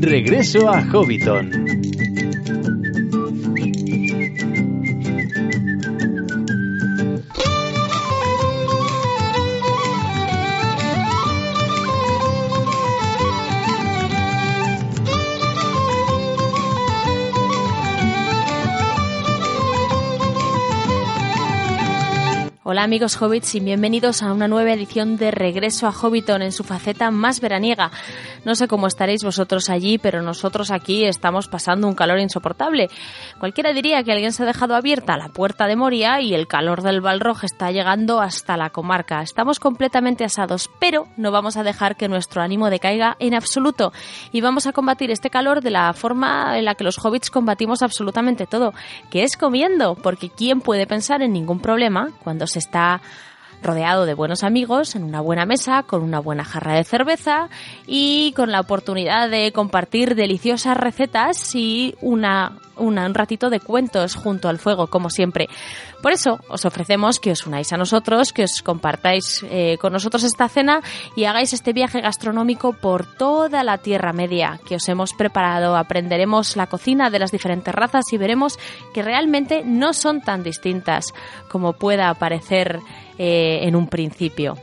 Regreso a Hobbiton. Amigos hobbits y bienvenidos a una nueva edición de Regreso a Hobbiton en su faceta más veraniega. No sé cómo estaréis vosotros allí, pero nosotros aquí estamos pasando un calor insoportable. Cualquiera diría que alguien se ha dejado abierta la puerta de Moria y el calor del Balrog está llegando hasta la comarca. Estamos completamente asados, pero no vamos a dejar que nuestro ánimo decaiga en absoluto y vamos a combatir este calor de la forma en la que los hobbits combatimos absolutamente todo, que es comiendo, porque ¿quién puede pensar en ningún problema cuando se está rodeado de buenos amigos, en una buena mesa, con una buena jarra de cerveza y con la oportunidad de compartir deliciosas recetas y una, un ratito de cuentos junto al fuego, como siempre. Por eso os ofrecemos que os unáis a nosotros, que os compartáis eh, con nosotros esta cena y hagáis este viaje gastronómico por toda la Tierra Media que os hemos preparado. Aprenderemos la cocina de las diferentes razas y veremos que realmente no son tan distintas como pueda parecer eh, en un principio.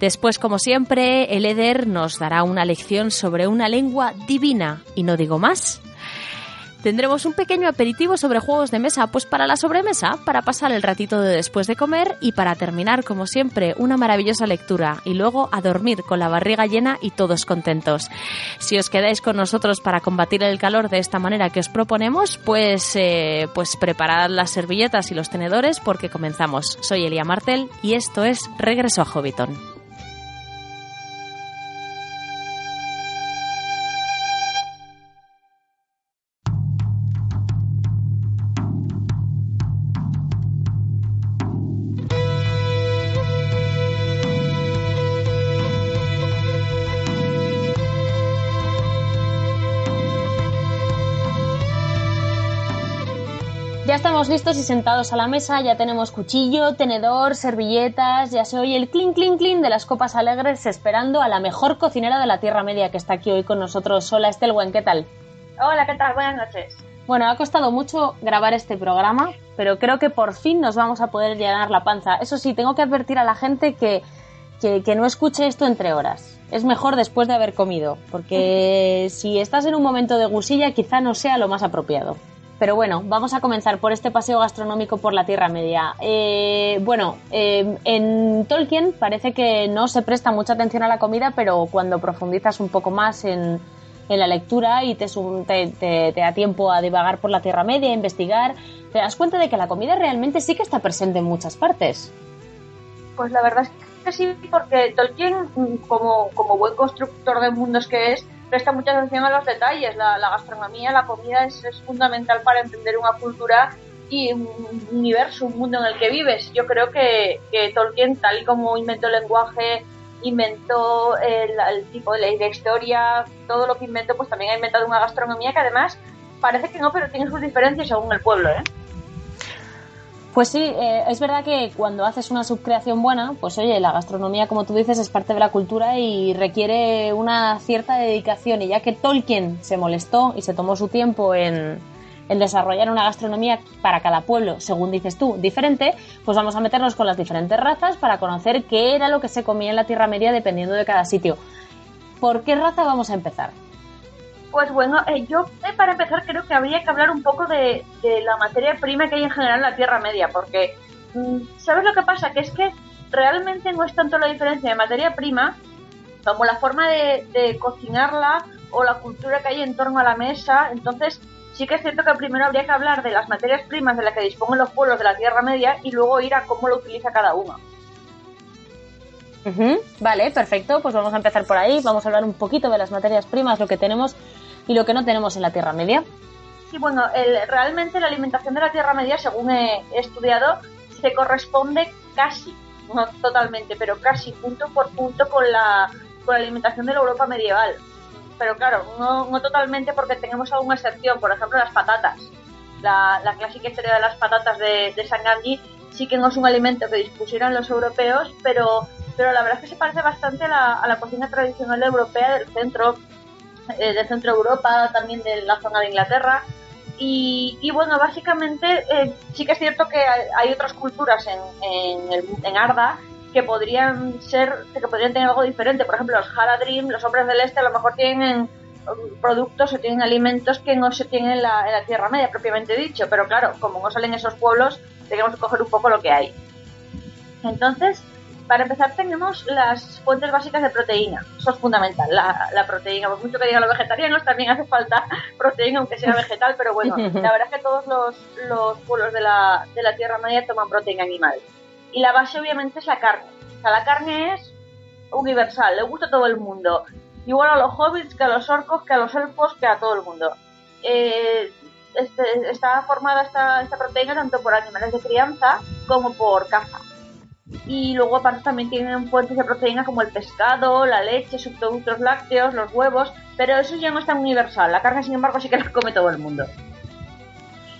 Después, como siempre, el Eder nos dará una lección sobre una lengua divina. Y no digo más. Tendremos un pequeño aperitivo sobre juegos de mesa, pues para la sobremesa, para pasar el ratito de después de comer y para terminar, como siempre, una maravillosa lectura y luego a dormir con la barriga llena y todos contentos. Si os quedáis con nosotros para combatir el calor de esta manera que os proponemos, pues, eh, pues preparad las servilletas y los tenedores porque comenzamos. Soy Elia Martel y esto es Regreso a Hobbiton. Estamos listos y sentados a la mesa, ya tenemos cuchillo, tenedor, servilletas, ya se oye el clink, clink, clink de las copas alegres esperando a la mejor cocinera de la Tierra Media que está aquí hoy con nosotros. Hola Estelwen, ¿qué tal? Hola, ¿qué tal? Buenas noches. Bueno, ha costado mucho grabar este programa, pero creo que por fin nos vamos a poder llenar la panza. Eso sí, tengo que advertir a la gente que, que, que no escuche esto entre horas. Es mejor después de haber comido, porque si estás en un momento de gusilla quizá no sea lo más apropiado. Pero bueno, vamos a comenzar por este paseo gastronómico por la Tierra Media. Eh, bueno, eh, en Tolkien parece que no se presta mucha atención a la comida, pero cuando profundizas un poco más en, la lectura y te, te, da tiempo a divagar por la Tierra Media, a investigar, te das cuenta de que la comida realmente sí que está presente en muchas partes. Pues la verdad es que sí, porque Tolkien, como, como buen constructor de mundos que es, presta mucha atención a los detalles. La, gastronomía, la comida es, fundamental para entender una cultura y un universo, un mundo en el que vives. Yo creo que, Tolkien, tal y como inventó el lenguaje, inventó el, tipo de ley de historia, todo lo que inventó, pues también ha inventado una gastronomía que además parece que no, pero tiene sus diferencias según el pueblo, ¿eh? Pues sí, eh, es verdad que cuando haces una subcreación buena, pues oye, la gastronomía, como tú dices, es parte de la cultura y requiere una cierta dedicación. Y ya que Tolkien se molestó y se tomó su tiempo en, en desarrollar una gastronomía para cada pueblo, según dices tú, diferente, pues vamos a meternos con las diferentes razas para conocer qué era lo que se comía en la Tierra Media dependiendo de cada sitio. ¿Por qué raza vamos a empezar? Pues bueno, eh, yo eh, para empezar creo que habría que hablar un poco de, la materia prima que hay en general en la Tierra Media, porque mm, ¿sabes lo que pasa? Que es que realmente no es tanto la diferencia de materia prima como la forma de, cocinarla o la cultura que hay en torno a la mesa. Entonces, sí que es cierto que primero habría que hablar de las materias primas de las que disponen los pueblos de la Tierra Media y luego ir a cómo lo utiliza cada uno. Vale, perfecto. Pues vamos a empezar por ahí. Vamos a hablar un poquito de las materias primas, lo que tenemos y lo que no tenemos en la Tierra Media. Sí, bueno, realmente la alimentación de la Tierra Media, según he, estudiado, se corresponde casi, no totalmente, pero casi punto por punto con la, con la alimentación de la Europa medieval. Pero claro, no, no totalmente porque tenemos alguna excepción, por ejemplo las patatas. La, la clásica historia de las patatas de, de San Gandhi sí que no es un alimento que dispusieran los europeos, pero, pero la verdad es que se parece bastante a la, a la cocina tradicional europea del centro eh, de Centro Europa, también de la zona de Inglaterra. Y, bueno, básicamente eh, sí que es cierto que hay, otras culturas en, en, en, Arda que podrían ser, que podrían tener algo diferente. Por ejemplo, los Haradrim, los hombres del este, a lo mejor tienen um, productos o tienen alimentos que no se tienen en la, en la Tierra Media, propiamente dicho. Pero claro, como no salen esos pueblos, tenemos que coger un poco lo que hay. Entonces, para empezar tenemos las fuentes básicas de proteína. Eso es fundamental, la, proteína. Por mucho que digan los vegetarianos, también hace falta proteína, aunque sea vegetal, pero bueno, la verdad es que todos los, los pueblos de la, de la Tierra Media toman proteína animal. Y la base obviamente es la carne. O sea, la carne es universal, le gusta a todo el mundo. Igual a los hobbits, que a los orcos, que a los elfos, que a todo el mundo. Eh, este, está formada esta, esta proteína tanto por animales de crianza como por caza y luego aparte también tienen fuentes de proteína como el pescado, la leche, subproductos lácteos, los huevos, pero eso ya no es tan universal. La carne, sin embargo, sí que la come todo el mundo.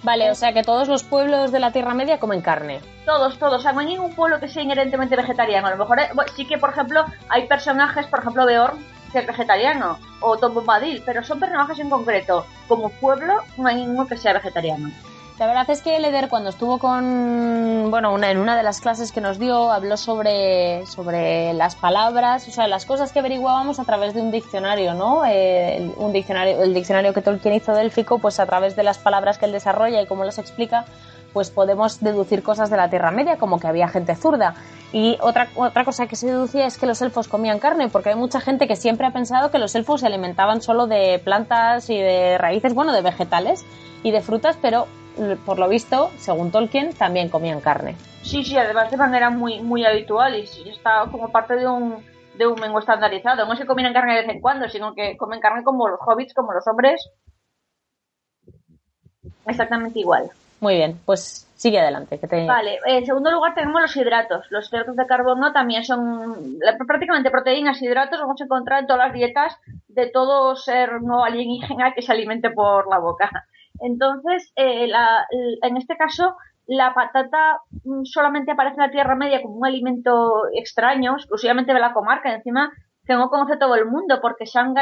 Vale, o sea que todos los pueblos de la Tierra Media comen carne. Todos, todos. O sea, no hay ningún pueblo que sea inherentemente vegetariano. A lo mejor eh, sí que, por ejemplo, hay personajes, por ejemplo, Beorn, que es vegetariano, o Tom Bombadil, pero son personajes en concreto. Como pueblo, no hay ninguno que sea vegetariano. La verdad es que Leder cuando estuvo con, bueno, en una de las clases que nos dio, habló sobre, sobre las palabras, o sea, las cosas que averiguábamos a través de un diccionario, ¿no? Eh, un diccionario, el diccionario que Tolkien hizo délfico, pues a través de las palabras que él desarrolla y cómo las explica, pues podemos deducir cosas de la Tierra Media, como que había gente zurda. Y otra, otra cosa que se deducía es que los elfos comían carne, porque hay mucha gente que siempre ha pensado que los elfos se alimentaban solo de plantas y de raíces, bueno, de vegetales y de frutas, pero por lo visto, según Tolkien, también comían carne. Sí, sí, además de manera muy, muy habitual y está como parte de un, de un menú estandarizado. No es que comieran carne de vez en cuando, sino que comen carne como los hobbits, como los hombres. Exactamente igual. Muy bien, pues sigue adelante. Que te... Vale, en segundo lugar tenemos los hidratos. Los hidratos de carbono también son prácticamente proteínas y hidratos. Vamos a encontrar en todas las dietas de todo ser no alienígena que se alimente por la boca. Entonces, eh, en este caso, la patata mm, solamente aparece en la Tierra Media como un alimento extraño, exclusivamente de la comarca, encima no conoce todo el mundo, porque Shang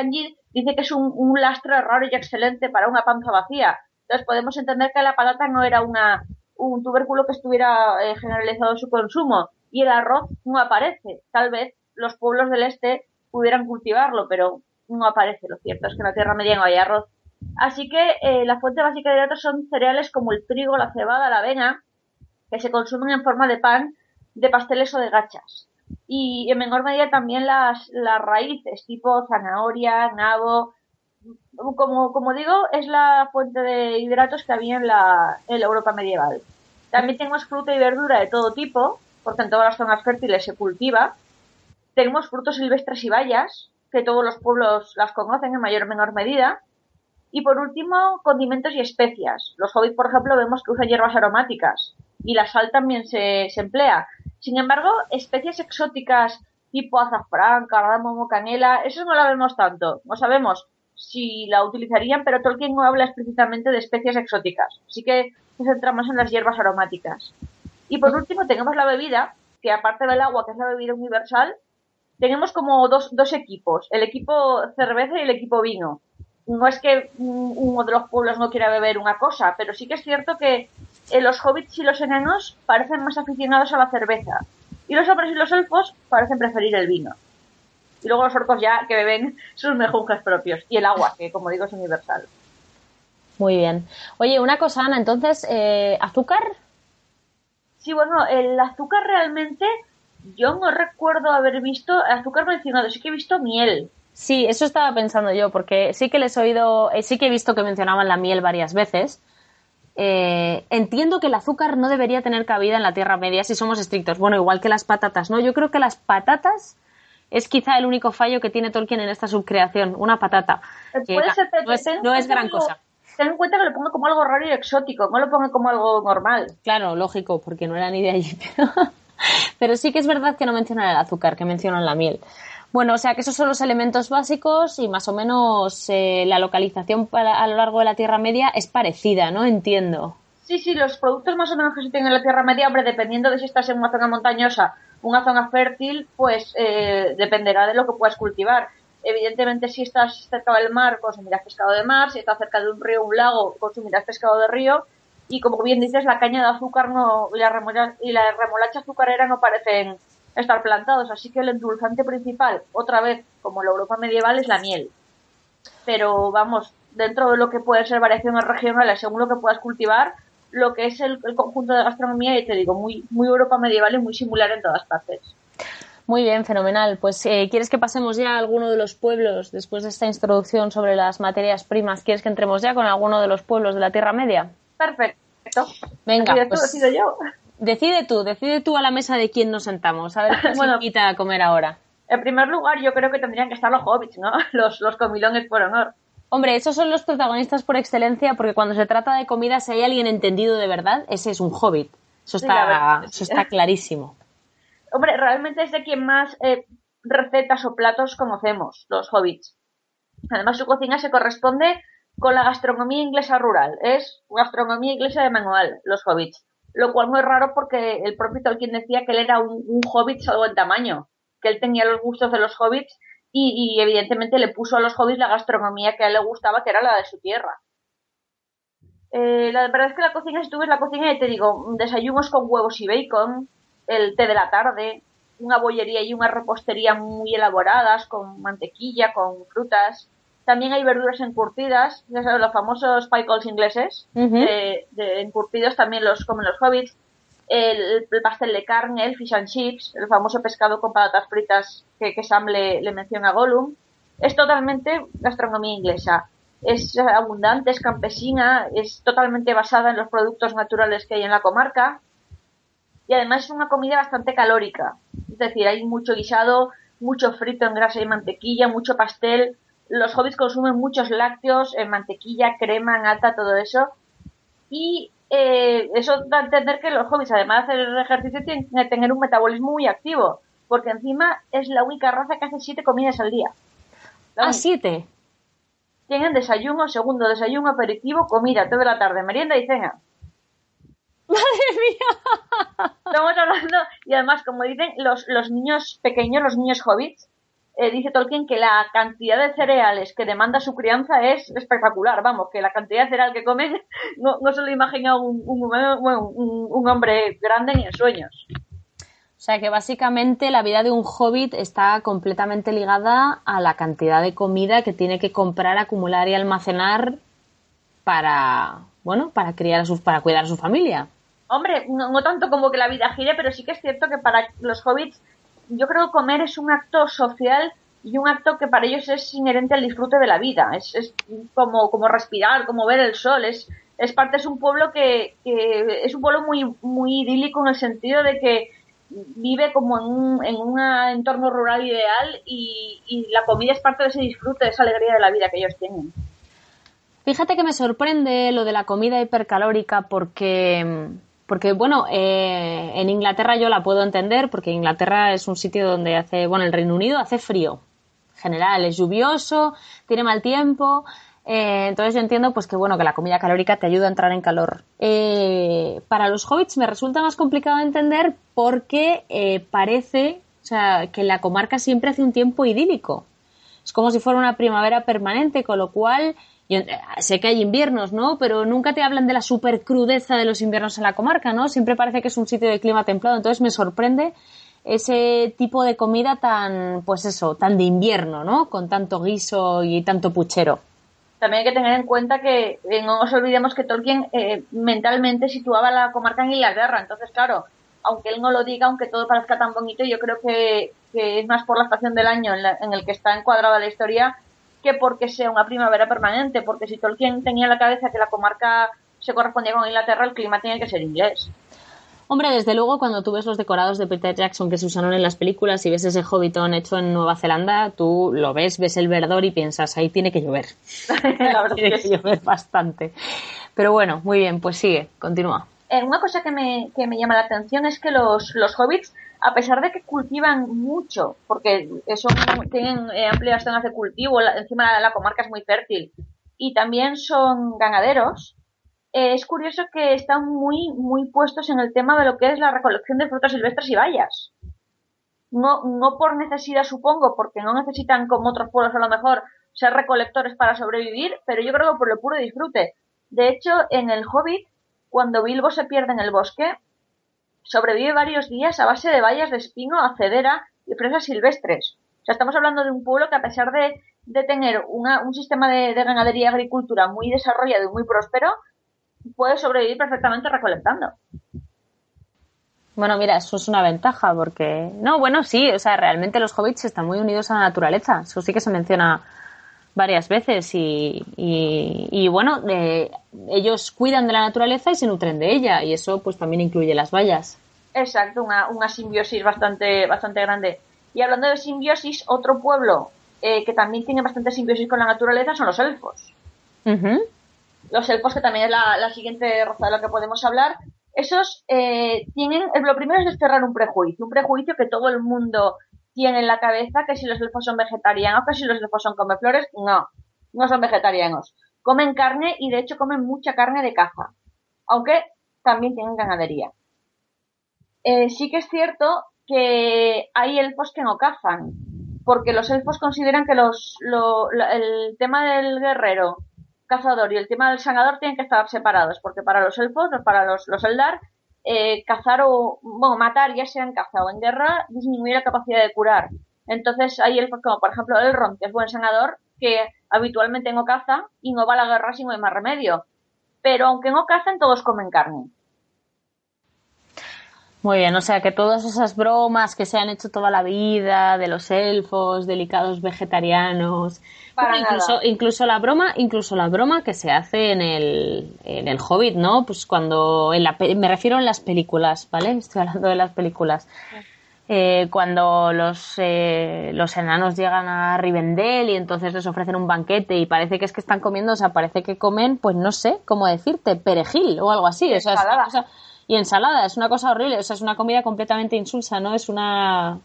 dice que es un, lastre raro y excelente para una panza vacía. Entonces podemos entender que la patata no era una, un tubérculo que estuviera eh, generalizado en su consumo. Y el arroz no aparece. Tal vez los pueblos del este pudieran cultivarlo, pero no aparece. Lo cierto es que en la Tierra Media no hay arroz Así que eh, la fuente básica de hidratos son cereales como el trigo, la cebada, la avena, que se consumen en forma de pan, de pasteles o de gachas. Y en menor medida también las, raíces, tipo zanahoria, nabo. Como, como digo, es la fuente de hidratos que había en la, en la Europa medieval. También tenemos fruta y verdura de todo tipo, porque en todas las zonas fértiles se cultiva. Tenemos frutos silvestres y bayas, que todos los pueblos las conocen en mayor o menor medida y por último, condimentos y especias. Los hobbits, por ejemplo, vemos que usan hierbas aromáticas y la sal también se, emplea. Sin embargo, especias exóticas tipo azafrán, cardamomo, canela, eso no la vemos tanto. No sabemos si la utilizarían, pero Tolkien no habla explícitamente de especias exóticas. Así que nos centramos en las hierbas aromáticas. Y por último, tenemos la bebida, que aparte del agua, que es la bebida universal, tenemos como dos, dos equipos, el equipo cerveza y el equipo vino no es que uno de los pueblos no quiera beber una cosa, pero sí que es cierto que eh, los hobbits y los enanos parecen más aficionados a la cerveza. Y los hombres y los elfos parecen preferir el vino. Y luego los orcos ya que beben sus mejunjes propios. Y el agua, que como digo es universal. Muy bien. Oye, una cosa, Ana, entonces, eh, ¿azúcar? Sí, bueno, el azúcar realmente yo no recuerdo haber visto azúcar mencionado. Sí que he visto miel. Sí, eso estaba pensando yo, porque sí que les he oído, eh, sí que he visto que mencionaban la miel varias veces. Eh, entiendo que el azúcar no debería tener cabida en la Tierra Media si somos estrictos. Bueno, igual que las patatas, ¿no? Yo creo que las patatas es quizá el único fallo que tiene Tolkien en esta subcreación, una patata. no es, gran cosa. Ten en cuenta que lo pongo como algo raro y exótico, no lo pongo como algo normal. Claro, lógico, porque no era ni de allí. Pero, sí que es verdad que no mencionan el azúcar, que mencionan la miel. Bueno, o sea que esos son los elementos básicos y más o menos eh, la localización a lo largo de la Tierra Media es parecida, ¿no? Entiendo. Sí, sí, los productos más o menos que se tienen en la Tierra Media, hombre, dependiendo de si estás en una zona montañosa, una zona fértil, pues eh, dependerá de lo que puedas cultivar. Evidentemente, si estás cerca del mar, consumirás pescado de mar, si estás cerca de un río un lago, consumirás pescado de río, y como bien dices, la caña de azúcar no, y, la remolacha, y la remolacha azucarera no parecen estar plantados, así que el endulzante principal, otra vez, como la Europa medieval, es la miel. Pero vamos, dentro de lo que puede ser variaciones regionales, según lo que puedas cultivar, lo que es el, conjunto de gastronomía, y te digo, muy, muy Europa medieval y muy similar en todas partes. Muy bien, fenomenal. Pues, eh, ¿quieres que pasemos ya a alguno de los pueblos después de esta introducción sobre las materias primas? ¿Quieres que entremos ya con alguno de los pueblos de la Tierra Media? Perfecto. Venga, pues, decido yo. Decide tú, decide tú a la mesa de quién nos sentamos. A ver quién bueno, invita a comer ahora. En primer lugar, yo creo que tendrían que estar los hobbits, ¿no? Los, los comilones por honor. Hombre, esos son los protagonistas por excelencia porque cuando se trata de comida, si hay alguien entendido de verdad, ese es un hobbit. Eso está, eso está clarísimo. Hombre, realmente es de quien más eh, recetas o platos conocemos, los hobbits. Además, su cocina se corresponde con la gastronomía inglesa rural. Es gastronomía inglesa de manual, los hobbits lo cual muy raro porque el propio Tolkien decía que él era un, hobbit solo en tamaño, que él tenía los gustos de los hobbits y, evidentemente le puso a los hobbits la gastronomía que a él le gustaba, que era la de su tierra. Eh, la verdad es que la cocina, si tú ves la cocina, y te digo, desayunos con huevos y bacon, el té de la tarde, una bollería y una repostería muy elaboradas, con mantequilla, con frutas, también hay verduras encurtidas, ya sabes, los famosos pickles ingleses, de, encurtidos también los comen los hobbits. El, pastel de carne, el fish and chips, el famoso pescado con patatas fritas que, que Sam le, menciona a Gollum. Es totalmente gastronomía inglesa. Es abundante, es campesina, es totalmente basada en los productos naturales que hay en la comarca. Y además es una comida bastante calórica. Es decir, hay mucho guisado, mucho frito en grasa y mantequilla, mucho pastel, los hobbits consumen muchos lácteos, en mantequilla, crema, nata, todo eso. Y eh, eso da a entender que los hobbits, además de hacer ejercicio, tienen que tener un metabolismo muy activo. Porque encima es la única raza que hace siete comidas al día. ¿Ah, siete? Tienen desayuno, segundo desayuno, aperitivo, comida, toda la tarde, merienda y cena. ¡Madre mía! Estamos hablando, y además, como dicen, los, los niños pequeños, los niños hobbits, eh, dice Tolkien que la cantidad de cereales que demanda su crianza es espectacular. Vamos, que la cantidad de cereal que come no, no se lo imagina un, un, hombre grande ni en sueños. O sea que básicamente la vida de un hobbit está completamente ligada a la cantidad de comida que tiene que comprar, acumular y almacenar para, bueno, para criar a sus, para cuidar a su familia. Hombre, no tanto como que la vida gire, pero sí que es cierto que para los hobbits yo creo que comer es un acto social y un acto que para ellos es inherente al disfrute de la vida. Es, es como, como respirar, como ver el sol. Es, es parte, es un pueblo que, que, es un pueblo muy, muy idílico en el sentido de que vive como en un, en un entorno rural ideal y, y la comida es parte de ese disfrute, de esa alegría de la vida que ellos tienen. Fíjate que me sorprende lo de la comida hipercalórica porque porque, bueno, eh, en Inglaterra yo la puedo entender porque Inglaterra es un sitio donde hace, bueno, el Reino Unido hace frío. En general, es lluvioso, tiene mal tiempo. Eh, entonces yo entiendo pues que bueno que la comida calórica te ayuda a entrar en calor. Eh, para los hobbits me resulta más complicado de entender porque parece o sea, que la comarca siempre hace un tiempo idílico. Es como si fuera una primavera permanente, con lo cual eh, sé que hay inviernos, ¿no? Pero nunca te hablan de la super crudeza de los inviernos en la comarca, ¿no? Siempre parece que es un sitio de clima templado. Entonces me sorprende ese tipo de comida tan, pues eso, tan de invierno, ¿no? Con tanto guiso y tanto puchero. También hay que tener en cuenta que eh, no nos olvidemos que Tolkien eh, mentalmente situaba la comarca en Inglaterra. Entonces, claro, aunque él no lo diga, aunque todo parezca tan bonito, yo creo que, es más por la estación del año en, en el que está encuadrada la historia que porque sea una primavera permanente, porque si Tolkien tenía en la cabeza que la comarca se correspondía con Inglaterra, el clima tiene que ser inglés. Hombre, desde luego, cuando tú ves los decorados de Peter Jackson que se usaron en las películas y ves ese Hobbiton hecho en Nueva Zelanda, tú lo ves, ves el verdor y piensas, ahí tiene que llover. la verdad tiene que, llover bastante. Pero bueno, muy bien, pues sigue, continúa. Eh, una cosa que me, que me llama la atención es que los, los hobbits a pesar de que cultivan mucho, porque son, tienen eh, amplias zonas de cultivo, encima la, comarca es muy fértil, y también son ganaderos, eh, es curioso que están muy, muy puestos en el tema de lo que es la recolección de frutas silvestres y bayas. no, no por necesidad supongo, porque no necesitan como otros pueblos a lo mejor ser recolectores para sobrevivir, pero yo creo que por lo puro disfrute. De hecho, en el Hobbit, cuando Bilbo se pierde en el bosque, sobrevive varios días a base de bayas de espino, acedera y fresas silvestres. O sea, estamos hablando de un pueblo que a pesar de, de tener una, un sistema de, de, ganadería y agricultura muy desarrollado y muy próspero, puede sobrevivir perfectamente recolectando. Bueno, mira, eso es una ventaja porque... No, bueno, sí, o sea, realmente los hobbits están muy unidos a la naturaleza. Eso sí que se menciona varias veces y, y, y bueno, eh, ellos cuidan de la naturaleza y se nutren de ella y eso pues también incluye las vallas. Exacto, una, una simbiosis bastante, bastante grande. Y hablando de simbiosis, otro pueblo eh, que también tiene bastante simbiosis con la naturaleza son los elfos. Uh -huh. Los elfos, que también es la, la siguiente raza de la que podemos hablar, esos eh, tienen, lo primero es desterrar un prejuicio, un prejuicio que todo el mundo tiene en la cabeza, que si los elfos son vegetarianos, que si los elfos son comeflores, no, no son vegetarianos. Comen carne y de hecho comen mucha carne de caza, aunque también tienen ganadería. Eh, sí que es cierto que hay elfos que no cazan, porque los elfos consideran que los, lo, el tema del guerrero cazador y el tema del sanador tienen que estar separados, porque para los elfos, para los, los Eldar, eh, cazar o, bueno, matar, ya sea en caza o en guerra, disminuye la capacidad de curar. Entonces hay elfos como, por ejemplo, Elrond, que es buen sanador, que habitualmente no caza y no va a la guerra si no hay más remedio. Pero aunque no cazan, todos comen carne. Muy bien, o sea que todas esas bromas que se han hecho toda la vida de los elfos, delicados vegetarianos, Para incluso, nada. incluso la broma, incluso la broma que se hace en el, en el Hobbit, ¿no? Pues cuando en la, me refiero en las películas, ¿vale? Estoy hablando de las películas. Eh, cuando los, eh, los enanos llegan a Rivendell y entonces les ofrecen un banquete y parece que es que están comiendo, o sea, parece que comen, pues no sé cómo decirte, perejil o algo así. O sea, es una cosa, y ensalada, es una cosa horrible, o sea, es una comida completamente insulsa, ¿no? Es una,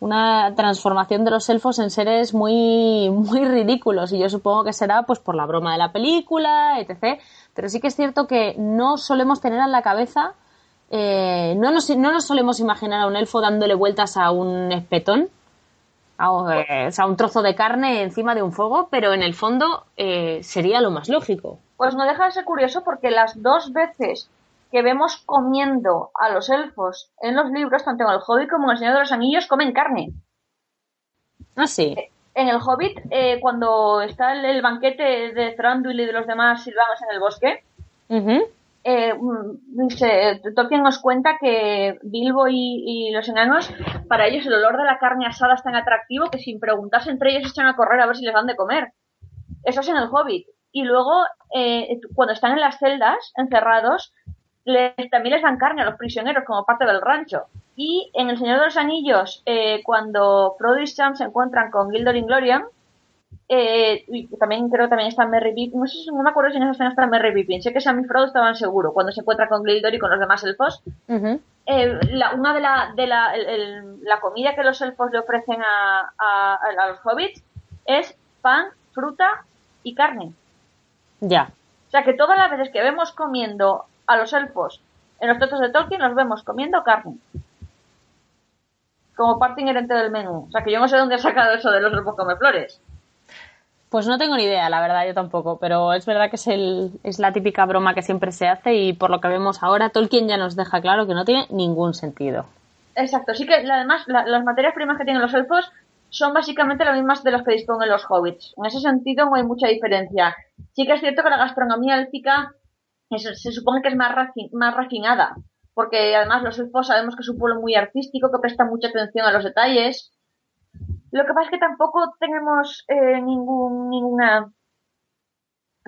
una transformación de los elfos en seres muy, muy ridículos y yo supongo que será pues por la broma de la película, etc. Pero sí que es cierto que no solemos tener en la cabeza, eh, no, nos, no solemos imaginar a un elfo dándole vueltas a un espetón, a, eh, un trozo de carne encima de un fuego, pero en el fondo eh, sería lo más lógico. Pues no deja de ser curioso porque las dos veces que vemos comiendo a los elfos en los libros, tanto en el Hobbit como en el Señor de los Anillos, comen carne. Ah, sí. En el Hobbit, eh, cuando está el, el, banquete de Thranduil y de los demás silvanos en el bosque, uh -huh. eh, dice, Tolkien nos cuenta que Bilbo y, y, los enanos, para ellos el olor de la carne asada es tan atractivo que sin preguntarse entre ellos echan a correr a ver si les dan de comer. Eso es en el Hobbit. Y luego, eh, cuando están en las celdas, encerrados, les, también les dan carne a los prisioneros como parte del rancho. Y en El Señor de los Anillos, eh, cuando Frodo y Sam se encuentran con Gildor Inglorian, eh, y también creo que también está Merry Pippin, no sé no me acuerdo si en esa escena está Merry Pippin, sé que Sam y Frodo estaban seguros cuando se encuentra con Gildor y con los demás elfos. Uh -huh. eh, la, una de, la, de la, el, el, la comida que los elfos le ofrecen a, a, a los hobbits es pan, fruta y carne. Ya. O sea que todas las veces que vemos comiendo a los elfos en los textos de Tolkien los vemos comiendo carne. Como parte inherente del menú. O sea que yo no sé dónde ha sacado eso de los elfos come flores. Pues no tengo ni idea, la verdad, yo tampoco, pero es verdad que es, el, es la típica broma que siempre se hace y por lo que vemos ahora, Tolkien ya nos deja claro que no tiene ningún sentido. Exacto, sí que además la, las materias primas que tienen los elfos son básicamente las mismas de las que disponen los hobbits. En ese sentido no hay mucha diferencia. Sí que es cierto que la gastronomía élfica se supone que es más, rafi, más refinada, porque además los elfos sabemos que es un pueblo muy artístico, que presta mucha atención a los detalles. Lo que pasa es que tampoco tenemos eh, ningún, ninguna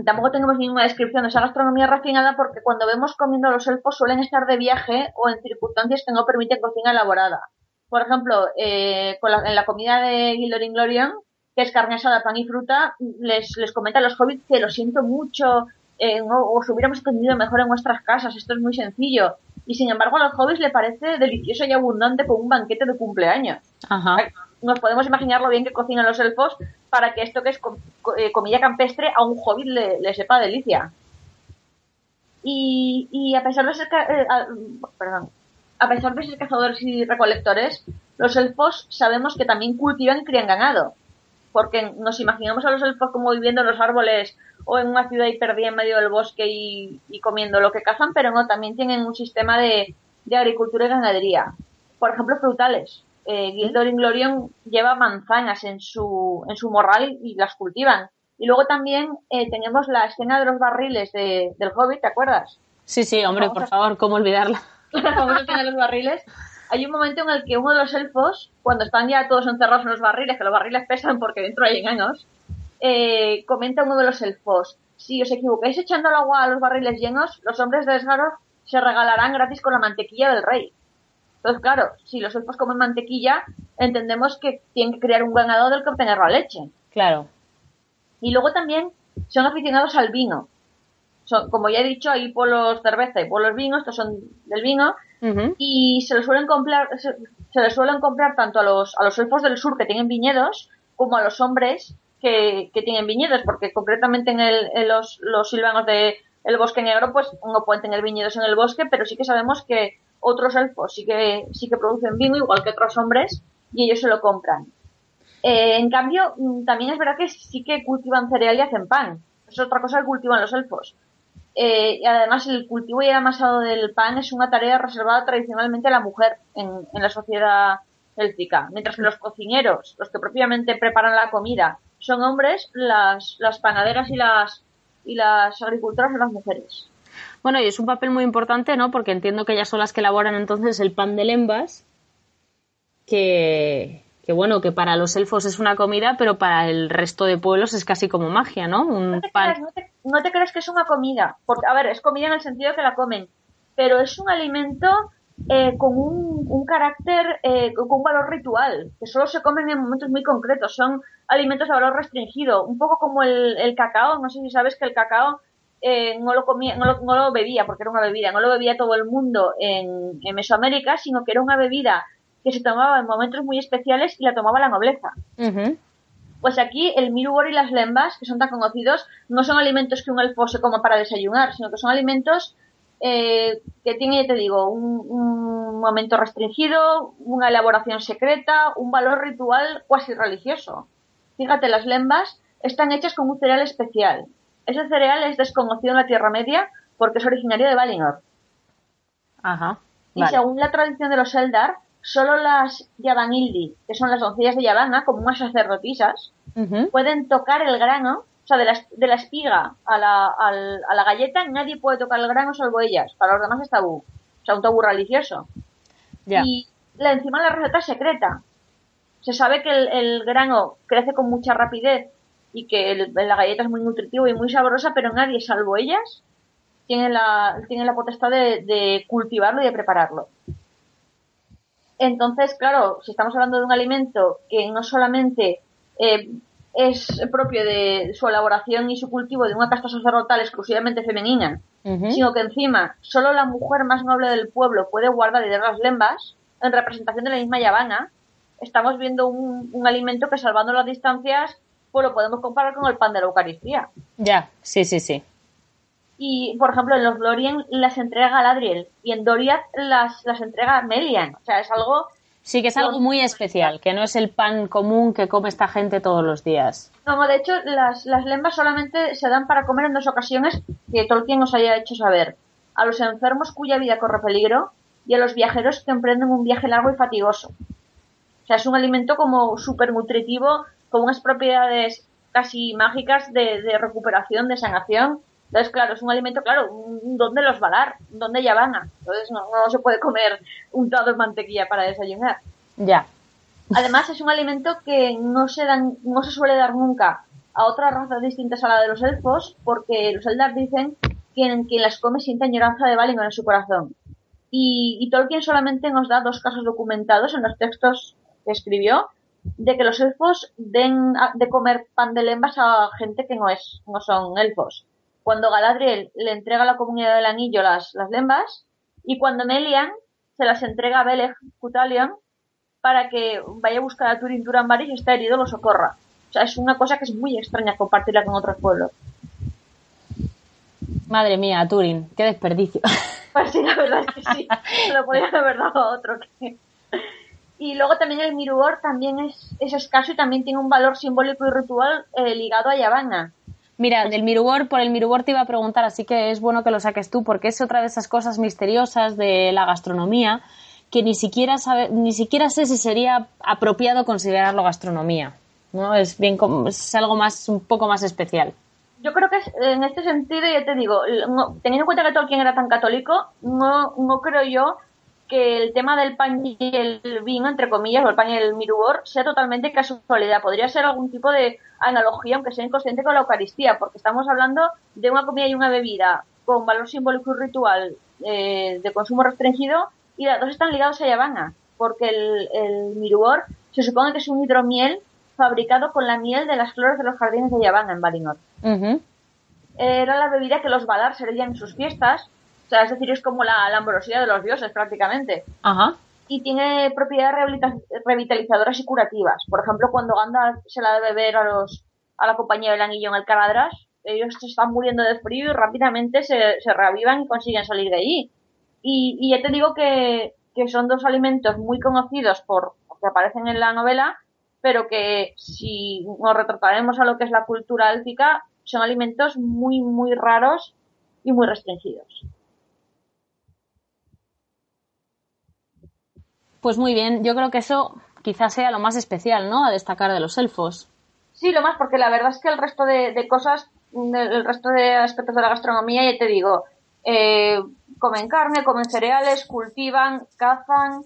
tampoco tenemos ninguna descripción de esa gastronomía refinada porque cuando vemos comiendo a los elfos suelen estar de viaje o en circunstancias que no permiten cocina elaborada. Por ejemplo, eh, con la, en la comida de Gildor Inglorian, que es carne asada, pan y fruta, les, les comenta a los hobbits que lo siento mucho, eh, no, os hubiéramos atendido mejor en nuestras casas, esto es muy sencillo. Y sin embargo a los hobbits le parece delicioso y abundante con un banquete de cumpleaños. Ajá. Nos podemos imaginar lo bien que cocinan los elfos para que esto que es com eh, comida campestre a un hobbit le, le sepa delicia. Y, y, a pesar de ser... Eh, a, perdón. A pesar de ser cazadores y recolectores, los elfos sabemos que también cultivan y crían ganado, porque nos imaginamos a los elfos como viviendo en los árboles o en una ciudad y perdida en medio del bosque y, comiendo lo que cazan, pero no, también tienen un sistema de, agricultura y ganadería. Por ejemplo, frutales. Eh, Gildor Glorion lleva manzanas en su, en su morral y las cultivan. Y luego también eh, tenemos la escena de los barriles de, del Hobbit, ¿te acuerdas? Sí, sí, hombre, por favor, ¿cómo olvidarla? Escena de los barriles. Hay un momento en el que uno de los elfos, cuando están ya todos encerrados en los barriles, que los barriles pesan porque dentro hay enanos, eh, comenta uno de los elfos, si os equivocáis echando el agua a los barriles llenos, los hombres de Esgaroth se regalarán gratis con la mantequilla del rey. Entonces, claro, si los elfos comen mantequilla, entendemos que tienen que crear un ganado del que obtener la leche. Claro. Y luego también son aficionados al vino. Son, como ya he dicho, hay polos cerveza y polos vino, estos son del vino, y se les suelen comprar, se, les suelen comprar tanto a los, a los elfos del sur que tienen viñedos, como a los hombres que, tienen viñedos, porque concretamente en, el, en los, los silvanos de el bosque negro, pues no pueden tener viñedos en el bosque, pero sí que sabemos que otros elfos sí que, sí que producen vino, igual que otros hombres, y ellos se lo compran. Eh, en cambio, mm, también es verdad que sí que cultivan cereal y hacen pan. Es otra cosa que cultivan los elfos. Eh, y además, el cultivo y el amasado del pan es una tarea reservada tradicionalmente a la mujer en, en la sociedad élfica. Mientras que los cocineros, los que propiamente preparan la comida, son hombres, las, las panaderas y las, y las agricultoras son las mujeres. Bueno, y es un papel muy importante, ¿no? Porque entiendo que ellas son las que elaboran entonces el pan de lembas, que, que bueno, que para los elfos es una comida, pero para el resto de pueblos es casi como magia, ¿no? Un no, te Creas, no, te, creas que es una comida, porque, a ver, es comida en el sentido que la comen, pero es un alimento eh, con un, un carácter, eh, con un valor ritual, que solo se comen en momentos muy concretos, son alimentos de valor restringido, un poco como el, el cacao, no sé si sabes que el cacao eh, no lo comía, no lo, no lo, bebía porque era una bebida, no lo bebía todo el mundo en, en Mesoamérica, sino que era una bebida que se tomaba en momentos muy especiales y la tomaba la nobleza. Pues aquí el mirugor y las lembas, que son tan conocidos, no son alimentos que un elfo se coma para desayunar, sino que son alimentos eh, que tienen, te digo, un, un, momento restringido, una elaboración secreta, un valor ritual cuasi religioso. Fíjate, las lembas están hechas con un cereal especial. Ese cereal es desconocido en la Tierra Media porque es originario de Valinor. Ajá. Y según la tradición de los Eldar, solo las Yavanildi, que son las doncellas de Yavana, como unas sacerdotisas, pueden tocar el grano, sea, de la, de la espiga a la, a la galleta, nadie puede tocar el grano salvo ellas. Para los demás es tabú. O sea, un tabú religioso. Y la, encima la receta es secreta. Se sabe que el, grano crece con mucha rapidez y que la galleta es muy nutritiva y muy sabrosa, pero nadie, salvo ellas, tiene la, tiene la potestad de, de cultivarlo y de prepararlo. Entonces, claro, si estamos hablando de un alimento que no solamente eh, es propio de su elaboración y su cultivo de una casta sacerdotal exclusivamente femenina, sino que encima solo la mujer más noble del pueblo puede guardar y dar las lembas, en representación de la misma Yavana, estamos viendo un, un, alimento que salvando las distancias, pues lo podemos comparar con el pan de la Eucaristía. Ya, sí, sí, sí. Y, por ejemplo, en los Lorien las entrega Galadriel y en Doriath las, las entrega Melian. O sea, es algo... Sí, que es algo muy especial, que no es el pan común que come esta gente todos los días. No, de hecho, las, las lembas solamente se dan para comer en dos ocasiones que Tolkien nos haya hecho saber. A los enfermos cuya vida corre peligro y a los viajeros que emprenden un viaje largo y fatigoso. O sea, es un alimento como súper nutritivo, con unas propiedades casi mágicas de, de recuperación, de sanación entonces, claro, es un alimento, claro, ¿dónde los va a dar? ¿Dónde ya van? Entonces, no, no se puede comer un untado de mantequilla para desayunar. Ya. Además, es un alimento que no se, dan, no se suele dar nunca a otras razas distintas a la de los elfos, porque los Eldar dicen que quien, quien las come siente añoranza de Valinor en su corazón. Y, y Tolkien solamente nos da dos casos documentados en los textos que escribió de que los elfos den de comer pan de lembas a gente que no es no son elfos cuando Galadriel le entrega a la comunidad del anillo las, las lembas y cuando Melian se las entrega a Belej Cutalion para que vaya a buscar a Turin Turambar y si está herido lo socorra. O sea, es una cosa que es muy extraña compartirla con otros pueblos. Madre mía, Turin, qué desperdicio. Pues sí, la verdad es que sí. Se lo podrían haber dado a otro. Y luego también el Miruor también es, es escaso y también tiene un valor simbólico y ritual eh, ligado a Yavanna. Mira, del Mirubor, por el Mirubor te iba a preguntar, así que es bueno que lo saques tú, porque es otra de esas cosas misteriosas de la gastronomía que ni siquiera sabe, ni siquiera sé si sería apropiado considerarlo gastronomía. ¿no? Es bien es algo más un poco más especial. Yo creo que en este sentido, ya te digo, teniendo en cuenta que Tolkien era tan católico, no, no creo yo que el tema del pan y el vino, entre comillas, o el pan y el mirubor, sea totalmente casualidad. Podría ser algún tipo de analogía, aunque sea inconsciente, con la Eucaristía, porque estamos hablando de una comida y una bebida con valor simbólico y ritual eh, de consumo restringido y las dos están ligados a Yavanna, porque el, el mirubor se supone que es un hidromiel fabricado con la miel de las flores de los jardines de Yavanna en Valinor. Era la bebida que los Valar servían en sus fiestas sea, es decir, es como la, amorosidad de los dioses prácticamente. Ajá. Y tiene propiedades revitalizadoras y curativas. Por ejemplo, cuando Gandalf se la debe ver a los a la compañía del anillo en el Caladras, ellos se están muriendo de frío y rápidamente se, se reavivan y consiguen salir de allí. Y, y ya te digo que, que son dos alimentos muy conocidos por que aparecen en la novela, pero que si nos retrataremos a lo que es la cultura élfica, son alimentos muy, muy raros y muy restringidos. Pues muy bien, yo creo que eso quizás sea lo más especial, ¿no? A destacar de los elfos. Sí, lo más, porque la verdad es que el resto de, cosas, el resto de aspectos de la gastronomía, ya te digo, eh, comen carne, comen cereales, cultivan, cazan,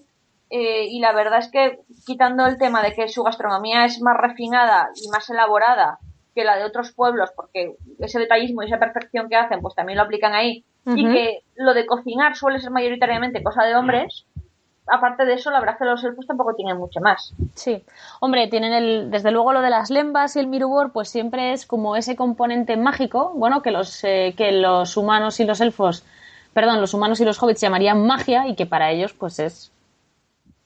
eh, y la verdad es que quitando el tema de que su gastronomía es más refinada y más elaborada que la de otros pueblos, porque ese detallismo y esa perfección que hacen, pues también lo aplican ahí, y que lo de cocinar suele ser mayoritariamente cosa de hombres, aparte de eso, la verdad es que los elfos tampoco tienen mucho más. Sí, hombre, tienen el, desde luego lo de las lembas y el mirubor, pues siempre es como ese componente mágico, bueno, que los, eh, que los humanos y los elfos, perdón, los humanos y los hobbits llamarían magia y que para ellos, pues es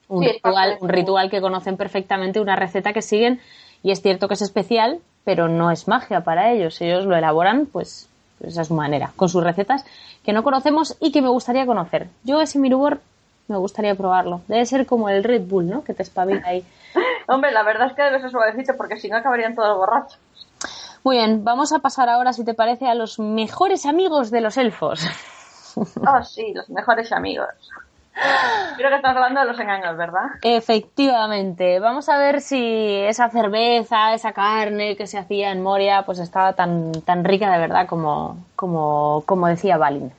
un, ritual, un ritual que conocen perfectamente, una receta que siguen y es cierto que es especial, pero no es magia para ellos. Ellos lo elaboran, pues, pues esa es su manera, con sus recetas que no conocemos y que me gustaría conocer. Yo ese mirubor me gustaría probarlo. Debe ser como el Red Bull, ¿no? Que te espabila ahí. Hombre, la verdad es que debe ser suavecito porque si no acabarían todos borrachos. Muy bien, vamos a pasar ahora, si te parece, a los mejores amigos de los elfos. Oh, sí, los mejores amigos. Creo que estás hablando de los engaños, ¿verdad? Efectivamente. Vamos a ver si esa cerveza, esa carne que se hacía en Moria, pues estaba tan, tan rica de verdad como, como, como decía Balin.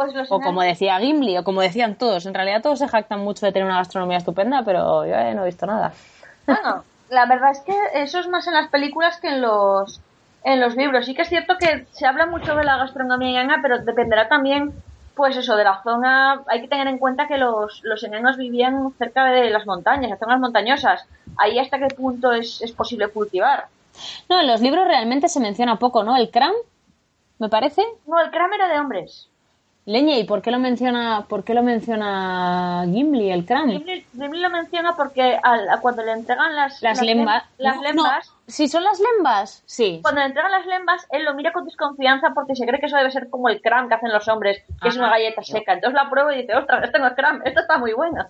Pues o como decía Gimli, o como decían todos. En realidad todos se jactan mucho de tener una gastronomía estupenda, pero yo no he visto nada. Bueno, la verdad es que eso es más en las películas que en los en los libros. Sí que es cierto que se habla mucho de la gastronomía llana, pero dependerá también, pues eso, de la zona. Hay que tener en cuenta que los, los enanos vivían cerca de las montañas, las zonas montañosas. Ahí hasta qué punto es, es posible cultivar. No, en los libros realmente se menciona poco, ¿no? El cram, me parece. No, el cram era de hombres. Leña, ¿y por qué lo menciona, por qué lo menciona Gimli, el Cram? Gimli, lo menciona porque a cuando le entregan las, las, lembas, las lembas si son las lembas, sí. Cuando le entregan las lembas, él lo mira con desconfianza porque se cree que eso debe ser como el Cram que hacen los hombres, que es una galleta seca. Entonces la prueba y dice, ostras, esto no es Cram, esto está muy bueno.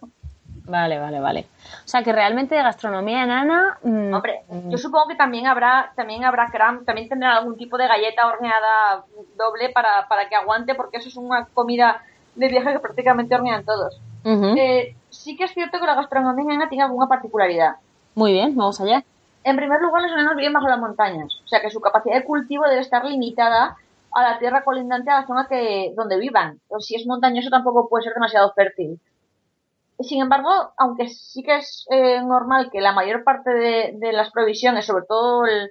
Vale, vale, vale. O sea que realmente de gastronomía enana. Mm, Hombre, yo supongo que también habrá, también habrá cram, también tendrán algún tipo de galleta horneada doble para, para que aguante, porque eso es una comida de viaje que prácticamente hornean todos. Eh, sí que es cierto que la gastronomía enana tiene alguna particularidad. Muy bien, vamos allá. En primer lugar, los enanos viven bajo las montañas, o sea que su capacidad de cultivo debe estar limitada a la tierra colindante a la zona que donde vivan. Si es montañoso tampoco puede ser demasiado fértil. Sin embargo, aunque sí que es eh, normal que la mayor parte de, las provisiones, sobre todo el,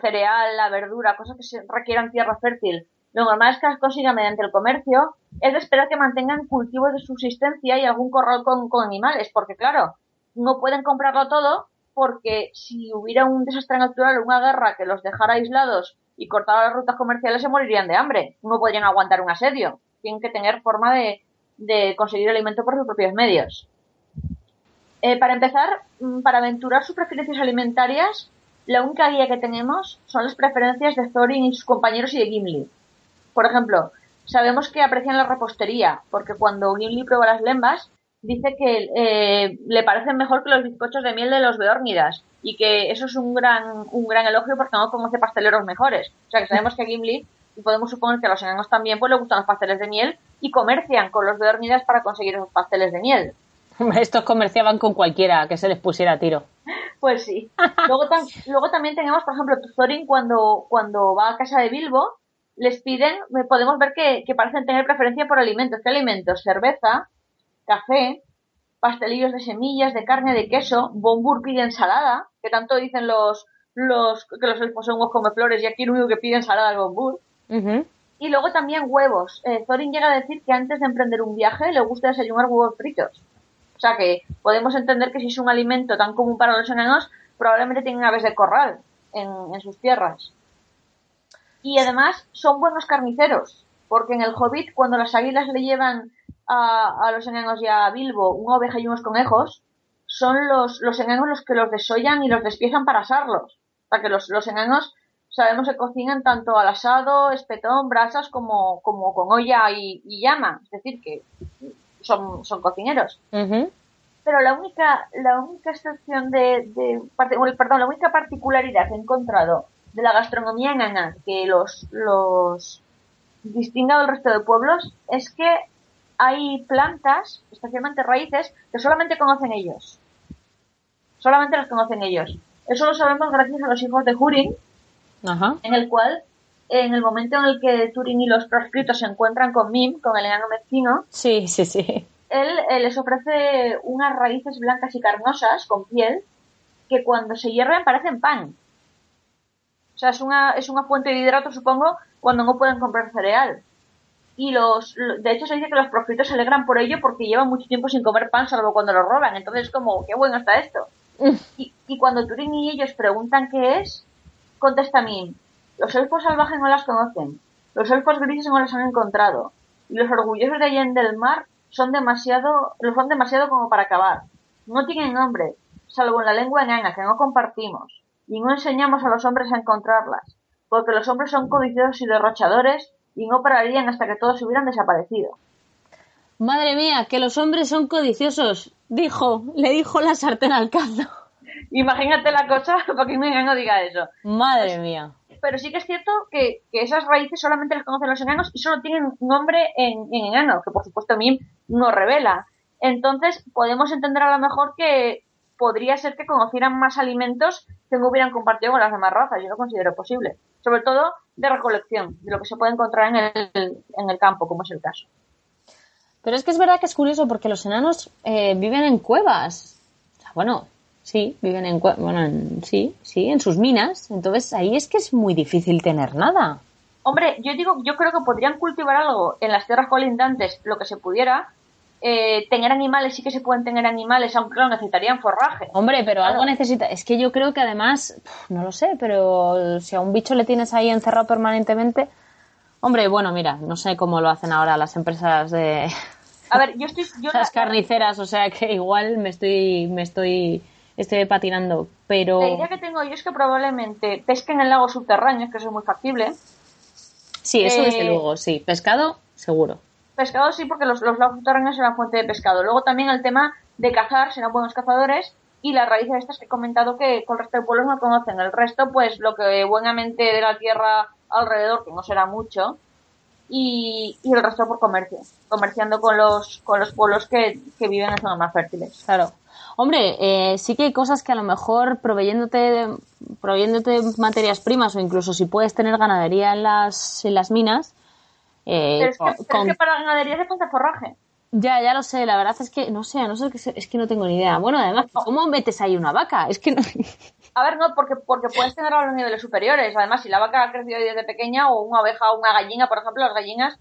cereal, la verdura, cosas que se requieran tierra fértil, lo normal es que las consigan mediante el comercio, es de esperar que mantengan cultivos de subsistencia y algún corral con, animales, porque claro, no pueden comprarlo todo porque si hubiera un desastre natural una guerra que los dejara aislados y cortara las rutas comerciales se morirían de hambre. No podrían aguantar un asedio. Tienen que tener forma de, de conseguir alimento por sus propios medios. Eh, para empezar, mm, para aventurar sus preferencias alimentarias, la única guía que tenemos son las preferencias de Thorin y sus compañeros y de Gimli. Por ejemplo, sabemos que aprecian la repostería, porque cuando Gimli prueba las lembas, dice que eh, le parecen mejor que los bizcochos de miel de los beórnidas y que eso es un gran un gran elogio porque no conoce pasteleros mejores. O sea que sabemos que Gimli y podemos suponer que a los enanos también pues le gustan los pasteles de miel y comercian con los beórnidas para conseguir esos pasteles de miel. Estos comerciaban con cualquiera que se les pusiera a tiro. Pues sí. Luego, luego también tenemos, por ejemplo, Thorin cuando, cuando va a casa de Bilbo, les piden, podemos ver que, que parecen tener preferencia por alimentos. ¿Qué alimentos? Cerveza, café, pastelillos de semillas, de carne, de queso, Bombur pide ensalada, que tanto dicen los, los que los elfos son unos come flores y aquí el único que pide ensalada es Bombur. Y luego también huevos. Eh, Thorin llega a decir que antes de emprender un viaje le gusta desayunar huevos fritos. O sea que podemos entender que si es un alimento tan común para los enanos, probablemente tienen aves de corral en, en sus tierras. Y además son buenos carniceros, porque en el Hobbit, cuando las águilas le llevan a, los enanos y a Bilbo una oveja y unos conejos, son los, los enanos los que los desollan y los despiezan para asarlos. O sea que los, los enanos sabemos que cocinan tanto al asado, espetón, brasas, como, como con olla y, llama. Es decir, que son, son cocineros. Pero la única, la única excepción de, de, perdón, la única particularidad que he encontrado de la gastronomía enana que los, los distinga del resto de pueblos es que hay plantas, especialmente raíces, que solamente conocen ellos. Solamente las conocen ellos. Eso lo sabemos gracias a los hijos de Hurin, en el cual, en el momento en el que Turin y los proscritos se encuentran con Mim, con el enano mezquino, sí, sí, sí. Él, les ofrece unas raíces blancas y carnosas con piel que cuando se hierven parecen pan. O sea, es una, es una fuente de hidrato, supongo, cuando no pueden comprar cereal y los, de hecho se dice que los proscritos se alegran por ello porque llevan mucho tiempo sin comer pan salvo cuando lo roban, entonces como, qué bueno está esto. Mm. Y, y cuando Turing y ellos preguntan qué es, contesta Min, los elfos salvajes no las conocen, los elfos grises no las han encontrado, y los orgullosos de Allende del Mar son demasiado, lo son demasiado como para acabar. No tienen nombre, salvo en la lengua enana que no compartimos, y no enseñamos a los hombres a encontrarlas, porque los hombres son codiciosos y derrochadores y no pararían hasta que todos hubieran desaparecido. Madre mía, que los hombres son codiciosos, dijo, le dijo la sartén al caldo. Imagínate la cosa, porque un enano diga eso. Madre mía. Pero sí que es cierto que, esas raíces solamente las conocen los enanos y solo tienen nombre en, en enano, que por supuesto a mí no revela. Entonces podemos entender a lo mejor que podría ser que conocieran más alimentos que no hubieran compartido con las demás razas. Yo lo considero posible. Sobre todo de recolección, de lo que se puede encontrar en el, en el campo, como es el caso. Pero es que es verdad que es curioso porque los enanos eh, viven en cuevas. bueno, sí, viven en. Bueno, sí, sí, en sus minas. Entonces ahí es que es muy difícil tener nada. Hombre, yo digo, yo creo que podrían cultivar algo en las tierras colindantes, lo que se pudiera, eh, tener animales, sí que se pueden tener animales, aunque claro, necesitarían forraje. Hombre, pero algo necesita. Es que yo creo que además, no lo sé, pero si a un bicho le tienes ahí encerrado permanentemente. Hombre, bueno, mira, no sé cómo lo hacen ahora las empresas de. A ver, yo estoy. las carniceras, o sea que igual me estoy. Me estoy. Estoy patinando, pero. La idea que tengo yo es que probablemente pesquen en lagos subterráneos, que eso es muy factible. Sí, eso desde eh, luego, sí. Pescado, seguro pescado sí, porque los, los lagos subterráneos eran fuente de pescado. Luego también el tema de cazar, serán buenos cazadores, y las raíces estas que he comentado que con el resto de pueblos no conocen. El resto, pues lo que buenamente de la tierra alrededor, que no será mucho, y, el resto por comercio, comerciando con los, con los pueblos que, viven en zonas más fértiles. Claro. Hombre, eh, sí que hay cosas que a lo mejor proveyéndote, proveyéndote materias primas o incluso si puedes tener ganadería en las, en las minas, eh, pero, es que, para la ganadería se falta forraje. Ya, ya lo sé, la verdad es que no sé, no sé, es que no tengo ni idea. Bueno, además, ¿cómo metes ahí una vaca? Es que no... A ver, no, porque, porque puedes tener a los niveles superiores. Además, si la vaca ha crecido desde pequeña, o una oveja o una gallina, por ejemplo, las gallinas.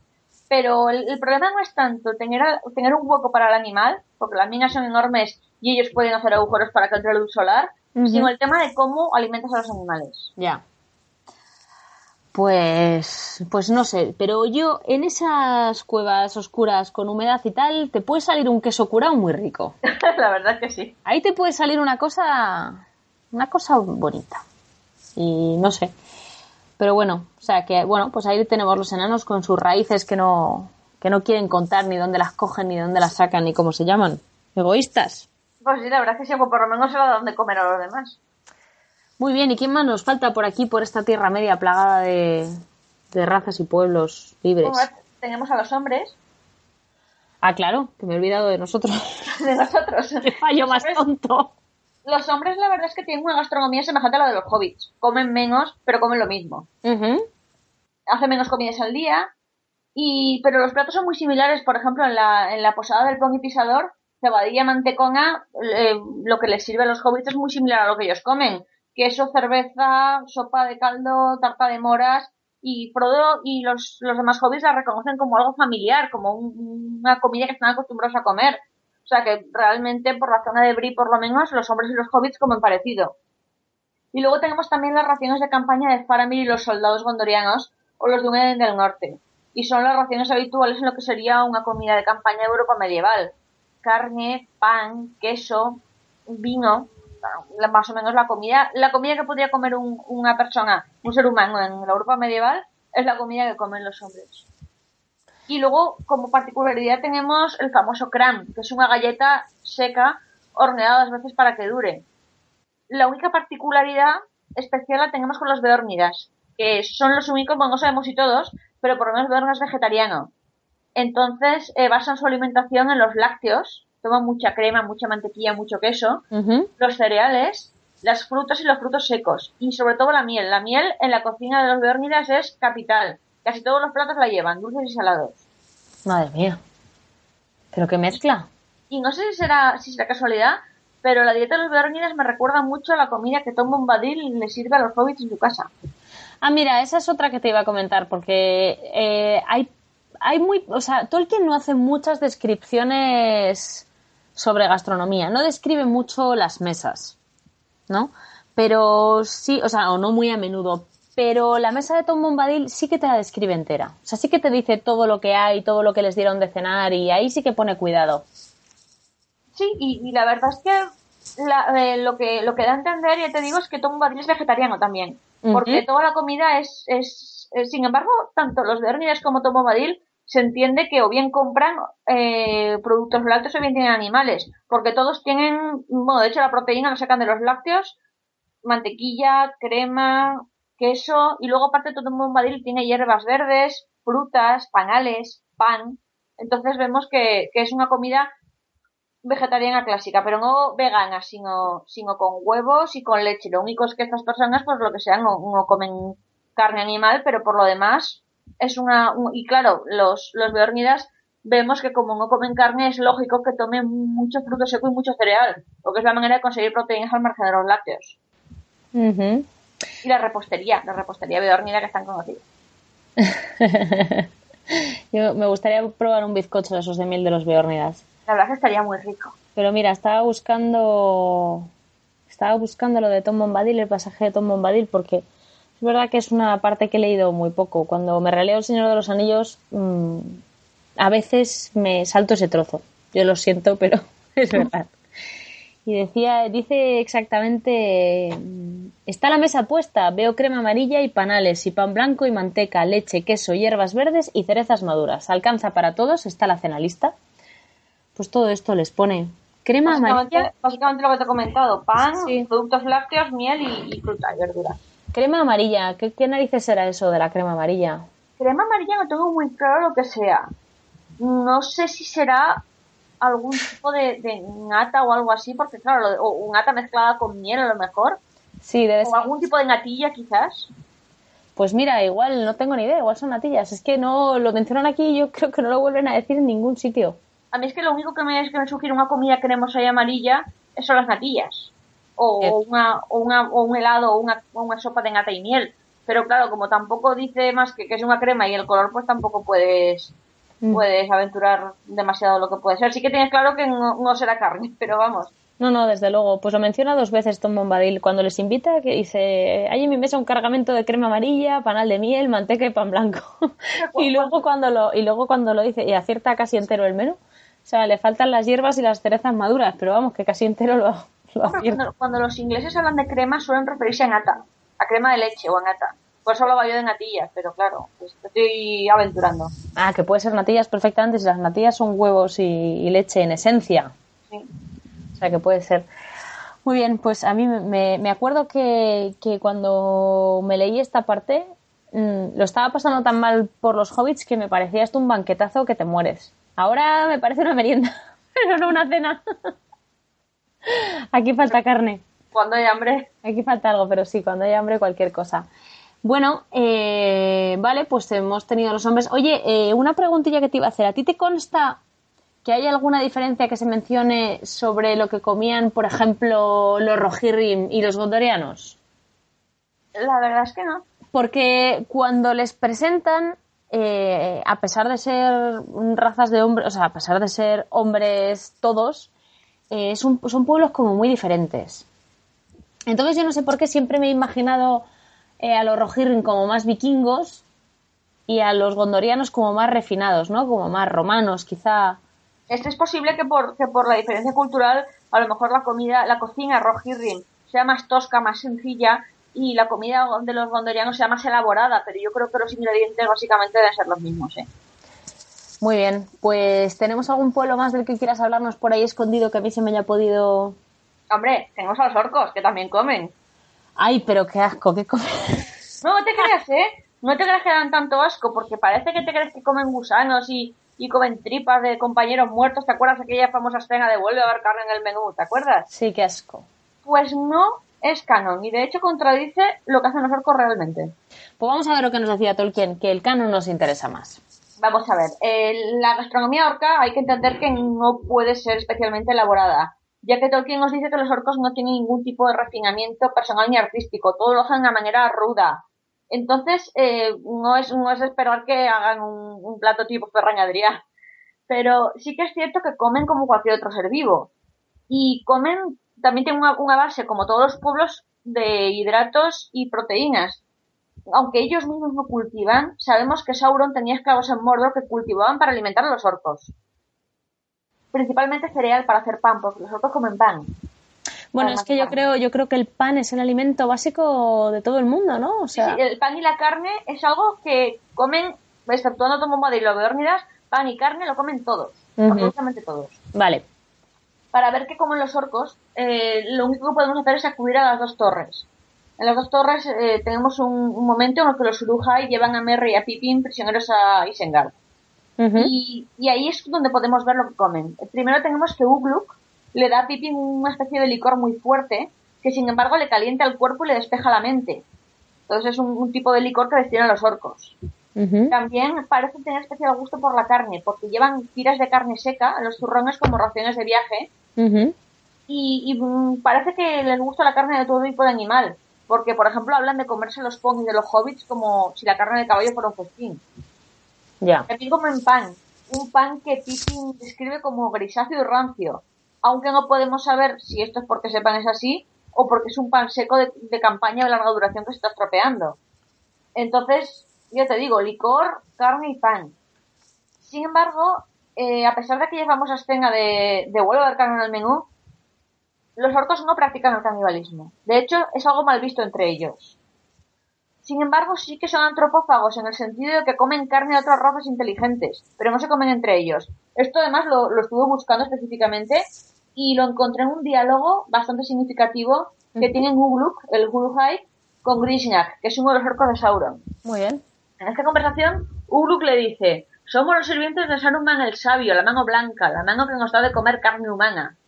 Pero el, problema no es tanto tener, tener un hueco para el animal, porque las minas son enormes y ellos pueden hacer agujeros para que entre luz solar, sino el tema de cómo alimentas a los animales. Ya. Pues, pues no sé, pero yo en esas cuevas oscuras con humedad y tal, te puede salir un queso curado muy rico. La verdad que sí. Ahí te puede salir una cosa, una cosa bonita. Y no sé. Pero bueno, o sea que, bueno, pues ahí tenemos los enanos con sus raíces que no, que no quieren contar ni dónde las cogen, ni dónde las sacan, ni cómo se llaman. Egoístas. Pues sí, la verdad es que sí, pues por lo menos se va a dar de comer a los demás. Muy bien, ¿y quién más nos falta por aquí, por esta tierra media plagada de, de razas y pueblos libres? Bueno, tenemos a los hombres. Ah, claro, que me he olvidado de nosotros. De nosotros. Qué fallo más hombres- tonto. Los hombres, la verdad es que tienen una gastronomía semejante a la de los hobbits. Comen menos, pero comen lo mismo. Hacen menos comidas al día. Y, pero los platos son muy similares. Por ejemplo, en la, en la posada del Pon y Pisador, cebadilla, mantecona, eh, lo que les sirve a los hobbits es muy similar a lo que ellos comen. Queso, cerveza, sopa de caldo, tarta de moras. Y Frodo y los, los demás hobbits la reconocen como algo familiar, como un- una comida que están acostumbrados a comer. O sea que realmente por la zona de Bri, por lo menos, los hombres y los hobbits comen parecido. Y luego tenemos también las raciones de campaña de Faramir y los soldados gondorianos o los de Uneden del Norte. Y son las raciones habituales en lo que sería una comida de campaña de Europa medieval. Carne, pan, queso, vino, más o menos la comida, la comida que podría comer un- una persona, un ser humano en la Europa medieval, es la comida que comen los hombres. Y luego, como particularidad, tenemos el famoso cram, que es una galleta seca horneada dos veces para que dure. La única particularidad especial la tenemos con los beórnidas, que son los únicos, bueno, no sabemos si todos, pero por lo menos Beorn es vegetariano. Entonces, eh, basan su alimentación en los lácteos, toman mucha crema, mucha mantequilla, mucho queso, los cereales, las frutas y los frutos secos, y sobre todo la miel. La miel en la cocina de los beórnidas es capital. Casi todos los platos la llevan, dulces y salados. Madre mía. ¿Pero qué mezcla? Y no sé si será, si será casualidad, pero la dieta de los beórnidas me recuerda mucho a la comida que Tom Bombadil le sirve a los hobbits en su casa. Ah, mira, esa es otra que te iba a comentar, porque eh, hay, hay muy. O sea, Tolkien no hace muchas descripciones sobre gastronomía. No describe mucho las mesas, ¿no? Pero sí, o sea, o no muy a menudo. Pero la mesa de Tom Bombadil sí que te la describe entera. O sea, sí que te dice todo lo que hay, todo lo que les dieron de cenar, y ahí sí que pone cuidado. Sí, y, y la verdad es que la- eh, lo que lo que da a entender, ya te digo, es que Tom Bombadil es vegetariano también. Porque toda la comida es, es, eh, sin embargo, tanto los beórnidas como Tom Bombadil se entiende que o bien compran eh, productos lácteos o bien tienen animales. Porque todos tienen, bueno, de hecho la proteína la sacan de los lácteos, mantequilla, crema, queso, y luego aparte Tom Bombadil tiene hierbas verdes, frutas, panales, pan. Entonces vemos que, que es una comida vegetariana clásica, pero no vegana, sino, sino con huevos y con leche. Lo único es que estas personas, pues lo que sea, no, no comen carne animal, pero por lo demás es una... un- y claro, los, los beórnidas vemos que como no comen carne es lógico que tomen mucho fruto seco y mucho cereal, porque es la manera de conseguir proteínas al margen de los lácteos. Ujú. Y la repostería, la repostería beórnida que están conocidos. Yo me gustaría probar un bizcocho de esos de miel de los beórnidas. La verdad que estaría muy rico. Pero mira, estaba buscando estaba buscando lo de Tom Bombadil, el pasaje de Tom Bombadil, porque es verdad que es una parte que he leído muy poco. Cuando me releo El Señor de los Anillos, mm, a veces me salto ese trozo. Yo lo siento, pero es verdad. Y decía, dice exactamente, está la mesa puesta, veo crema amarilla y panales, y pan blanco y manteca, leche, queso, hierbas verdes y cerezas maduras. Alcanza para todos, está la cena lista. Pues todo esto les pone crema Básicamente, amarilla, básicamente lo que te he comentado, pan, Sí. productos lácteos, miel y, y fruta y verdura. crema amarilla. ¿Qué, ¿Qué narices será eso de la crema amarilla? Crema amarilla no tengo muy claro lo que sea. No sé si será algún tipo de, de nata o algo así, porque claro, lo o nata mezclada con miel a lo mejor, Sí, debe o ser. algún tipo de natilla quizás. Pues mira, igual no tengo ni idea, igual son natillas. Es que no lo mencionan aquí y yo creo que no lo vuelven a decir en ningún sitio. A mí es que lo único que me, es que me sugiere una comida cremosa y amarilla son las natillas. O, o una, o, una, o un helado o una, o una sopa de nata y miel. Pero claro, como tampoco dice más que, que es una crema y el color, pues tampoco puedes Mm. puedes aventurar demasiado lo que puede ser. Sí que tienes claro que no, no será carne, pero vamos. No, no, desde luego. Pues lo menciona dos veces Tom Bombadil cuando les invita, que dice, hay en mi mesa un cargamento de crema amarilla, panal de miel, manteca y pan blanco. y luego cuando lo y luego cuando lo dice y acierta casi entero el menú, o sea, le faltan las hierbas y las cerezas maduras, pero vamos, que casi entero lo, lo acierta. Cuando, cuando los ingleses hablan de crema suelen referirse a nata, a crema de leche o a nata. Hablaba yo de natillas, pero claro, pues estoy aventurando. Ah, que puede ser natillas perfectamente si las natillas son huevos y, y leche en esencia. O sea que puede ser. Muy bien, pues a mí me, me acuerdo que, que, cuando me leí esta parte mm, lo estaba pasando tan mal por los hobbits que me parecía esto un banquetazo que te mueres. Ahora me parece una merienda, pero no una cena. Aquí falta carne. Cuando hay hambre. Aquí falta algo, pero sí, cuando hay hambre cualquier cosa. Bueno, eh, vale, pues hemos tenido los hombres. Oye, eh, una preguntilla que te iba a hacer. ¿A ti te consta que hay alguna diferencia que se mencione sobre lo que comían, por ejemplo, los Rohirrim y los Gondorianos? La verdad es que no. Porque cuando les presentan, eh, a pesar de ser razas de hombres, o sea, a pesar de ser hombres todos, eh, son, pueblos como muy diferentes. Entonces yo no sé por qué siempre me he imaginado eh, a los Rohirrim como más vikingos y a los gondorianos como más refinados, ¿no? Como más romanos, quizá. Esto es posible que por, que por la diferencia cultural, a lo mejor la comida, la cocina Rohirrim sea más tosca, más sencilla y la comida de los gondorianos sea más elaborada, pero yo creo que los ingredientes básicamente deben ser los mismos, ¿eh? Muy bien, pues ¿tenemos algún pueblo más del que quieras hablarnos por ahí escondido que a mí se me haya podido...? Hombre, tenemos a los orcos, que también comen. Ay, pero qué asco, ¿qué comen? No, te creas, ¿eh? No te creas que dan tanto asco, porque parece que te crees que comen gusanos y, y comen tripas de compañeros muertos. ¿Te acuerdas de aquella famosa escena de vuelve a haber carne en el menú? ¿Te acuerdas? Sí, qué asco. Pues no es canon y de hecho contradice lo que hacen los orcos realmente. Pues vamos a ver lo que nos decía Tolkien, que el canon nos interesa más. Vamos a ver, la gastronomía orca hay que entender que no puede ser especialmente elaborada, ya que Tolkien nos dice que los orcos no tienen ningún tipo de refinamiento personal ni artístico, todo lo hacen de manera ruda. Entonces, eh, no, es, no es esperar que hagan un, plato tipo perrañadría, pero sí que es cierto que comen como cualquier otro ser vivo. Y comen, también tienen una base, como todos los pueblos, de hidratos y proteínas aunque ellos mismos no cultivan, sabemos que Sauron tenía esclavos en Mordor que cultivaban para alimentar a los orcos. Principalmente cereal para hacer pan, porque los orcos comen pan. Bueno, es que yo creo, yo creo que el pan es el alimento básico de todo el mundo, ¿no? O sea... Sí, el pan y la carne es algo que comen, exceptuando Tom y Beórnidas, pan y carne lo comen todos, absolutamente todos. Vale. Para ver qué comen los orcos, eh, lo único que podemos hacer es acudir a las dos torres. En las dos torres eh, tenemos un, momento en el que los Urujai llevan a Merry y a Pippin prisioneros a Isengard. Y, ahí es donde podemos ver lo que comen. Primero tenemos que Ugluk le da a Pippin una especie de licor muy fuerte que sin embargo le calienta el cuerpo y le despeja la mente. Entonces es un, tipo de licor que destinan los orcos. También parecen tener especial gusto por la carne, porque llevan tiras de carne seca en los zurrones como raciones de viaje. Y, y, mm, parece que les gusta la carne de todo tipo de animal porque, por ejemplo, hablan de comerse los pongis de los hobbits como si la carne de caballo fuera un festín. Ya. También comen pan, un pan que Pippin describe como grisáceo y rancio, aunque no podemos saber si esto es porque ese pan es así o porque es un pan seco de, campaña de larga duración que se está estropeando. Entonces, yo te digo, licor, carne y pan. Sin embargo, eh, a pesar de que llevamos a escena de, de vuelo de carne en el menú, los orcos no practican el canibalismo. De hecho, es algo mal visto entre ellos. Sin embargo, sí que son antropófagos en el sentido de que comen carne de otras razas inteligentes, pero no se comen entre ellos. Esto además lo, estuve buscando específicamente y lo encontré en un diálogo bastante significativo que tienen Ugluk, el Guluhai, con Grishnak, que es uno de los orcos de Sauron. Muy bien. En esta conversación, Ugluk le dice, somos los sirvientes de Saruman el Sabio, la mano blanca, la mano que nos da de comer carne humana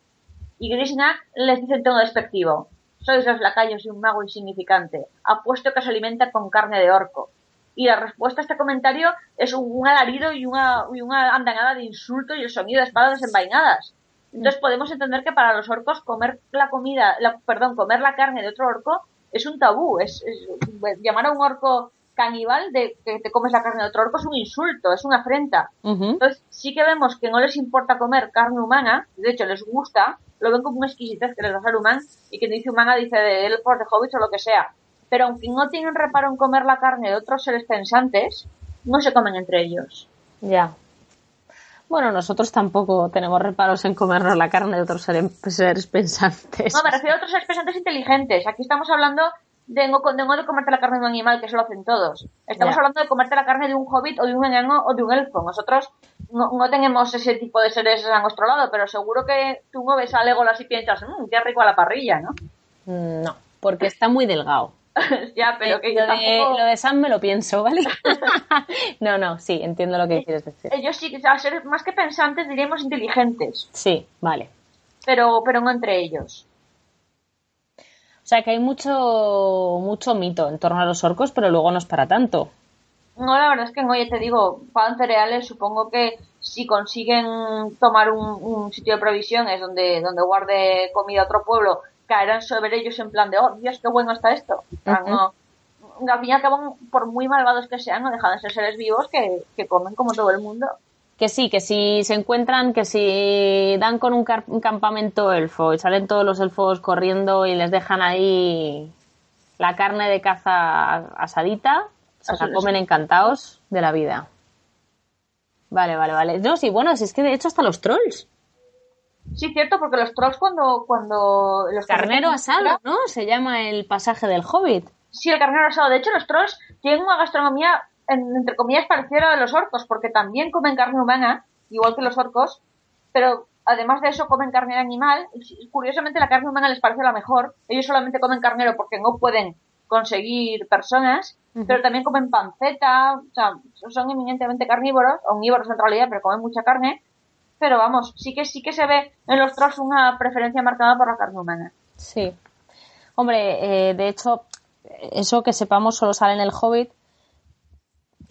y Grishnak les dice en tono despectivo, sois los lacayos de un mago insignificante, apuesto que se alimenta con carne de orco. Y la respuesta a este comentario es un, alarido y una, y una andanada de insulto y el sonido de espadas desenvainadas. Entonces podemos entender que para los orcos comer la comida, la, perdón, comer la carne de otro orco es un tabú. Es, llamar a un orco caníbal de que te comes la carne de otro orco es un insulto, es una afrenta. Entonces sí que vemos que no les importa comer carne humana, de hecho les gusta, lo ven como una exquisitez que les da ser humano y quien dice humana dice de elfos, de hobbits o lo que sea. Pero aunque no tienen reparo en comer la carne de otros seres pensantes, no se comen entre ellos. Ya. Bueno, nosotros tampoco tenemos reparos en comernos la carne de otros seres, pensantes. No, me refiero a otros seres pensantes inteligentes. Aquí estamos hablando tengo, tengo de comerte la carne de un animal, que eso lo hacen todos. Estamos hablando de comerte la carne de un hobbit o de un enano o de un elfo. Nosotros no, no tenemos ese tipo de seres a nuestro lado, pero seguro que tú no ves a Legolas y piensas, mmm, qué rico a la parrilla, ¿no? Mm, No, porque está muy delgado. ya, pero que Eh, lo, de, tampoco... lo de Sam me lo pienso, ¿vale? no, no, sí, entiendo lo que quieres decir. Ellos sí, a ser más que pensantes, diríamos inteligentes, Sí, vale. pero, pero no entre ellos. O sea que hay mucho, mucho mito en torno a los orcos, pero luego no es para tanto. No, la verdad es que no, ya te digo, pagan cereales, supongo que si consiguen tomar un, un sitio de provisiones donde, donde guarde comida a otro pueblo, caerán sobre ellos en plan de, oh, Dios, qué bueno está esto. No, al fin y al cabo, por muy malvados que sean, no dejan de ser seres vivos que, que comen como todo el mundo. Que sí, que si se encuentran, que si dan con un, campamento elfo y salen todos los elfos corriendo y les dejan ahí la carne de caza asadita, se la es. comen encantados de la vida. Vale, vale, vale. No, sí, bueno, si es que de hecho hasta los trolls. Sí, cierto, porque los trolls cuando... cuando los Carnero asado, ¿no? Se llama el pasaje del Hobbit. Sí, el carnero asado. De hecho, los trolls tienen una gastronomía, entre comillas, parecida a los orcos, porque también comen carne humana, igual que los orcos, pero además de eso comen carne de animal. Y Curiosamente, la carne humana les parece la mejor. Ellos solamente comen carnero porque no pueden conseguir personas, pero también comen panceta, o sea, son eminentemente carnívoros, omnívoros en realidad, pero comen mucha carne. Pero vamos, sí que sí que se ve en los trolls una preferencia marcada por la carne humana. Sí. Hombre, eh, de hecho, eso que sepamos solo sale en el Hobbit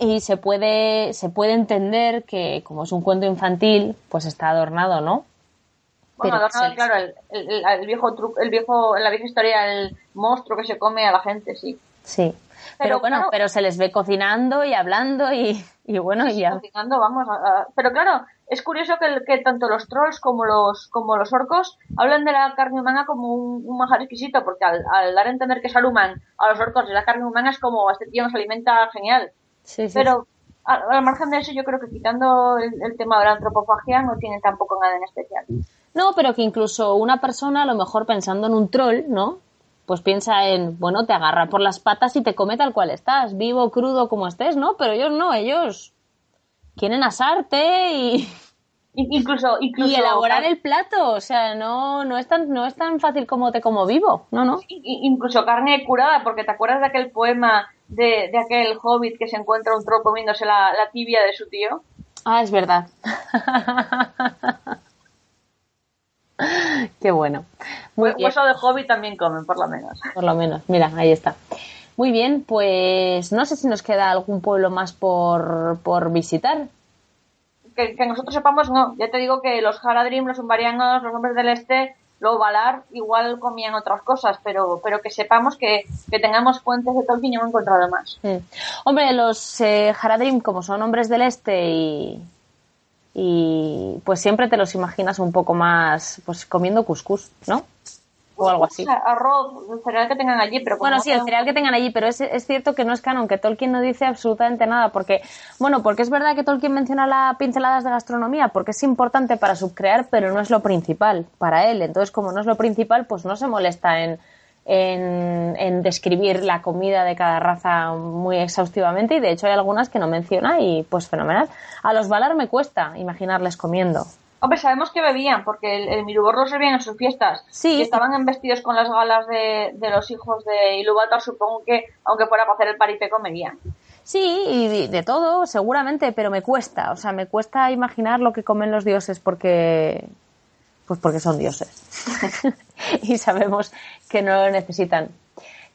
y se puede, se puede entender que como es un cuento infantil, pues está adornado, ¿no? Bueno, Pero adornado, claro, el, el- el viejo tru- el viejo, la vieja historia, el monstruo que se come a la gente, sí. Sí. Pero, Pero bueno, claro- pero se les ve cocinando y hablando y, y bueno, y ya. Cocinando, vamos. a- a- pero claro, es curioso que, que tanto los trolls como los, como los orcos hablan de la carne humana como un, un manjar exquisito, porque al, al dar a entender que Saruman a los orcos y la carne humana es como este tío nos alimenta genial. Sí, sí, Pero al, margen de eso, yo creo que quitando el, el tema de la antropofagia no tiene tampoco nada en especial. No, pero que incluso una persona, a lo mejor pensando en un troll, ¿no? Pues piensa en, bueno, te agarra por las patas y te come tal cual estás, vivo, crudo, como estés, ¿no? Pero ellos no, ellos quieren asarte y, In- Incluso, incluso y elaborar el plato, o sea, no, no, es tan, no es tan fácil como te como vivo, no, no. Incluso carne curada, porque te acuerdas de aquel poema de, de aquel hobbit que se encuentra un troll comiéndose la, la tibia de su tío. Ah, es verdad. Qué bueno. Muy bien. Hueso de hobbit también comen, por lo menos. Por lo menos, mira, ahí está. Muy bien, pues no sé si nos queda algún pueblo más por, por visitar. Que, que nosotros sepamos, no. Ya te digo que los Haradrim, los Umbarianos, los hombres del Este, los Valar, igual comían otras cosas, pero, pero que sepamos que, que tengamos fuentes de Tolkien y no encontrado más. Hombre, los eh, Haradrim, como son hombres del este y, y pues siempre te los imaginas un poco más pues comiendo cuscús, ¿no? O algo así. Arroz, el cereal que tengan allí, pero Bueno, no sí, el cereal que tengan allí, pero es, es cierto que no es canon, que Tolkien no dice absolutamente nada, porque, bueno, porque es verdad que Tolkien menciona las pinceladas de gastronomía, porque es importante para subcrear, pero no es lo principal para él. Entonces, como no es lo principal, pues no se molesta en, en, en describir la comida de cada raza muy exhaustivamente, y de hecho hay algunas que no menciona, y pues fenomenal. A los Valar me cuesta imaginarles comiendo. Hombre, sabemos que bebían, porque el, el Mirubor lo servían en sus fiestas. Sí. Y estaban vestidos con las galas de, de los hijos de Ilúvatar, supongo que, aunque fuera para hacer el paripé, comerían. Sí, y de, de todo, seguramente, pero me cuesta, o sea, me cuesta imaginar lo que comen los dioses porque, pues porque son dioses. y sabemos que no lo necesitan.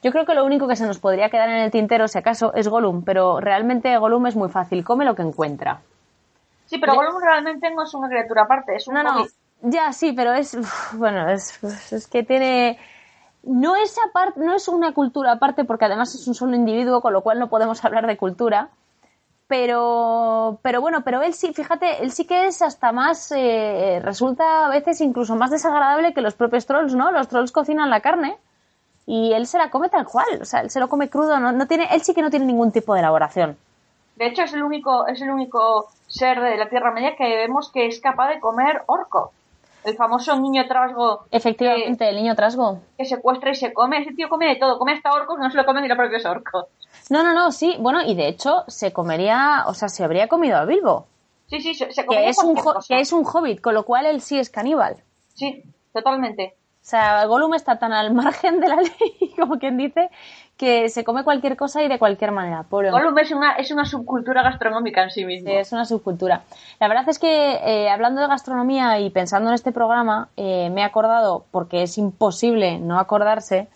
Yo creo que lo único que se nos podría quedar en el tintero, si acaso, es Gollum, pero realmente Gollum es muy fácil, come lo que encuentra. Sí, pero Gollum realmente no es una criatura aparte, es un No, no, ya sí, pero es, bueno, es, es que tiene, no es aparte, no es una cultura aparte porque además es un solo individuo, con lo cual no podemos hablar de cultura. Pero, pero bueno, pero él sí, fíjate, él sí que es hasta más, eh, resulta a veces incluso más desagradable que los propios trolls, ¿no? Los trolls cocinan la carne y él se la come tal cual, o sea, él se lo come crudo, no, no tiene, él sí que no tiene ningún tipo de elaboración. De hecho, es el único, es el único ser de la Tierra Media que vemos que es capaz de comer orco. el famoso niño trasgo. Efectivamente, el niño trasgo. Que secuestra y se come. Ese tío come de todo. Come hasta orcos, no se lo comen ni los propios orcos. No, no, no, sí. Bueno, y de hecho se comería, o sea, se habría comido a Bilbo. Sí, sí, se, se que es, un que es un hobbit, con lo cual él sí es caníbal. Sí, totalmente. O sea, Gollum está tan al margen de la ley, como quien dice, que se come cualquier cosa y de cualquier manera. Gollum es una, es una subcultura gastronómica en sí mismo. es una subcultura. La verdad es que, eh, hablando de gastronomía y pensando en este programa, eh, me he acordado, porque es imposible no acordarse,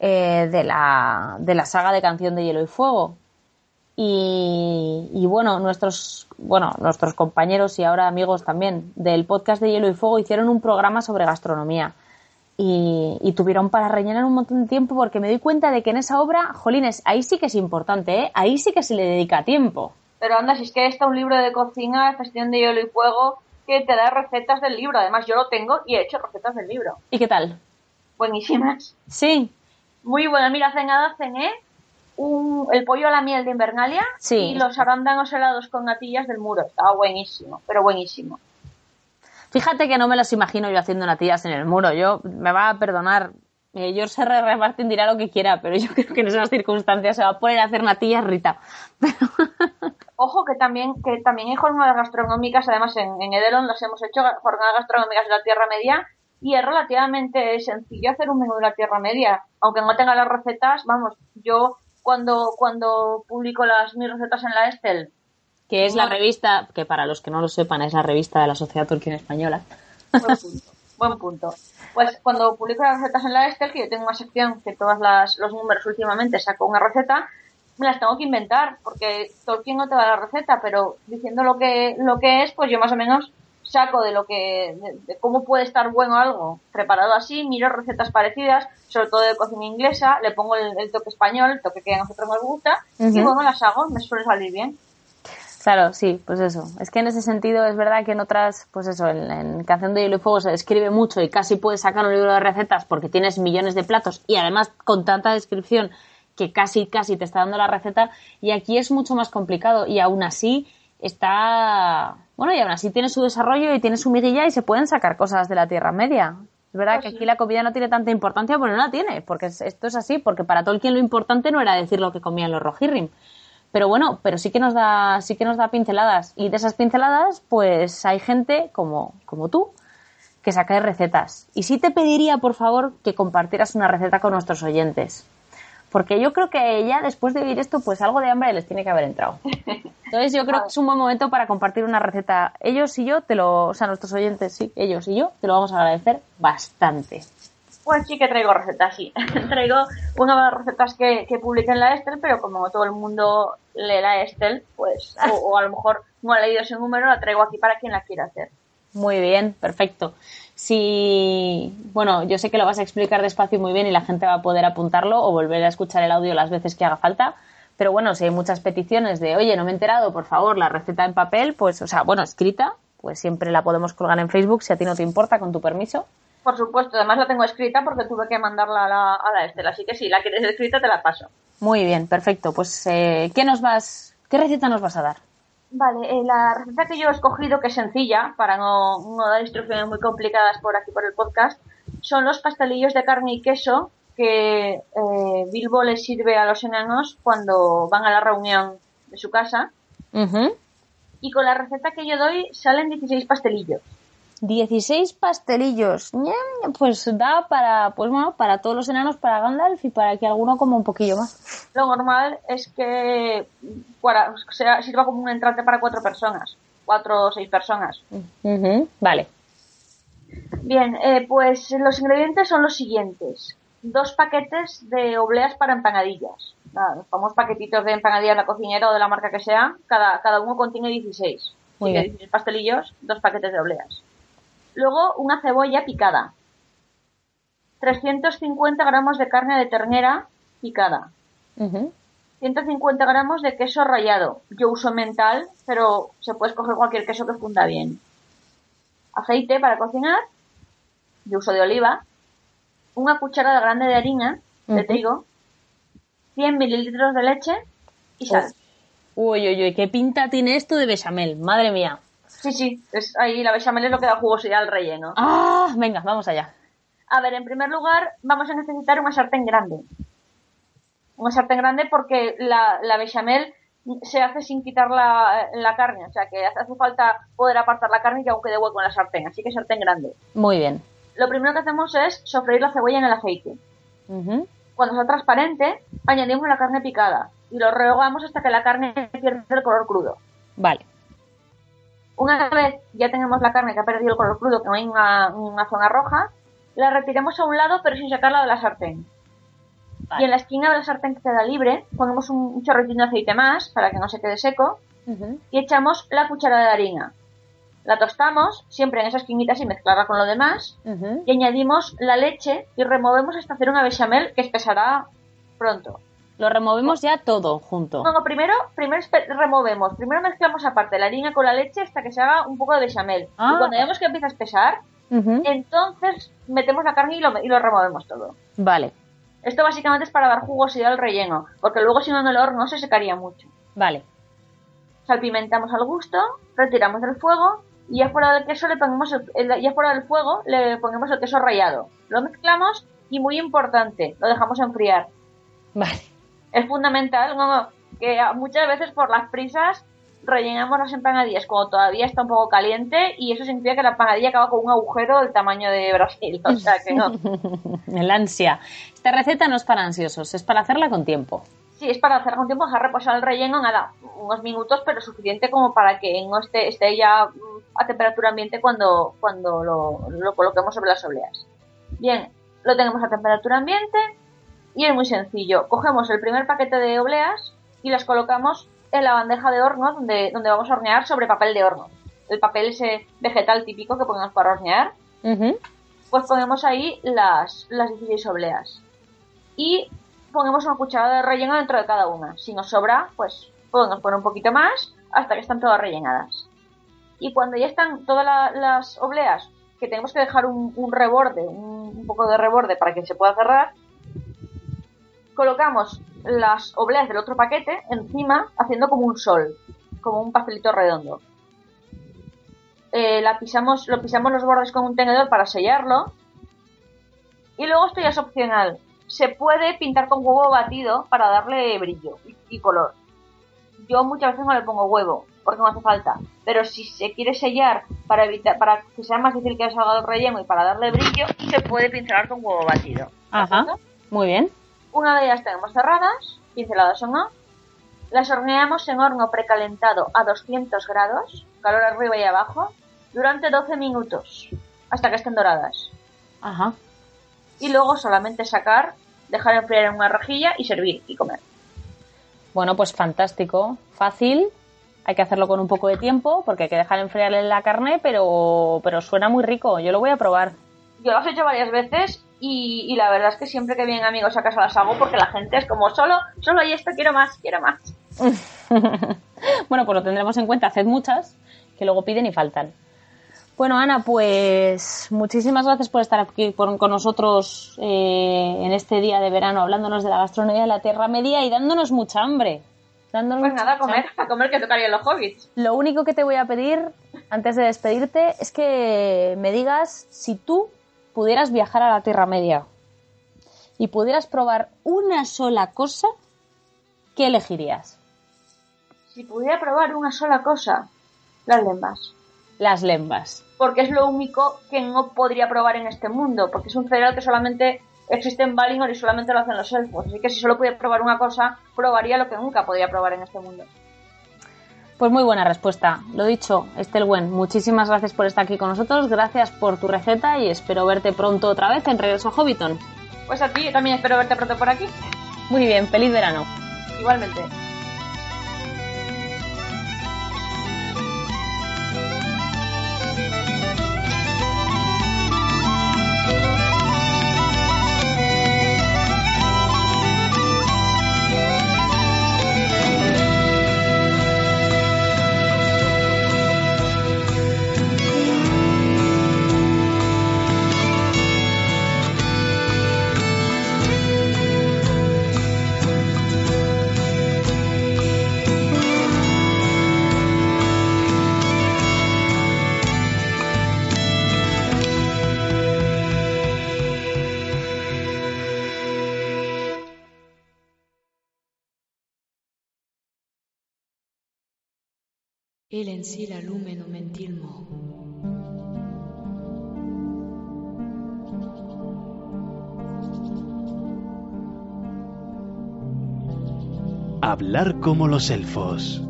eh, de, la, de la saga de Canción de Hielo y Fuego. Y, y, bueno, nuestros, bueno, nuestros compañeros y ahora amigos también del podcast de Hielo y Fuego hicieron un programa sobre gastronomía y, tuvieron para rellenar un montón de tiempo porque me doy cuenta de que en esa obra, jolines, ahí sí que es importante, ¿eh? ahí sí que se le dedica tiempo. Pero anda, si es que está un libro de cocina, gestión de hielo y fuego, que te da recetas del libro. Además, yo lo tengo y he hecho recetas del libro. ¿Y qué tal? Buenísimas. Sí. Muy buena. Mira, hace nada cené un, el pollo a la miel de Invernalia y los arándanos helados con natillas del muro. Estaba buenísimo, pero buenísimo. Fíjate que no me los imagino yo haciendo natillas en el muro. Yo me va a perdonar. Eh, George R. R. Martin dirá lo que quiera, pero yo creo que en esas circunstancias se va a poner a hacer natillas Rita. Ojo que también que también hay jornadas gastronómicas, además en, en Edelon las hemos hecho jornadas gastronómicas de la Tierra Media y es relativamente sencillo hacer un menú de la Tierra Media, aunque no tenga las recetas, vamos, yo cuando cuando publico las mis recetas en la Estel que es la revista, que para los que no lo sepan, es la revista de la Sociedad Turquía Española. Buen punto. Buen punto. Pues cuando publico las recetas en la Estel, que yo tengo una sección que todos los números últimamente saco una receta, me las tengo que inventar, porque Tolkien no te da la receta, pero diciendo lo que, lo que es, pues yo más o menos saco de lo que, de, cómo puede estar bueno algo preparado así, miro recetas parecidas, sobre todo de cocina inglesa, le pongo el, toque español, el toque que a nosotros nos gusta, y bueno, las hago, me suele salir bien. Claro, sí, pues eso. Es que en ese sentido es verdad que en otras, pues eso, en, Canción de Hielo y Fuego se describe mucho y casi puedes sacar un libro de recetas porque tienes millones de platos y además con tanta descripción que casi, casi te está dando la receta y aquí es mucho más complicado y aún así está, bueno, y aún así tiene su desarrollo y tiene su mirilla y se pueden sacar cosas de la Tierra Media. Es verdad pues que aquí la comida no tiene tanta importancia, pero no la tiene, porque esto es así, porque para Tolkien lo importante no era decir lo que comían los Rohirrim, pero bueno, pero sí que nos da, sí que nos da pinceladas. Y de esas pinceladas, pues hay gente como, como tú que saca recetas. Y sí te pediría, por favor, que compartieras una receta con nuestros oyentes. Porque yo creo que ya después de oír esto, pues algo de hambre les tiene que haber entrado. Entonces yo creo que es un buen momento para compartir una receta. Ellos y yo te lo, o sea, nuestros oyentes, sí, ellos y yo te lo vamos a agradecer bastante. Pues sí que traigo recetas, sí. traigo una de las recetas que, que publiqué en la Estel, pero como todo el mundo lee la Estel, pues, o, a lo mejor no ha leído ese número, la traigo aquí para quien la quiera hacer. Muy bien, perfecto. Si, bueno, yo sé que lo vas a explicar despacio muy bien y la gente va a poder apuntarlo o volver a escuchar el audio las veces que haga falta. Pero bueno, si hay muchas peticiones de, oye, no me he enterado, por favor, la receta en papel, pues, o sea, bueno, escrita, pues siempre la podemos colgar en Facebook si a ti no te importa, con tu permiso. Por supuesto, además la tengo escrita porque tuve que mandarla a la, a la Estela, así que si la quieres escrita te la paso. Muy bien, perfecto. Pues, eh, ¿qué nos vas, qué receta nos vas a dar? Vale, eh, la receta que yo he escogido, que es sencilla, para no, no, dar instrucciones muy complicadas por aquí por el podcast, son los pastelillos de carne y queso que eh, Bilbo les sirve a los enanos cuando van a la reunión de su casa. Y con la receta que yo doy salen 16 pastelillos. 16 pastelillos. Pues da para, pues bueno, para todos los enanos, para Gandalf y para que alguno coma un poquillo más. Lo normal es que para, sea, sirva como un entrante para cuatro personas. Cuatro o seis personas. Vale. Bien, eh, pues los ingredientes son los siguientes. Dos paquetes de obleas para empanadillas. los famosos paquetitos de empanadillas de la cocinera o de la marca que sea. Cada, cada uno contiene 16. Muy bien. 16 pastelillos, dos paquetes de obleas Luego una cebolla picada. 350 gramos de carne de ternera picada. 150 gramos de queso rallado. Yo uso mental, pero se puede escoger cualquier queso que funda bien. Aceite para cocinar. Yo uso de oliva. Una cucharada grande de harina de trigo. 100 mililitros de leche y sal. Uy, uy, uy, qué pinta tiene esto de bechamel, madre mía. Sí, sí, es ahí la bechamel es lo que da jugosidad al relleno. ¡Ah! Venga, vamos allá. A ver, en primer lugar, vamos a necesitar una sartén grande. Una sartén grande porque la, la bechamel se hace sin quitar la, la carne, o sea que hace falta poder apartar la carne y que aún quede hueco en la sartén, así que sartén grande. Muy bien. Lo primero que hacemos es sofreír la cebolla en el aceite. Cuando está transparente, añadimos la carne picada y lo rehogamos hasta que la carne pierde el color crudo. Vale. Una vez ya tenemos la carne que ha perdido el color crudo, que no hay una, una zona roja, la retiramos a un lado pero sin sacarla de la sartén. Vale. Y en la esquina de la sartén que queda libre ponemos un, chorritín de aceite más para que no se quede seco y echamos la cucharada de harina. La tostamos, siempre en esa esquinita sin mezclarla con lo demás, y añadimos la leche y removemos hasta hacer una bechamel que espesará pronto. Lo removemos ya todo junto. No, no, primero, primero removemos, primero mezclamos aparte la harina con la leche hasta que se haga un poco de bechamel. Ah. Y cuando vemos que empieza a espesar, entonces metemos la carne y lo, y lo removemos todo. Vale, Esto básicamente es para dar jugosidad al relleno, porque luego si no en el horno se secaría mucho. vale. Salpimentamos al gusto, retiramos del fuego y ya fuera del queso le ponemos el, el- ya fuera del fuego le ponemos el queso rallado. Lo mezclamos y muy importante, lo dejamos enfriar. Vale. Es fundamental que muchas veces por las prisas rellenamos las empanadillas cuando todavía está un poco caliente y eso significa que la empanadilla acaba con un agujero del tamaño de Brasil. O sea que no. El ansia. Esta receta no es para ansiosos, es para hacerla con tiempo. Sí, es para hacer con tiempo, dejar reposar el relleno, nada, unos minutos, pero suficiente como para que no esté, esté ya mm, a temperatura ambiente cuando, cuando lo, lo coloquemos sobre las obleas. Bien, lo tenemos a temperatura ambiente y es muy sencillo. Cogemos el primer paquete de obleas y las colocamos en la bandeja de horno donde, donde vamos a hornear sobre papel de horno. El papel ese vegetal típico que ponemos para hornear pues ponemos ahí las, las 16 obleas. Y ponemos una cucharada de relleno dentro de cada una. Si nos sobra, pues podemos poner un poquito más hasta que están todas rellenadas. Y cuando ya están todas la- las obleas, que tenemos que dejar un, un reborde, un, un poco de reborde para que se pueda cerrar, colocamos las obleas del otro paquete encima haciendo como un sol, como un pastelito redondo. Eh, la pisamos, lo pisamos los bordes con un tenedor para sellarlo. Y luego esto ya es opcional. Se puede pintar con huevo batido para darle brillo y, y color. Yo muchas veces no le pongo huevo porque no hace falta. Pero si se quiere sellar para evitar, para que sea más difícil que salga el relleno y para darle brillo, se puede pincelar con huevo batido. ¿De Ajá. Muy bien. Una vez las tenemos cerradas, pinceladas o no, las horneamos en horno precalentado a 200 grados, calor arriba y abajo, durante 12 minutos, hasta que estén doradas. Ajá. Y luego solamente sacar, dejar enfriar en una rejilla y servir y comer. Bueno, pues fantástico. Fácil. Hay que hacerlo con un poco de tiempo porque hay que dejar enfriar la carne, pero, pero suena muy rico. Yo lo voy a probar. Yo las he hecho varias veces y, y la verdad es que siempre que vienen amigos a casa las hago porque la gente es como solo, solo hay esto, quiero más, quiero más. bueno, pues lo tendremos en cuenta. Haced muchas que luego piden y faltan. Bueno, Ana, pues muchísimas gracias por estar aquí por- con nosotros eh, en este día de verano, hablándonos de la gastronomía de la Tierra Media y dándonos mucha hambre. Dándonos Pues mucha nada, a comer, a comer que tocarían los hobbits. Lo único que te voy a pedir antes de despedirte es que me digas si tú pudieras viajar a la Tierra Media y pudieras probar una sola cosa, ¿qué elegirías? Si pudiera probar una sola cosa, las lembas. Las lembas. porque es lo único que no podría probar en este mundo, porque es un cereal que solamente existe en Valinor y solamente lo hacen los elfos. Así que si solo pudiera probar una cosa, probaría lo que nunca podría probar en este mundo. Pues muy buena respuesta. Lo dicho, Estelwen, muchísimas gracias por estar aquí con nosotros, gracias por tu receta y espero verte pronto otra vez en Regreso a Hobbiton. Pues a ti, yo también espero verte pronto por aquí. Muy bien, feliz verano. Igualmente. El en sí la lumeno mentilmo. Hablar como los elfos.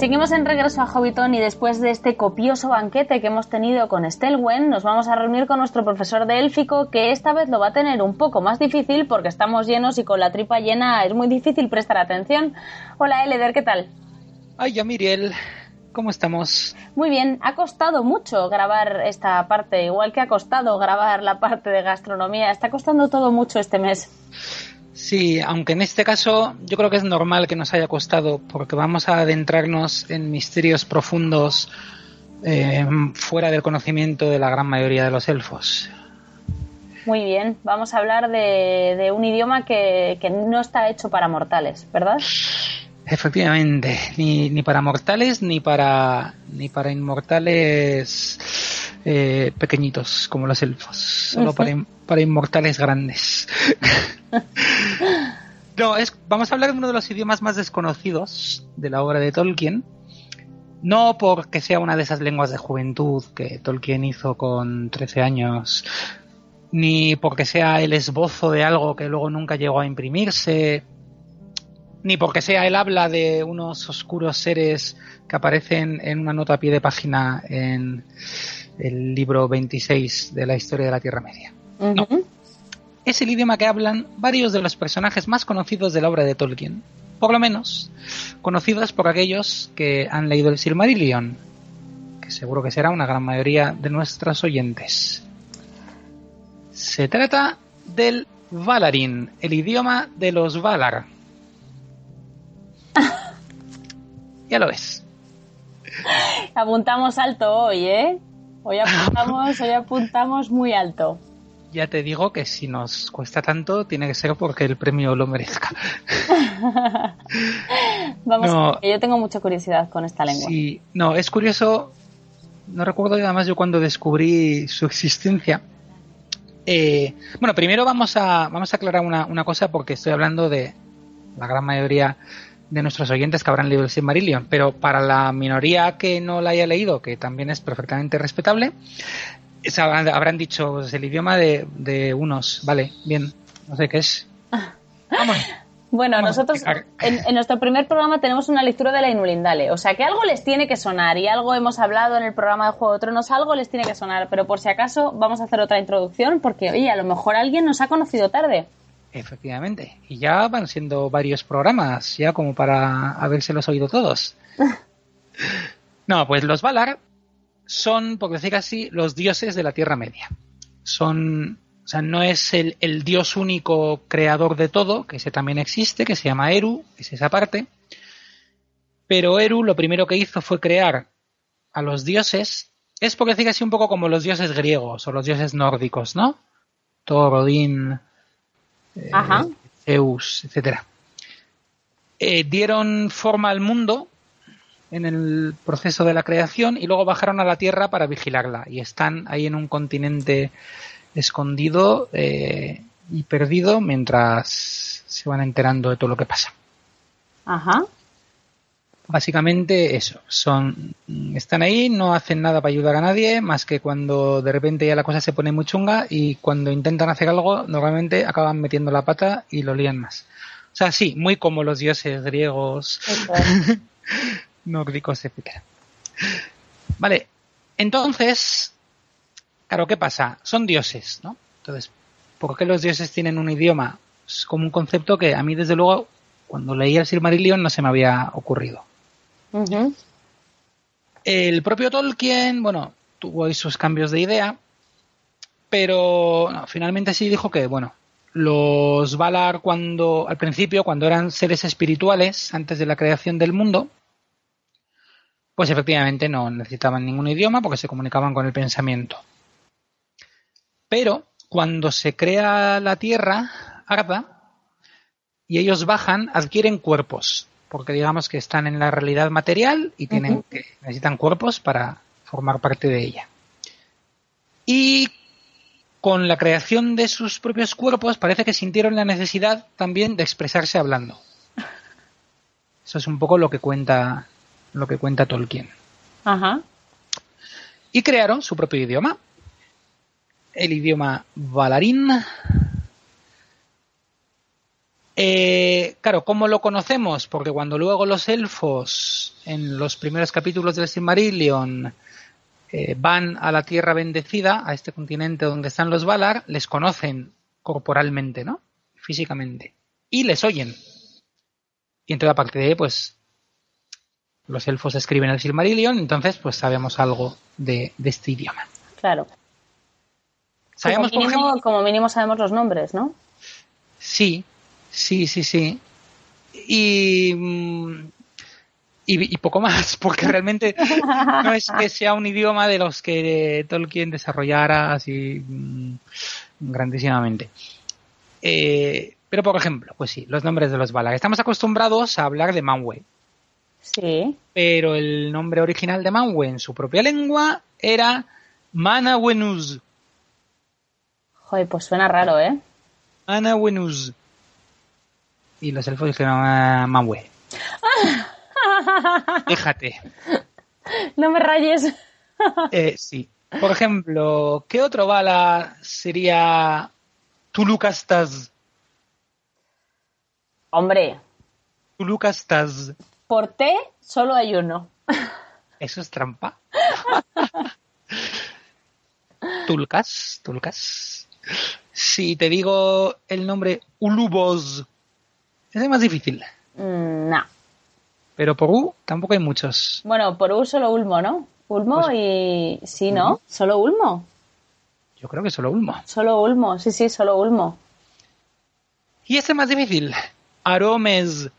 Seguimos en regreso a Hobbiton y después de este copioso banquete que hemos tenido con Stelwen, nos vamos a reunir con nuestro profesor de élfico, que esta vez lo va a tener un poco más difícil porque estamos llenos y con la tripa llena es muy difícil prestar atención. Hola, Eleder, ¿qué tal? Ay, ya Miriel, ¿cómo estamos? Muy bien, ha costado mucho grabar esta parte, igual que ha costado grabar la parte de gastronomía. Está costando todo mucho este mes. Sí, aunque en este caso yo creo que es normal que nos haya costado porque vamos a adentrarnos en misterios profundos eh, fuera del conocimiento de la gran mayoría de los elfos. Muy bien, vamos a hablar de, un idioma que, no está hecho para mortales, ¿verdad? Efectivamente, ni, ni para mortales ni para ni para inmortales eh, pequeñitos como los elfos, solo para, para inmortales grandes. no, es, vamos a hablar de uno de los idiomas más desconocidos de la obra de Tolkien. No porque sea una de esas lenguas de juventud que Tolkien hizo con 13 años, ni porque sea el esbozo de algo que luego nunca llegó a imprimirse, ni porque sea el habla de unos oscuros seres que aparecen en una nota a pie de página en, el libro 26 de la historia de la Tierra Media. No. Es el idioma que hablan varios de los personajes más conocidos de la obra de Tolkien. Por lo menos, conocidos por aquellos que han leído el Silmarillion, que seguro que será una gran mayoría de nuestros oyentes. Se trata del Valarin, el idioma de los Valar. ya lo ves. Apuntamos alto hoy, ¿eh? Hoy apuntamos, hoy apuntamos muy alto. Ya te digo que si nos cuesta tanto, tiene que ser porque el premio lo merezca. Vamos, yo tengo mucha curiosidad con esta lengua. Sí, no, es curioso. No recuerdo además yo cuando descubrí su existencia. Eh, bueno, primero vamos a, vamos a aclarar una, una cosa porque estoy hablando de la gran mayoría de nuestros oyentes que habrán leído el Silmarillion, pero para la minoría que no la haya leído, que también es perfectamente respetable, habrán dicho pues, el idioma de, unos, vale, bien, no sé qué es. Vamos. Bueno, nosotros en, nuestro primer programa tenemos una lectura de la Inulindale, o sea que algo les tiene que sonar y algo hemos hablado en el programa de Juego de Tronos, algo les tiene que sonar, pero por si acaso vamos a hacer otra introducción porque, oye, a lo mejor alguien nos ha conocido tarde. Efectivamente. Y ya van siendo varios programas, ya como para habérselos oído todos. no, pues los Valar son, por decir así, los dioses de la Tierra Media. Son, o sea, no es el, el dios único creador de todo, que ese también existe, que se llama Eru, es esa parte. Pero Eru lo primero que hizo fue crear a los dioses. Es por decir así un poco como los dioses griegos o los dioses nórdicos, ¿no? Thor, Odín, eh, Zeus, etcétera. Eh, dieron forma al mundo en el proceso de la creación y luego bajaron a la Tierra para vigilarla y están ahí en un continente escondido eh, y perdido mientras se van enterando de todo lo que pasa. Ajá. Básicamente eso, son están ahí, no hacen nada para ayudar a nadie, más que cuando de repente ya la cosa se pone muy chunga y cuando intentan hacer algo, normalmente acaban metiendo la pata y lo lían más. O sea, sí, muy como los dioses griegos, nórdicos, etc. Vale, entonces, claro, ¿qué pasa? Son dioses, ¿no? Entonces, ¿por qué los dioses tienen un idioma? Es como un concepto que a mí, desde luego, cuando leía el Silmarillion no se me había ocurrido. El propio Tolkien, bueno, tuvo ahí sus cambios de idea, pero finalmente sí dijo que, bueno, los Valar cuando, al principio, cuando eran seres espirituales, antes de la creación del mundo, pues efectivamente no necesitaban ningún idioma porque se comunicaban con el pensamiento. Pero cuando se crea la Tierra, Arda, y ellos bajan, adquieren cuerpos porque digamos que están en la realidad material y tienen que necesitan cuerpos para formar parte de ella. Y con la creación de sus propios cuerpos parece que sintieron la necesidad también de expresarse hablando. Eso es un poco lo que cuenta lo que cuenta Tolkien. Ajá. Y crearon su propio idioma. El idioma Valarín. Eh, claro, ¿cómo lo conocemos? Porque cuando luego los elfos, en los primeros capítulos del Silmarillion, eh, van a la Tierra Bendecida, a este continente donde están los Valar, les conocen corporalmente, ¿no? Físicamente. Y les oyen. Y entonces, a partir de ahí, pues, los elfos escriben el Silmarillion, entonces, pues sabemos algo de, de este idioma. Claro. Sabemos, como, por ejemplo, como mínimo sabemos los nombres, ¿no? Sí, sí, sí, sí. Y, mm, y, y poco más, porque realmente no es que sea un idioma de los que Tolkien desarrollara así mm, grandísimamente. Eh, pero, por ejemplo, pues sí, los nombres de los Valar. Estamos acostumbrados a hablar de Manwë, Sí. pero el nombre original de Manwë en su propia lengua era Manawenuz. Joder, pues suena raro, ¿eh? Manawenuz. Y los elfos dijeron ah, Manwë. Fíjate. No me rayes. Eh, sí. Por ejemplo, ¿qué otro bala sería Tulucastaz? Hombre, Tulucastaz. por T solo hay uno. ¿Eso es trampa? Tulcas, Tulcas. Si te digo el nombre Ulubos, ese es más difícil. Mm, no. Pero por U tampoco hay muchos. Bueno, por U solo Ulmo, ¿no? Ulmo Pues- y... Sí, ¿no? Solo Ulmo. Yo creo que solo Ulmo. Solo Ulmo, sí, sí, solo Ulmo. Y este es más difícil. Aromes.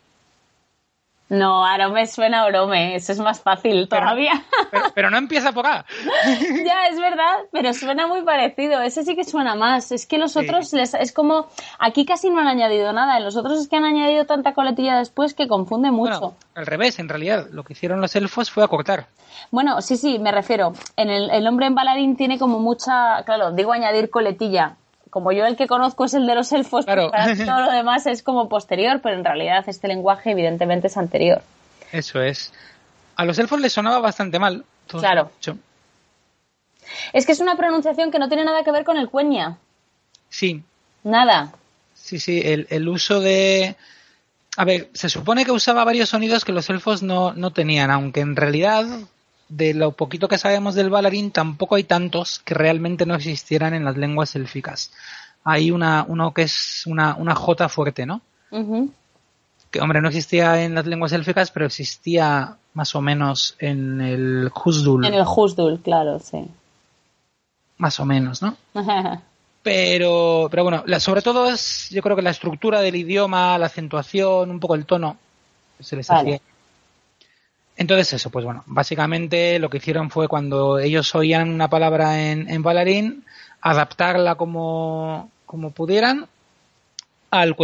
No, Arome suena a Orome, eso es más fácil todavía. Pero, pero no empieza por A. ya, es verdad, pero suena muy parecido. Ese sí que suena más. Es que los Sí. otros les, es como. Aquí casi no han añadido nada. En los otros es que han añadido tanta coletilla después que confunde mucho. Bueno, al revés, en realidad, lo que hicieron los elfos fue acortar. Bueno, sí, sí, me refiero. En el, el nombre en balarín tiene como mucha. Claro, digo añadir coletilla. Como yo el que conozco es el de los elfos, pues Claro. para todo lo demás es como posterior, pero en realidad este lenguaje evidentemente es anterior. Eso es. A los elfos les sonaba bastante mal. todo Claro. Es que es una pronunciación que no tiene nada que ver con el cueña. Sí, Nada. sí, sí. El, el uso de. A ver, se supone que usaba varios sonidos que los elfos no, no tenían, aunque en realidad, de lo poquito que sabemos del balarín, tampoco hay tantos que realmente no existieran en las lenguas élficas. Hay una, uno que es una, una J fuerte, ¿no? Ujú. que hombre no existía en las lenguas élficas, pero existía más o menos en el Husdul, En el Husdul, claro, sí. más o menos, ¿no? Pero, pero bueno, la- sobre todo es, yo creo que la estructura del idioma, la acentuación, un poco el tono, se les Vale. hacía. Entonces eso, pues bueno, básicamente lo que hicieron fue cuando ellos oían una palabra en, en balarín, adaptarla como, como pudieran al.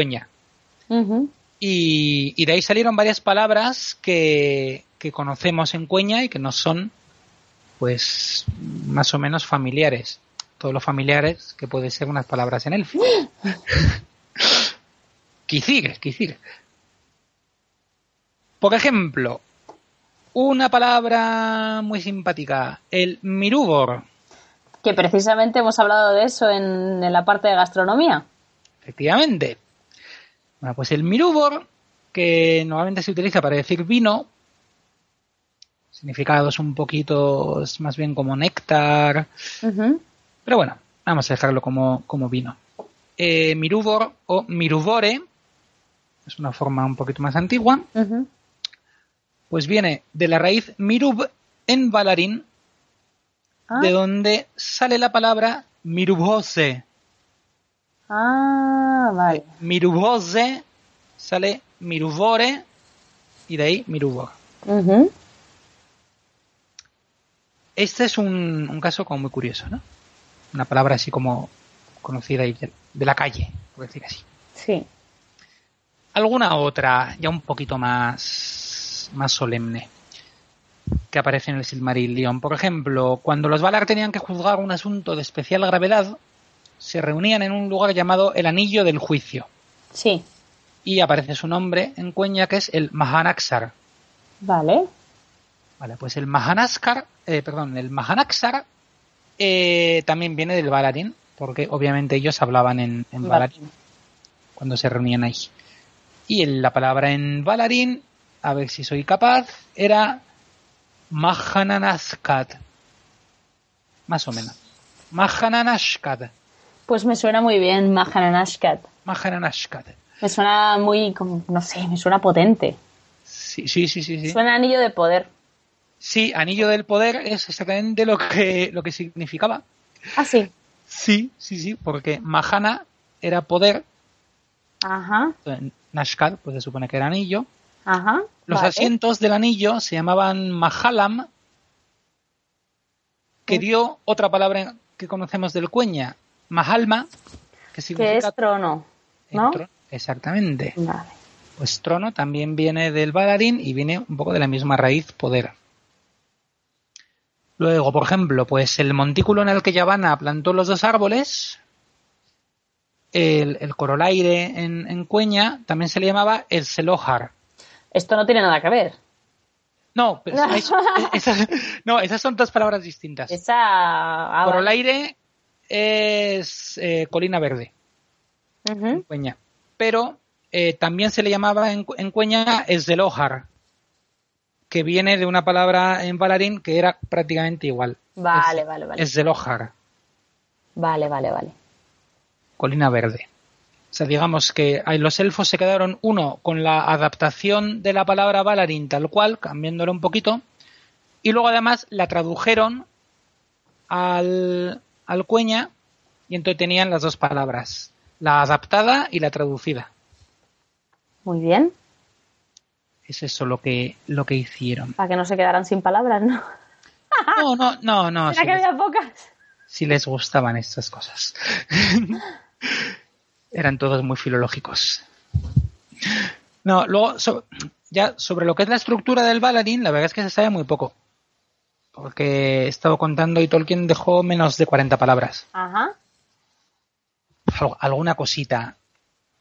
Ujú. Y, y de ahí salieron varias palabras que, que conocemos en Cueña y que nos son, pues, más o menos familiares. Todos los familiares que puede ser unas palabras en élfico. Quizir, quizir. Por ejemplo, una palabra muy simpática, el mirúbor. Que precisamente hemos hablado de eso en, en la parte de gastronomía. Efectivamente. Bueno, pues el mirúbor, que normalmente se utiliza para decir vino, significados un poquito más bien como néctar, pero bueno, vamos a dejarlo como, como vino. Eh, mirúbor o mirubore, es una forma un poquito más antigua. Pues viene de la raíz mirub en balarín, Ah, de donde sale la palabra mirubose. ah, vale. Mirubose sale mirubore y de ahí mirubor. Ujú. Este es un, un caso como muy curioso, ¿no? Una palabra así como conocida y de, de la calle, por decir así. Sí. Alguna otra, ya un poquito más, más solemne, que aparece en el Silmarillion. Por ejemplo, cuando los Valar tenían que juzgar un asunto de especial gravedad, se reunían en un lugar llamado el Anillo del Juicio. Sí. Y aparece su nombre en Cuenya, que es el Mahanaksar. Vale. Vale, pues el Mahanaskar, eh, perdón, el Mahanaksar eh, también viene del Balarín, porque obviamente ellos hablaban en, en Vale. Balarín cuando se reunían ahí. Y la palabra en Balarín, a ver si soy capaz, era Mahananaskat. Más o menos. Mahananashkat. Pues me suena muy bien Mahananashkat. Mahananashkat. Me suena muy, como, no sé, me suena potente. Sí, sí, sí, sí. sí. Suena anillo de poder. Sí, anillo del poder es exactamente lo que, lo que significaba. Ah, sí. Sí, sí, sí, porque Mahana era poder, Ajá, Nashkat, pues se supone que era anillo. Ajá. Los vale. asientos del anillo se llamaban Mahalam, que dio otra palabra que conocemos del cueña, Mahalma, que Que significa es trono, ¿no? trono. Exactamente. Vale. Pues trono también viene del balarín y viene un poco de la misma raíz poder. Luego, por ejemplo, pues el montículo en el que Yavanna plantó los dos árboles, el, el corolaire en, en Cueña, también se le llamaba el Selohar. Esto no tiene nada que ver. No, pero es- esas, no, esas son dos palabras distintas. Esa. ah, vale. Corolaire es eh, colina verde. en. Cueña. Pero eh, también se le llamaba en, en Cueña Esdelohar, que viene de una palabra en balarín que era prácticamente igual. Vale, Es- vale, vale. Esdelohar, Vale, vale, vale. colina verde. O sea, digamos que los elfos se quedaron, uno, con la adaptación de la palabra balarín tal cual, cambiándola un poquito, y luego además la tradujeron al, al cueña, y entonces tenían las dos palabras, la adaptada y la traducida. Muy bien. Es eso lo que, lo que hicieron. Para que no se quedaran sin palabras, ¿no? No, no, no, no. Si que les, había pocas. si les gustaban estas cosas. Eran todos muy filológicos. No, luego, so- ya sobre lo que es la estructura del balarín, la verdad es que se sabe muy poco. Porque he estado contando y Tolkien dejó menos de 40 palabras. Ajá. Al- alguna cosita.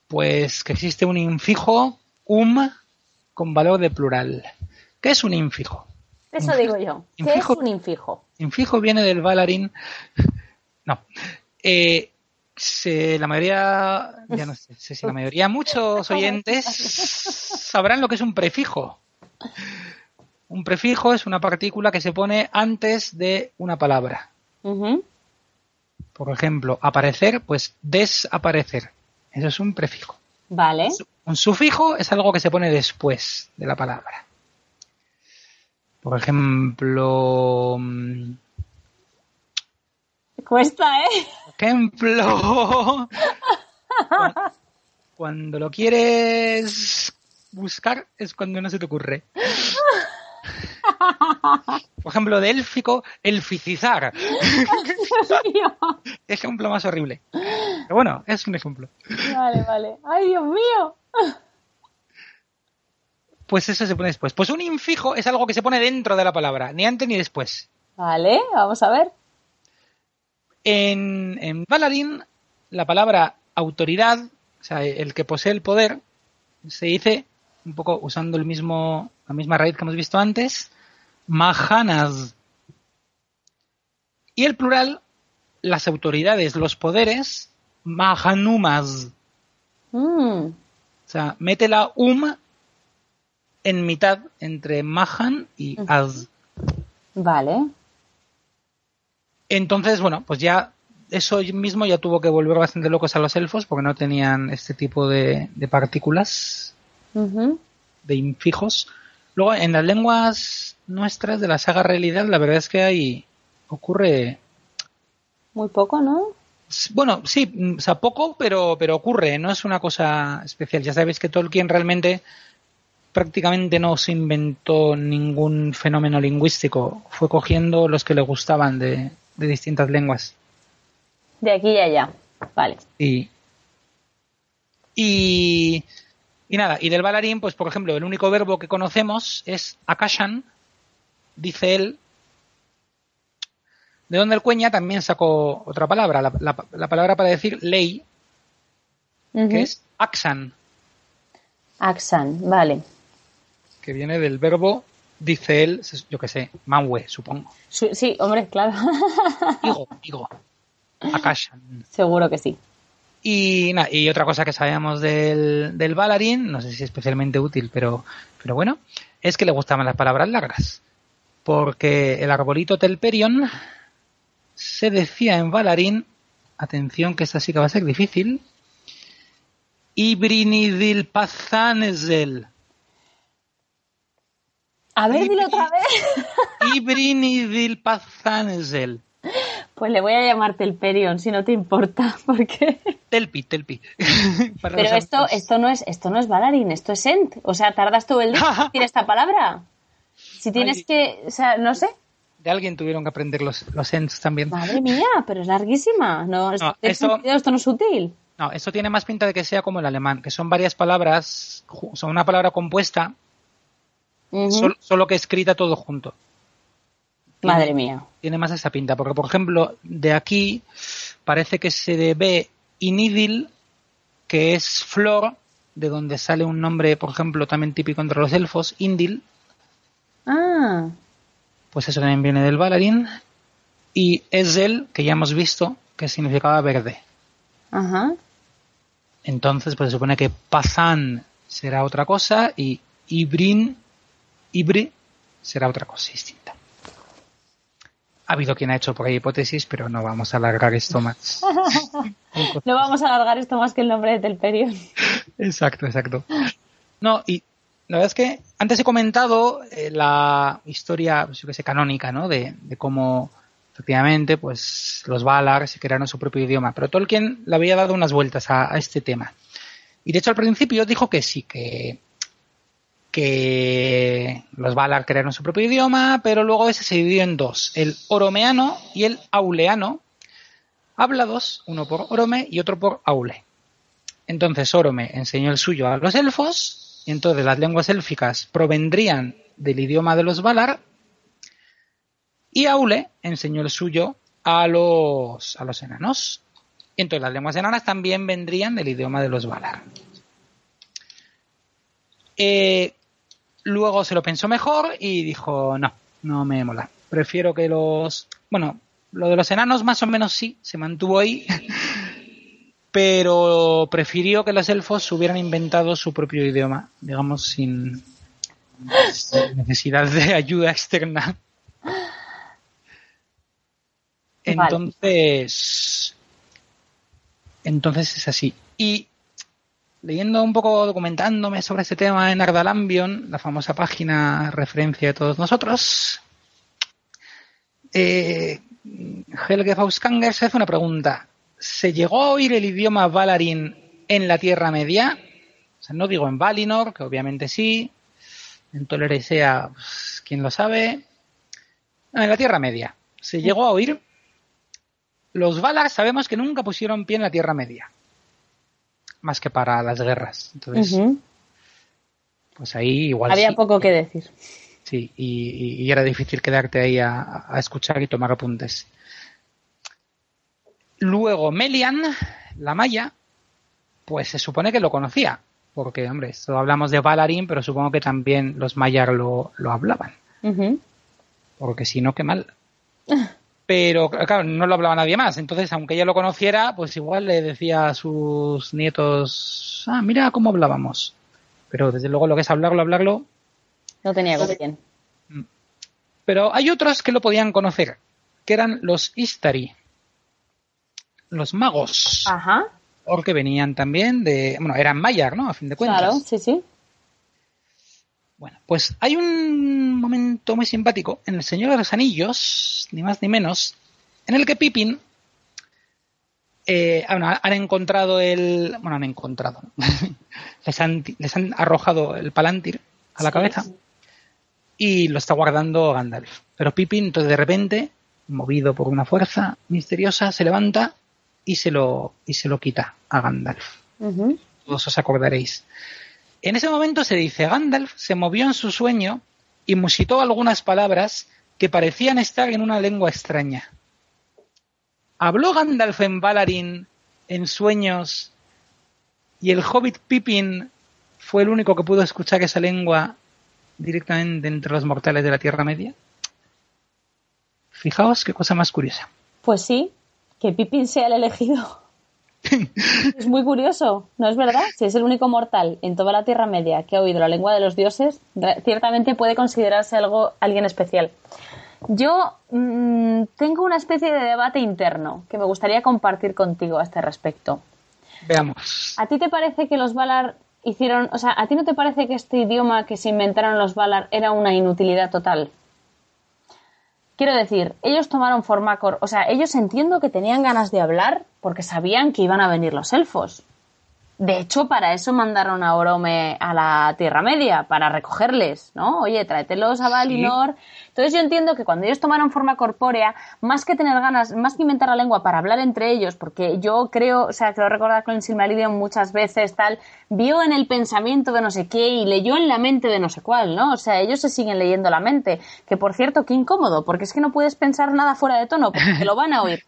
Pues que existe un infijo, um, con valor de plural. ¿Qué es un infijo? Eso Infijo- digo yo. ¿Qué es infijo- un infijo? Infijo viene del bailarín. No. Eh, se- la mayoría, ya no sé, si la mayoría, muchos oyentes sabrán lo que es un prefijo. Un prefijo es una partícula que se pone antes de una palabra. Por ejemplo, aparecer, pues desaparecer. Eso es un prefijo. Vale. Un sufijo es algo que se pone después de la palabra. Por ejemplo, mm, Cuesta, ¿eh? Ejemplo, cuando, lo quieres buscar es cuando no se te ocurre. Por ejemplo, de élfico, elficizar. Ejemplo más horrible. Pero bueno, es un ejemplo. Vale, vale. ¡Ay, Dios mío! Pues eso se pone después. Pues un infijo es algo que se pone dentro de la palabra, ni antes ni después. Vale, vamos a ver. En, en Balarín, la palabra autoridad, o sea, el que posee el poder, se dice, un poco usando el mismo, la misma raíz que hemos visto antes, mahanas. Y el plural, las autoridades, los poderes, mahanumas. Mm, O sea, mete la um en mitad entre mahan y az. vale. Entonces, bueno, pues ya eso mismo ya tuvo que volver bastante locos a los elfos porque no tenían este tipo de, de partículas, de infijos. Luego, en las lenguas nuestras de la saga realidad, la verdad es que ahí ocurre, Muy poco, ¿no? bueno, sí, mm, o sea, poco, pero, pero ocurre, no es una cosa especial. Ya sabéis que Tolkien realmente prácticamente no se inventó ningún fenómeno lingüístico, fue cogiendo los que le gustaban de, de distintas lenguas. De aquí y allá. Vale. Y, y, y nada, y del bailarín, pues por ejemplo, el único verbo que conocemos es akashan, dice él, De donde el cueña también sacó otra palabra, la, la- la palabra para decir ley, que es axan, Axan, vale. que viene del verbo, dice él, yo qué sé, manwe, supongo. Su- sí, hombre, claro. Digo, digo. Akashan. Seguro que sí. Y, na- y otra cosa que sabemos del, del Valarin, no sé si es especialmente útil, pero, pero bueno, es que le gustaban las palabras largas. Porque el arbolito Telperion se decía en Valarin, atención que esta sí que va a ser difícil, Ibrinidilpazanesel. A ver, dilo otra vez. Ibrinidilpazanesel. Pues le voy a llamar Telperion, si no te importa, porque... Telpi, Telpi. Para Pero esto, esto no es, esto no es Valarin, esto es Ent. O sea, tardas todo el día en decir esta palabra. Si tienes Ay. que, o sea, no sé. De alguien tuvieron que aprender los, los ents también. Madre mía, pero es larguísima. No, es- No, ten eso- sentido, esto no es útil. No, eso tiene más pinta de que sea como el alemán, que son varias palabras, son una palabra compuesta, Solo que escrita todo junto. Madre mía. Tiene más esa pinta, porque por ejemplo, de aquí parece que se ve inidil, que es flor, de donde sale un nombre, por ejemplo, también típico entre los elfos, indil, Ah, pues eso también viene del Valarin, y Ezel, que ya hemos visto, que significaba verde. ajá. Entonces, pues se supone que Pazan será otra cosa y Ibrin, Ibri será otra cosa distinta. Ha habido quien ha hecho por ahí hipótesis, pero no vamos a alargar esto más. No vamos a alargar esto más que el nombre de Telperion. Exacto, exacto. No, y la verdad es que antes he comentado eh, la historia, pues, yo que sé, canónica, ¿no? De, de cómo efectivamente, pues los Valar se crearon su propio idioma, pero Tolkien le había dado unas vueltas a, a este tema. Y de hecho al principio dijo que sí, que, que los Valar crearon su propio idioma, pero luego ese se dividió en dos, el oromeano y el auleano, hablados, uno por orome y otro por aule. Entonces Orome enseñó el suyo a los elfos, y entonces las lenguas élficas provendrían del idioma de los Valar, y Aule enseñó el suyo a los, a los enanos. Y entonces las lenguas enanas también vendrían del idioma de los Valar. Eh, luego se lo pensó mejor y dijo, no, no me mola. Prefiero que los... Bueno, lo de los enanos más o menos sí, se mantuvo ahí, pero prefirió que los elfos hubieran inventado su propio idioma, digamos, sin, sin necesidad de ayuda externa. Vale. Entonces, entonces es así. Y leyendo un poco, documentándome sobre este tema en Ardalambion, la famosa página referencia de todos nosotros, eh, Helge Fauskanger se hace una pregunta. ¿Se llegó a oír el idioma Valarin en la Tierra Media? O sea, no digo en Valinor, que obviamente sí. En Toleresea, pues, quién lo sabe. No, en la Tierra Media. ¿Se llegó a oír? Los Valar sabemos que nunca pusieron pie en la Tierra Media. Más que para las guerras. Entonces, pues ahí igual Había sí. poco que decir. Sí, y, era difícil quedarte ahí a, a escuchar y tomar apuntes. Luego Melian, la Maya, pues se supone que lo conocía, porque, hombre, esto hablamos de Valarin, pero supongo que también los Mayar lo, lo hablaban, porque si no, qué mal. Pero, claro, no lo hablaba nadie más, entonces, aunque ella lo conociera, pues igual le decía a sus nietos, ah, mira cómo hablábamos. Pero desde luego lo que es hablarlo, hablarlo, No tenía con quién. Pero hay otros que lo podían conocer, que eran los Istari, los magos, Ajá, porque venían también de, bueno, eran Mayar, ¿no? A fin de cuentas. claro, sí, sí. Bueno, pues hay un momento muy simpático en El Señor de los Anillos, ni más ni menos, en el que Pippin eh, bueno, han encontrado el, bueno, han encontrado, les han, les han arrojado el Palantir a la Sí. cabeza y lo está guardando Gandalf. Pero Pippin, entonces de repente, movido por una fuerza misteriosa, se levanta y se lo, y se lo quita a Gandalf. Todos os acordaréis. En ese momento se dice, Gandalf se movió en su sueño y musitó algunas palabras que parecían estar en una lengua extraña. ¿Habló Gandalf en Valarin en sueños y el hobbit Pippin fue el único que pudo escuchar esa lengua directamente entre los mortales de la Tierra Media? Fijaos qué cosa más curiosa. Pues sí, que Pippin sea el elegido. es muy curioso, ¿no es verdad? Si es el único mortal en toda la Tierra Media que ha oído la lengua de los dioses, ciertamente puede considerarse algo alguien especial. Yo mm, tengo una especie de debate interno que me gustaría compartir contigo a este respecto. Veamos. ¿A ti te parece que los Valar hicieron, o sea, a ti no te parece que este idioma que se inventaron los Valar era una inutilidad total? Quiero decir, ellos tomaron forma, o sea, ellos entiendo que tenían ganas de hablar porque sabían que iban a venir los elfos. De hecho, para eso mandaron a Orome a la Tierra Media, para recogerles, ¿no? Oye, tráetelos a Valinor. Entonces yo entiendo que cuando ellos tomaron forma corpórea, más que tener ganas, más que inventar la lengua para hablar entre ellos, porque yo creo, o sea, creo recordar con el Silmarillion muchas veces, tal, vio en el pensamiento de no sé qué y leyó en la mente de no sé cuál, ¿no? O sea, ellos se siguen leyendo la mente. Que por cierto, qué incómodo, porque es que no puedes pensar nada fuera de tono, porque te lo van a oír.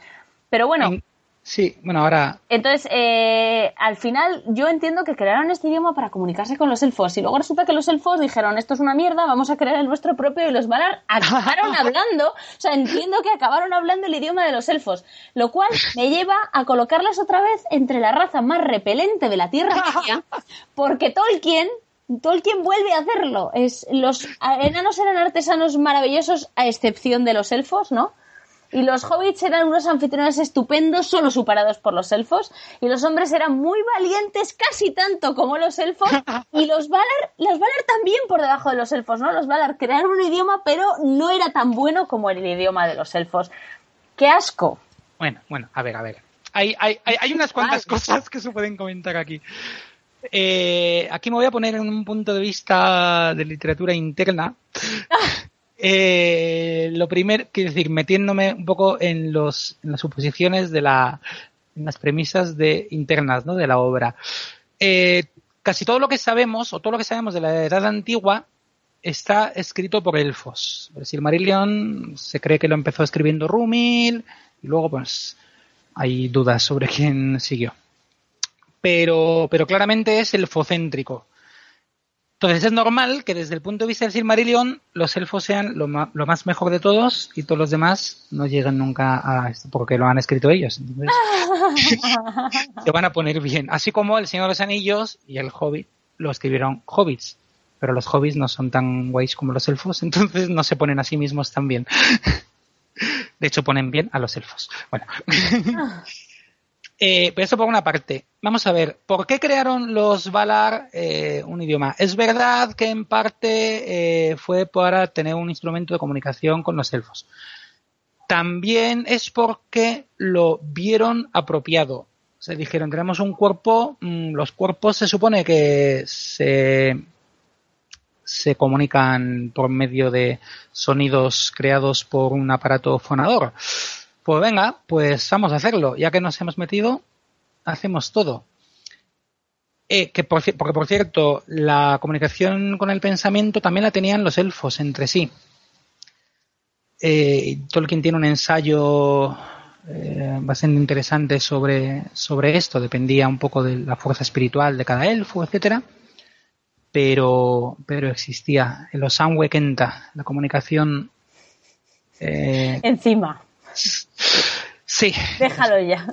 Pero bueno, Sí, bueno, ahora. Entonces, eh, al final, yo entiendo que crearon este idioma para comunicarse con los elfos. Y luego resulta que los elfos dijeron: Esto es una mierda, vamos a crear el nuestro propio. Y los Valar acabaron hablando. O sea, entiendo que acabaron hablando el idioma de los elfos. Lo cual me lleva a colocarlas otra vez entre la raza más repelente de la Tierra Media. Porque Tolkien Tolkien vuelve a hacerlo. Es, los enanos eran artesanos maravillosos, a excepción de los elfos, ¿no? Y los hobbits eran unos anfitriones estupendos, solo superados por los elfos. Y los hombres eran muy valientes, casi tanto como los elfos. Y los Valar, los Valar también por debajo de los elfos, ¿no? Los Valar crearon un idioma, pero no era tan bueno como el idioma de los elfos. ¡Qué asco! Bueno, bueno, a ver, a ver. Hay, hay, hay unas cuantas cosas que se pueden comentar aquí. Eh, aquí me voy a poner en un punto de vista de literatura interna. Eh, lo primero, quiero decir, metiéndome un poco en, los, en las suposiciones de la, en las premisas de, internas ¿no? de la obra. Eh, casi todo lo que sabemos, o todo lo que sabemos de la Edad Antigua, está escrito por elfos. El Silmarillion se cree que lo empezó escribiendo Rumil, y luego pues hay dudas sobre quién siguió. Pero, pero claramente es elfocéntrico. Entonces es normal que desde el punto de vista del Silmarillion los elfos sean lo, más mejor de todos y todos los demás no lleguen nunca a esto porque lo han escrito ellos. se van a poner bien. Así como el Señor de los Anillos y el Hobbit lo escribieron hobbits. Pero los hobbits no son tan guays como los elfos, entonces no se ponen a sí mismos tan bien. De hecho, ponen bien a los elfos. Bueno. Eh, pero eso por una parte. Vamos a ver, ¿por qué crearon los Valar eh, un idioma? Es verdad que en parte eh, fue para tener un instrumento de comunicación con los elfos. También es porque lo vieron apropiado. Se dijeron, tenemos un cuerpo, mm, los cuerpos se supone que se, se comunican por medio de sonidos creados por un aparato fonador pues venga, pues vamos a hacerlo. Ya que nos hemos metido, hacemos todo. Eh, que porque por cierto, la comunicación con el pensamiento también la tenían los elfos entre sí. Eh, Tolkien tiene un ensayo eh, bastante interesante sobre, sobre esto. Dependía un poco de la fuerza espiritual de cada elfo, etcétera. Pero, pero existía. En los Kenta, la comunicación. Encima. Sí. Déjalo ya.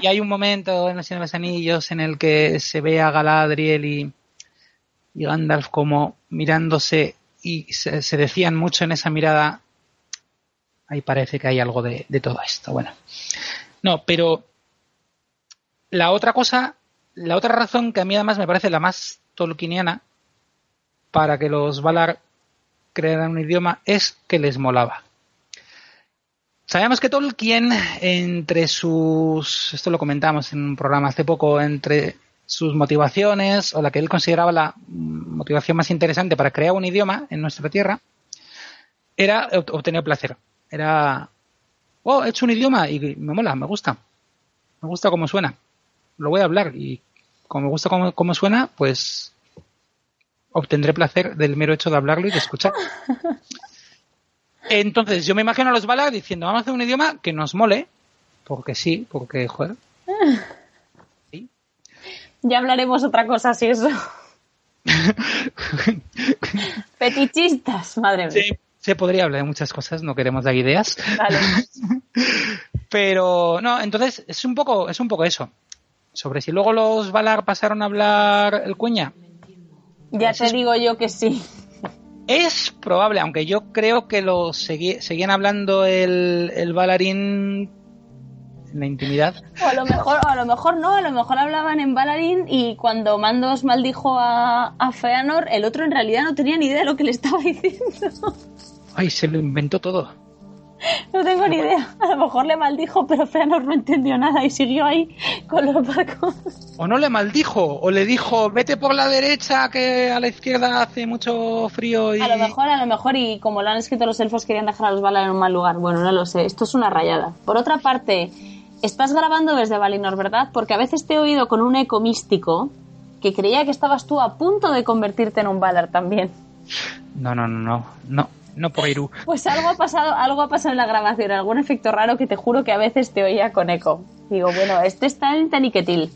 Y hay un momento en Los Señor de los Anillos en el que se ve a Galadriel y, y Gandalf como mirándose y se, decían mucho en esa mirada. Ahí parece que hay algo de, de todo esto. Bueno. No, pero la otra cosa, la otra razón que a mí además me parece la más tolkieniana para que los Valar crearan un idioma es que les molaba. Sabemos que Tolkien, entre sus, esto lo comentamos en un programa hace poco, entre sus motivaciones o la que él consideraba la motivación más interesante para crear un idioma en nuestra tierra, era obtener placer. Era, oh, he hecho un idioma y me mola, me gusta. Me gusta cómo suena. Lo voy a hablar y como me gusta cómo, cómo suena, pues obtendré placer del mero hecho de hablarlo y de escuchar. Entonces, yo me imagino a los Valar diciendo, vamos a hacer un idioma que nos mole, porque sí, porque, joder. Sí. Ya hablaremos otra cosa si eso. Fetichistas, madre mía. Sí, se podría hablar de muchas cosas, no queremos dar ideas. Vale. Pero, no, entonces, es un poco, es un poco eso. Sobre si luego los Valar pasaron a hablar el cuña. Ya te digo yo que sí. Es probable, aunque yo creo que lo segui- seguían hablando el, el Valarín en la intimidad. O a lo mejor, o a lo mejor no, a lo mejor hablaban en Valarín y cuando Mandos maldijo a, a Feanor, el otro en realidad no tenía ni idea de lo que le estaba diciendo. Ay, se lo inventó todo. No tengo ni idea. A lo mejor le maldijo, pero Feanor no entendió nada y siguió ahí con los barcos. O no le maldijo, o le dijo, vete por la derecha, que a la izquierda hace mucho frío y... A lo mejor, a lo mejor, y como lo han escrito los elfos, querían dejar a los Valar en un mal lugar. Bueno, no lo sé. Esto es una rayada. Por otra parte, estás grabando desde Valinor, ¿verdad? Porque a veces te he oído con un eco místico que creía que estabas tú a punto de convertirte en un Valar también. No, no, no, no, no, no por Irú. Pues algo ha pasado, algo ha pasado en la grabación, algún efecto raro que te juro que a veces te oía con eco. Digo, bueno, este está en Taniquetil.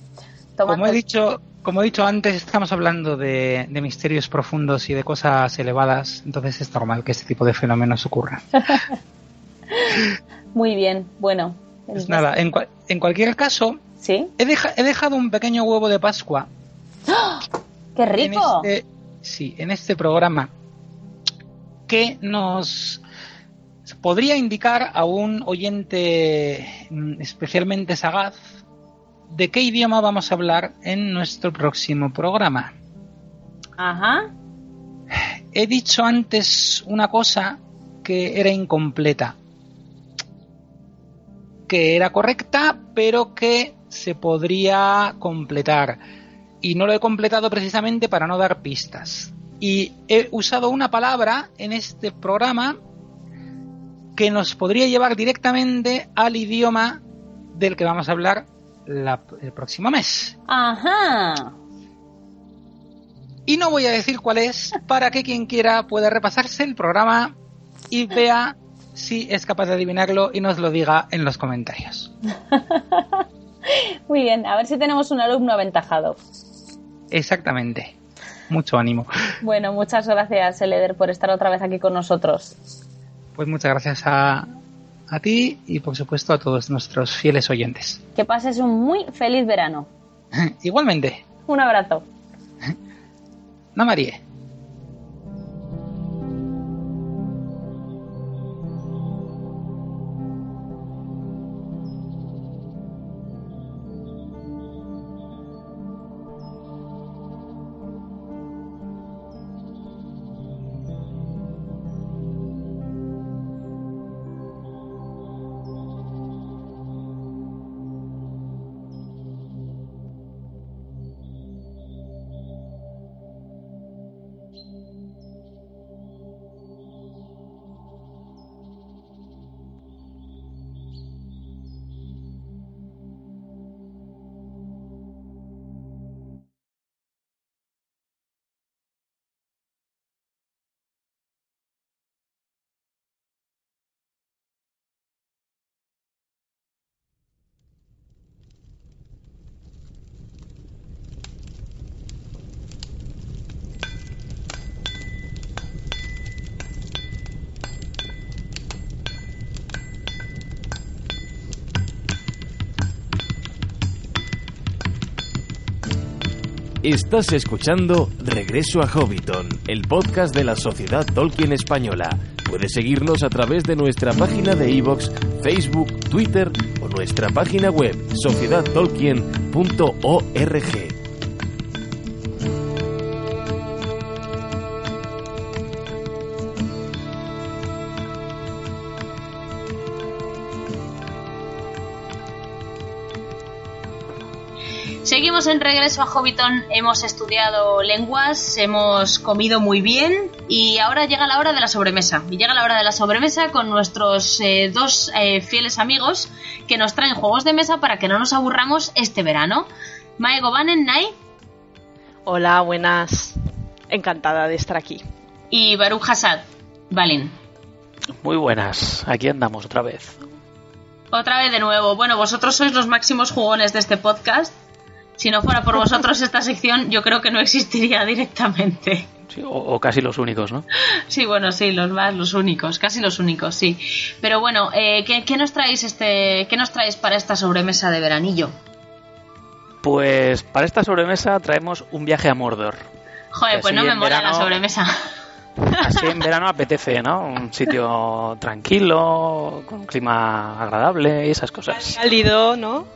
Como he dicho, como he dicho antes, estamos hablando de, de misterios profundos y de cosas elevadas, entonces es normal que este tipo de fenómenos ocurran. Muy bien, bueno. Pues nada, en, cua- en cualquier caso, ¿Sí? he, deja- he dejado un pequeño huevo de Pascua ¡Qué en rico! este, sí, en este programa que nos podría indicar a un oyente mm, especialmente sagaz de qué idioma vamos a hablar en nuestro próximo programa. Ajá. He dicho antes una cosa que era incompleta, que era correcta, pero que se podría completar. Y no lo he completado precisamente para no dar pistas. Y he usado una palabra en este programa que nos podría llevar directamente al idioma del que vamos a hablar la- el próximo mes. Ajá. Y no voy a decir cuál es para que quien quiera pueda repasarse el programa y vea si es capaz de adivinarlo y nos lo diga en los comentarios. Muy bien, a ver si tenemos un alumno aventajado. Exactamente. Mucho ánimo. Bueno, muchas gracias, Eleder, por estar otra vez aquí con nosotros. Pues muchas gracias a, a ti y por supuesto a todos nuestros fieles oyentes. Que pases un muy feliz verano. Igualmente, Un abrazo. no Estás escuchando Regreso a Hobbiton, el podcast de la Sociedad Tolkien Española. Puedes seguirnos a través de nuestra página de iVoox, Facebook, Twitter o nuestra página web sociedadtolkien.org. en regreso a Hobbiton, hemos estudiado lenguas, hemos comido muy bien y ahora llega la hora de la sobremesa. Y llega la hora de la sobremesa con nuestros eh, dos eh, fieles amigos que nos traen juegos de mesa para que no nos aburramos este verano. Mae Govanen, Nai Hola, buenas. Encantada de estar aquí. y Baruch Hassad, Balin. Muy buenas, aquí andamos otra vez. Otra vez de nuevo. Bueno, vosotros sois los máximos jugones de este podcast. Si no fuera por vosotros esta sección, yo creo que no existiría directamente. Sí, o, o casi los únicos, ¿no? Sí, bueno, sí, los más, los únicos, casi los únicos, sí. Pero bueno, eh, ¿qué, qué nos traéis este, qué nos traéis para esta sobremesa de veranillo? Pues para esta sobremesa traemos un viaje a Mordor. Joder, pues no me mola la sobremesa. Así en verano apetece, ¿no? Un sitio tranquilo, con un clima agradable y esas cosas. Cálido, ¿no?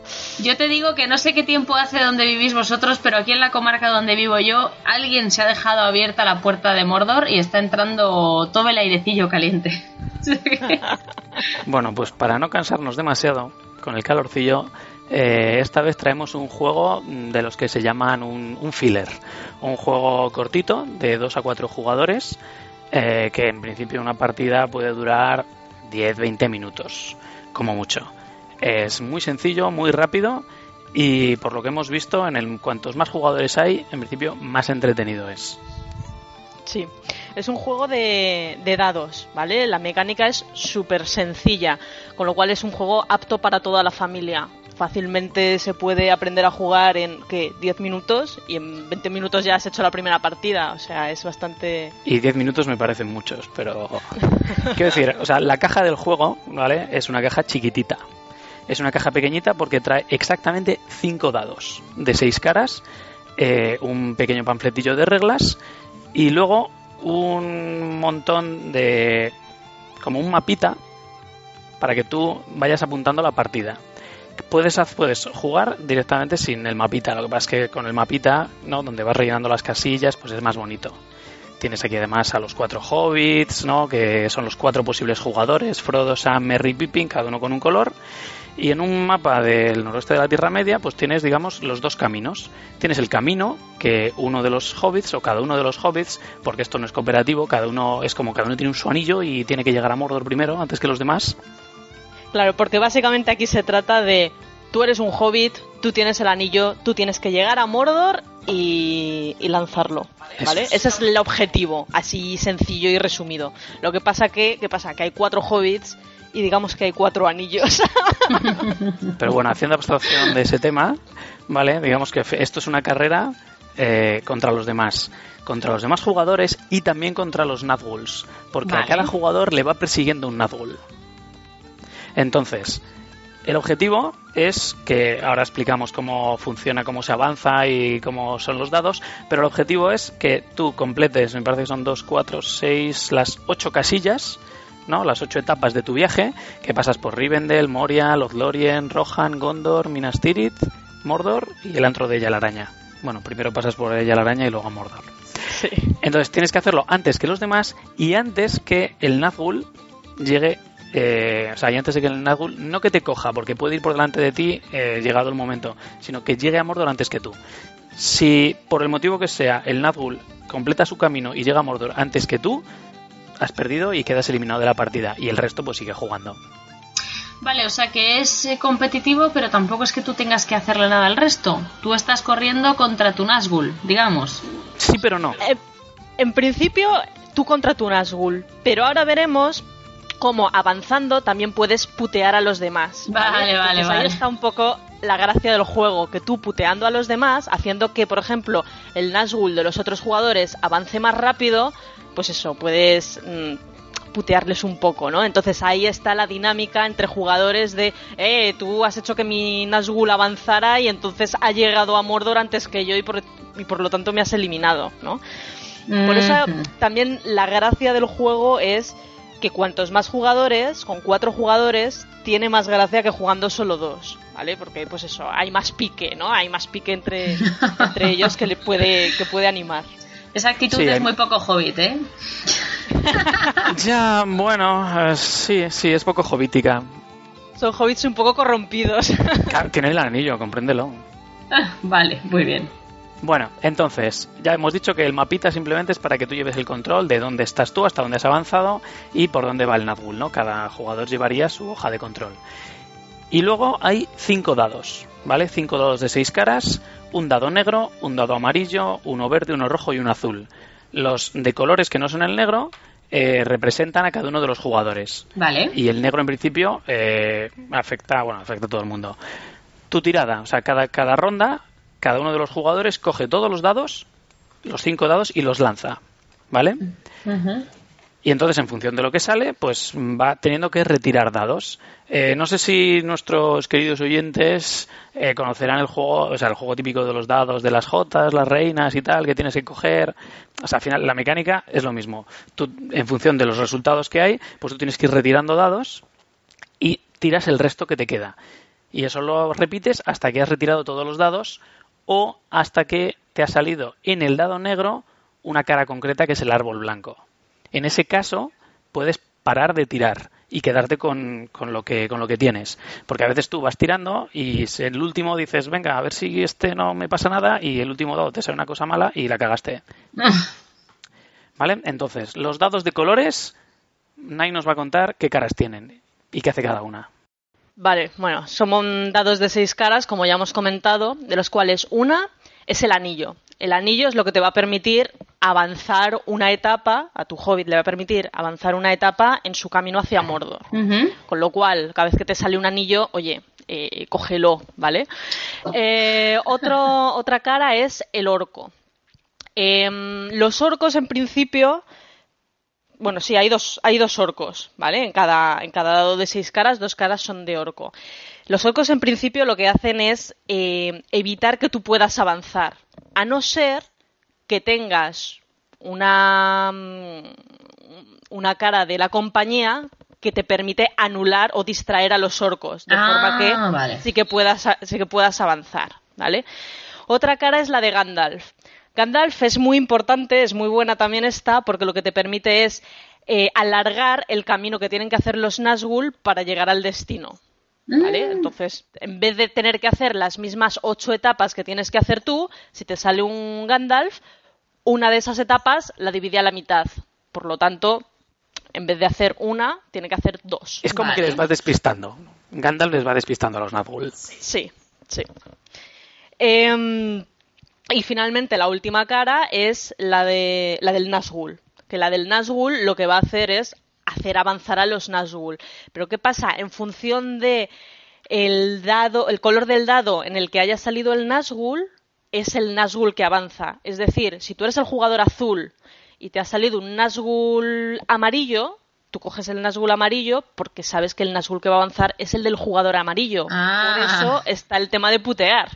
Yo te digo que no sé qué tiempo hace donde vivís vosotros, pero aquí en la comarca donde vivo yo, alguien se ha dejado abierta la puerta de Mordor y está entrando todo el airecillo caliente. Bueno, pues para no cansarnos demasiado con el calorcillo, eh, esta vez traemos un juego de los que se llaman un, un filler. Un juego cortito de 2 a 4 jugadores eh, que en principio una partida puede durar 10-20 minutos, como mucho. Es muy sencillo, muy rápido y por lo que hemos visto, en el, cuantos más jugadores hay, en principio más entretenido es. Sí. Es un juego de, de dados, ¿vale? La mecánica es súper sencilla, con lo cual es un juego apto para toda la familia. Fácilmente se puede aprender a jugar en, ¿qué? 10 minutos y en 20 minutos ya has hecho la primera partida. O sea, es bastante... Y 10 minutos me parecen muchos, pero. Quiero decir, o sea, la caja del juego, ¿vale? Es una caja chiquitita. Es una caja pequeñita porque trae exactamente 5 dados de 6 caras, eh, un pequeño panfletillo de reglas y luego un montón de. como un mapita para que tú vayas apuntando la partida. Puedes, puedes jugar directamente sin el mapita, lo que pasa es que con el mapita, ¿no? donde vas rellenando las casillas, pues es más bonito. Tienes aquí además a los cuatro hobbits, ¿no? que son los cuatro posibles jugadores, Frodo, Sam, Merry Pippin, cada uno con un color. Y en un mapa del noroeste de la Tierra Media, pues tienes, digamos, los dos caminos. Tienes el camino que uno de los hobbits, o cada uno de los hobbits, porque esto no es cooperativo, cada uno es como cada uno tiene un su anillo y tiene que llegar a Mordor primero, antes que los demás. Claro, porque básicamente aquí se trata de tú eres un hobbit, tú tienes el anillo, tú tienes que llegar a Mordor y, y lanzarlo, ¿vale? Es. Ese es el objetivo, así sencillo y resumido. Lo que pasa que, ¿qué pasa? Que hay cuatro hobbits y digamos que hay cuatro anillos. Pero bueno, haciendo abstracción de ese tema, ¿vale? Digamos que fe- esto es una carrera eh, contra los demás. Contra los demás jugadores y también contra los Nazguls. Porque Vale. a cada jugador le va persiguiendo un Nazgul. Entonces, el objetivo es que ahora explicamos cómo funciona, cómo se avanza y cómo son los dados, pero el objetivo es que tú completes, me parece que son 2, 4, 6, las 8 casillas, ¿no? Las 8 etapas de tu viaje, que pasas por Rivendell, Moria, Lothlorien, Rohan, Gondor, Minas Tirith, Mordor y el antro de Yalararaña. Bueno, primero pasas por Yalararaña y luego a Mordor. sí. Entonces tienes que hacerlo antes que los demás y antes que el Nazgul llegue. Eh, o sea, y antes de que el Nazgul no que te coja, porque puede ir por delante de ti eh, llegado el momento, sino que llegue a Mordor antes que tú. Si por el motivo que sea el Nazgul completa su camino y llega a Mordor antes que tú, has perdido y quedas eliminado de la partida y el resto pues sigue jugando. Vale, o sea que es eh, competitivo, pero tampoco es que tú tengas que hacerle nada al resto. Tú estás corriendo contra tu Nazgul, digamos. Sí, pero no. Eh, en principio, tú contra tu Nazgul, pero ahora veremos cómo avanzando también puedes putear a los demás. Vale, vale, Entonces, Ahí vale. está un poco la gracia del juego, que tú puteando a los demás, haciendo que, por ejemplo, el Nazgul de los otros jugadores avance más rápido, pues eso, puedes mm, putearles un poco, ¿no? Entonces ahí está la dinámica entre jugadores de, eh, tú has hecho que mi Nazgul avanzara y entonces ha llegado a Mordor antes que yo y por, y por lo tanto me has eliminado, ¿no? Por eso también la gracia del juego es que cuantos más jugadores, con cuatro jugadores, tiene más gracia que jugando solo dos, ¿vale? Porque pues eso, hay más pique, ¿no? Hay más pique entre, entre ellos que le puede, que puede animar. Esa actitud Sí, es hay- muy poco hobbit, ¿eh? Ya, bueno, eh, sí, sí, es poco hobbítica. Son hobbits un poco corrompidos. Claro, Tiene el anillo, compréndelo. Ah, vale, muy bien. Bueno, entonces, ya hemos dicho que el mapita simplemente es para que tú lleves el control de dónde estás tú, hasta dónde has avanzado y por dónde va el Nazgul, ¿no? Cada jugador llevaría su hoja de control. Y luego hay cinco dados, ¿vale? Cinco dados de seis caras, un dado negro, un dado amarillo, uno verde, uno rojo y uno azul. Los de colores que no son el negro eh, representan a cada uno de los jugadores. Vale. Y el negro en principio eh, afecta, bueno, afecta a todo el mundo. Tu tirada, o sea, cada, cada ronda, cada uno de los jugadores coge todos los dados, los cinco dados, y los lanza. ¿Vale? Y entonces, en función de lo que sale, pues va teniendo que retirar dados. Eh, no sé si nuestros queridos oyentes eh, conocerán el juego, o sea, el juego típico de los dados, de las jotas, las reinas y tal, que tienes que coger. O sea, al final, la mecánica es lo mismo. Tú, en función de los resultados que hay, pues tú tienes que ir retirando dados y tiras el resto que te queda. Y eso lo repites hasta que has retirado todos los dados o hasta que te ha salido en el dado negro una cara concreta que es el árbol blanco. En ese caso, puedes parar de tirar y quedarte con, con lo que con lo que tienes. Porque a veces tú vas tirando y el último dices, venga, a ver si este no me pasa nada, y el último dado te sale una cosa mala y la cagaste. ¿Vale? Entonces, los dados de colores, Nai nos va a contar qué caras tienen y qué hace cada una. Vale, bueno, son dados de seis caras, como ya hemos comentado, de los cuales una es el anillo. El anillo es lo que te va a permitir avanzar una etapa, a tu hobbit le va a permitir avanzar una etapa en su camino hacia Mordor. Con lo cual, cada vez que te sale un anillo, oye, eh, cógelo, ¿vale? Eh, otro, otra cara es el orco. Em, los orcos, en principio, bueno, sí, hay dos, hay dos orcos, ¿vale? En cada, en cada dado de seis caras, dos caras son de orco. Los orcos, en principio, lo que hacen es eh, evitar que tú puedas avanzar, a no ser que tengas una, mm, una cara de la compañía que te permite anular o distraer a los orcos, de Ah, forma que vale. sí que puedas, sí que puedas avanzar, ¿vale? Otra cara es la de Gandalf. Gandalf es muy importante, es muy buena también esta, porque lo que te permite es eh, alargar el camino que tienen que hacer los Nazgûl para llegar al destino. ¿Vale? Entonces, en vez de tener que hacer las mismas ocho etapas que tienes que hacer tú, si te sale un Gandalf, una de esas etapas la divide a la mitad. Por lo tanto, en vez de hacer una, tiene que hacer dos. Es como Vale. que les vas despistando. Gandalf les va despistando a los Nazgûl. Sí, sí. Em, y finalmente la última cara es la de la del Nazgûl, que la del Nazgûl lo que va a hacer es hacer avanzar a los Nazgûl. Pero ¿qué pasa? En función de el dado, el color del dado en el que haya salido el Nazgûl, es el Nazgûl que avanza. Es decir, si tú eres el jugador azul y te ha salido un Nazgûl amarillo, tú coges el Nazgûl amarillo porque sabes que el Nazgûl que va a avanzar es el del jugador amarillo. Ah. Por eso está el tema de putear,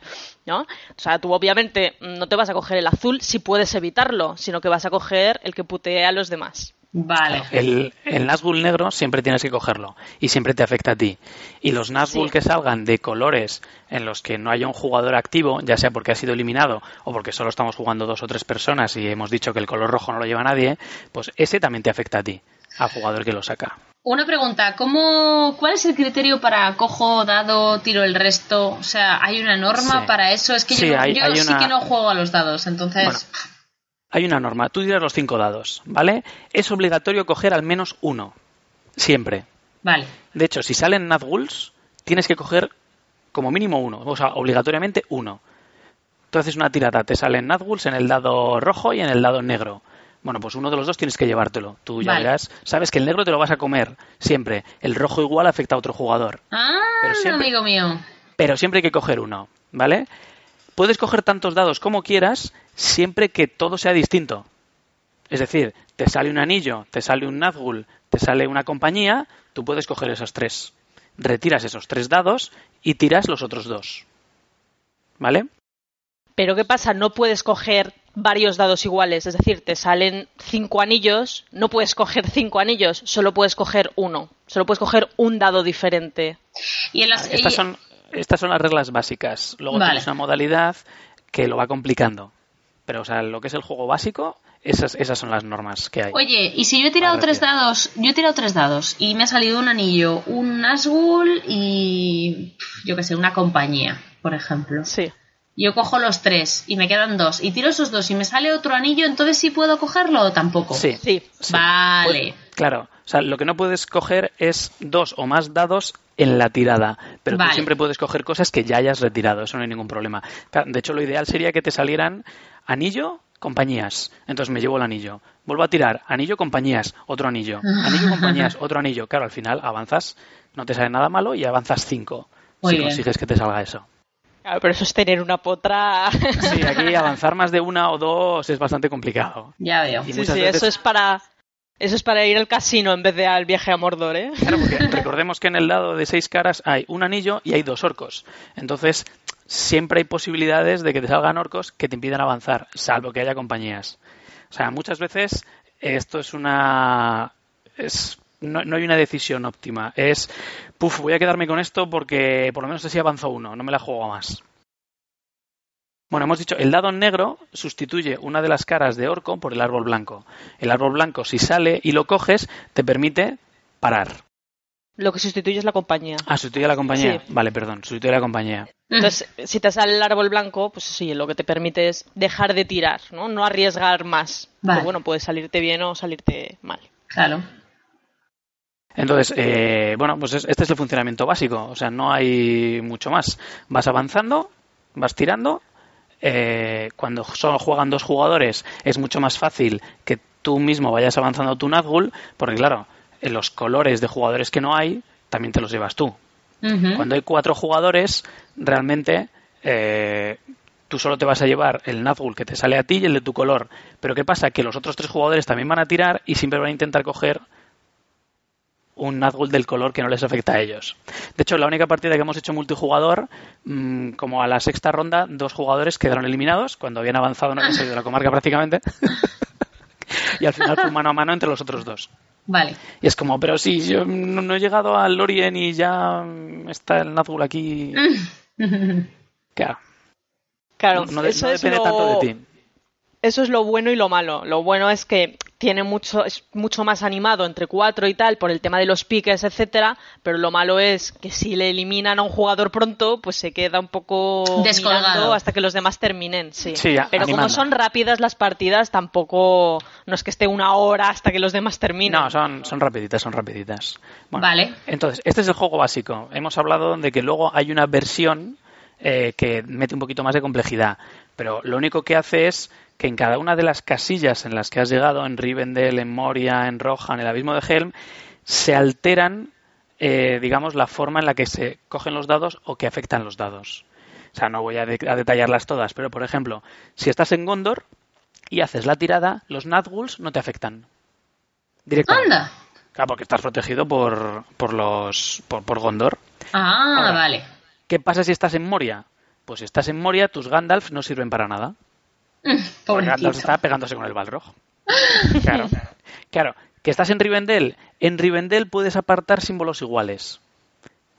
¿no? O sea, tú obviamente no te vas a coger el azul si puedes evitarlo, sino que vas a coger el que putea a los demás. Vale. El, el Nazgûl negro siempre tienes que cogerlo y siempre te afecta a ti. Y los Nazgûl Sí. que salgan de colores en los que no haya un jugador activo, ya sea porque ha sido eliminado o porque solo estamos jugando dos o tres personas y hemos dicho que el color rojo no lo lleva nadie, pues ese también te afecta a ti, al jugador que lo saca. Una pregunta, ¿cómo, ¿cuál es el criterio para cojo, dado, tiro el resto? O sea, ¿hay una norma Sí. para eso? Es que Sí, yo, hay- yo hay sí una- que no juego a los dados, entonces... Bueno. Hay una norma, tú tiras los cinco dados, ¿vale? Es obligatorio coger al menos uno, siempre. Vale. De hecho, si salen Nazgûls, tienes que coger como mínimo uno, o sea, obligatoriamente uno. Tú haces una tirada, te salen Nazgûls en el dado rojo y en el dado negro. Bueno, pues uno de los dos tienes que llevártelo. Tú ya Vale. verás, sabes que el negro te lo vas a comer siempre. El rojo igual afecta a otro jugador. Ah, Pero siempre- amigo mío. Pero siempre hay que coger uno, ¿vale? Puedes coger tantos dados como quieras, siempre que todo sea distinto. Es decir, te sale un anillo, te sale un Nazgûl, te sale una compañía, tú puedes coger esos tres. Retiras esos tres dados y tiras los otros dos. ¿Vale? Pero ¿qué pasa? No puedes coger varios dados iguales, es decir, te salen cinco anillos, no puedes coger cinco anillos, solo puedes coger uno, solo puedes coger un dado diferente. Y en las... Estas y- son, estas son las reglas básicas. Luego Vale. tienes una modalidad que lo va complicando. Pero, o sea, lo que es el juego básico, esas, esas son las normas que hay. Oye, y si yo he tirado tres dados, yo he tirado tres dados y me ha salido un anillo, un Nazgûl y yo qué sé, una compañía, por ejemplo. Sí. Yo cojo los tres y me quedan dos y tiro esos dos y me sale otro anillo, entonces sí puedo cogerlo o tampoco. Sí. Sí. sí. Vale. Pues, claro, o sea, lo que no puedes coger es dos o más dados en la tirada, pero Vale. tú siempre puedes coger cosas que ya hayas retirado, eso no hay ningún problema. De hecho, lo ideal sería que te salieran anillo, compañías. Entonces me llevo el anillo. Vuelvo a tirar, anillo, compañías, otro anillo. Anillo, compañías, otro anillo. Claro, al final avanzas, no te sale nada malo y avanzas cinco. Muy si bien. consigues que te salga eso. Claro, pero eso es tener una potra. Sí, aquí avanzar más de una o dos es bastante complicado. Ya veo. Y Sí, sí, veces- eso es para. Eso es para ir al casino en vez de al viaje a Mordor, ¿eh? Claro, porque recordemos que en el dado de seis caras hay un anillo y hay dos orcos. Entonces, siempre hay posibilidades de que te salgan orcos que te impidan avanzar, salvo que haya compañías. O sea, muchas veces esto es una. Es, no, no hay una decisión óptima. Es, puf, voy a quedarme con esto porque por lo menos así avanzo uno, no me la juego más. Bueno, hemos dicho, el dado negro sustituye una de las caras de orco por el árbol blanco. El árbol blanco, si sale y lo coges, te permite parar. Lo que sustituye es la compañía. Ah, sustituye a la compañía. Sí. Vale, perdón, sustituye a la compañía. Entonces, si te sale el árbol blanco, pues sí, lo que te permite es dejar de tirar, ¿no? No arriesgar más. Vale. Pero bueno, puede salirte bien o salirte mal. Claro. Entonces, eh, bueno, pues es- este es el funcionamiento básico. O sea, no hay mucho más. Vas avanzando, vas tirando. eh, cuando solo juegan dos jugadores, es mucho más fácil que tú mismo vayas avanzando tu Nazgul, porque claro, en los colores de jugadores que no hay, también te los llevas tú. Cuando hay cuatro jugadores, realmente eh, tú solo te vas a llevar el Nazgul que te sale a ti y el de tu color. Pero ¿qué pasa? Que los otros tres jugadores también van a tirar y siempre van a intentar coger un Nazgul del color que no les afecta a ellos. De hecho, la única partida que hemos hecho multijugador, mm, como a la sexta ronda, dos jugadores quedaron eliminados cuando habían avanzado, no habían salido de la comarca prácticamente. y al final fue mano a mano entre los otros dos. Vale. Y es como, pero sí, yo no, no he llegado al Lorien y ya está el Nazgul aquí. Claro, Claro, no, no eso, no es depende lo, tanto de ti. Eso es lo bueno y lo malo. Lo bueno es que tiene mucho, es mucho más animado entre cuatro y tal por el tema de los piques, etcétera, pero lo malo es que si le eliminan a un jugador pronto, pues se queda un poco Descolgado. hasta que los demás terminen, sí. Pero como son rápidas las partidas, tampoco no es que esté una hora hasta que los demás terminen. No, son, son rapiditas, son rapiditas. Bueno, Vale. Entonces, este es el juego básico. Hemos hablado de que luego hay una versión eh, que mete un poquito más de complejidad, pero lo único que hace es que en cada una de las casillas en las que has llegado, en Rivendell, en Moria, en Roja, en el Abismo de Helm, se alteran, eh, digamos, la forma en la que se cogen los dados o que afectan los dados. O sea, no voy a, de- a detallarlas todas, pero por ejemplo, si estás en Gondor y haces la tirada, los Nazguls no te afectan. Directamente. Anda. Claro, porque estás protegido por, por los por, por Gondor. Ah, Ahora. vale. ¿Qué pasa si estás en Moria? Pues si estás en Moria, tus Gandalf no sirven para nada. Gandalf está pegándose con el Balrog. Claro. Claro. Que estás en Rivendell. En Rivendell puedes apartar símbolos iguales.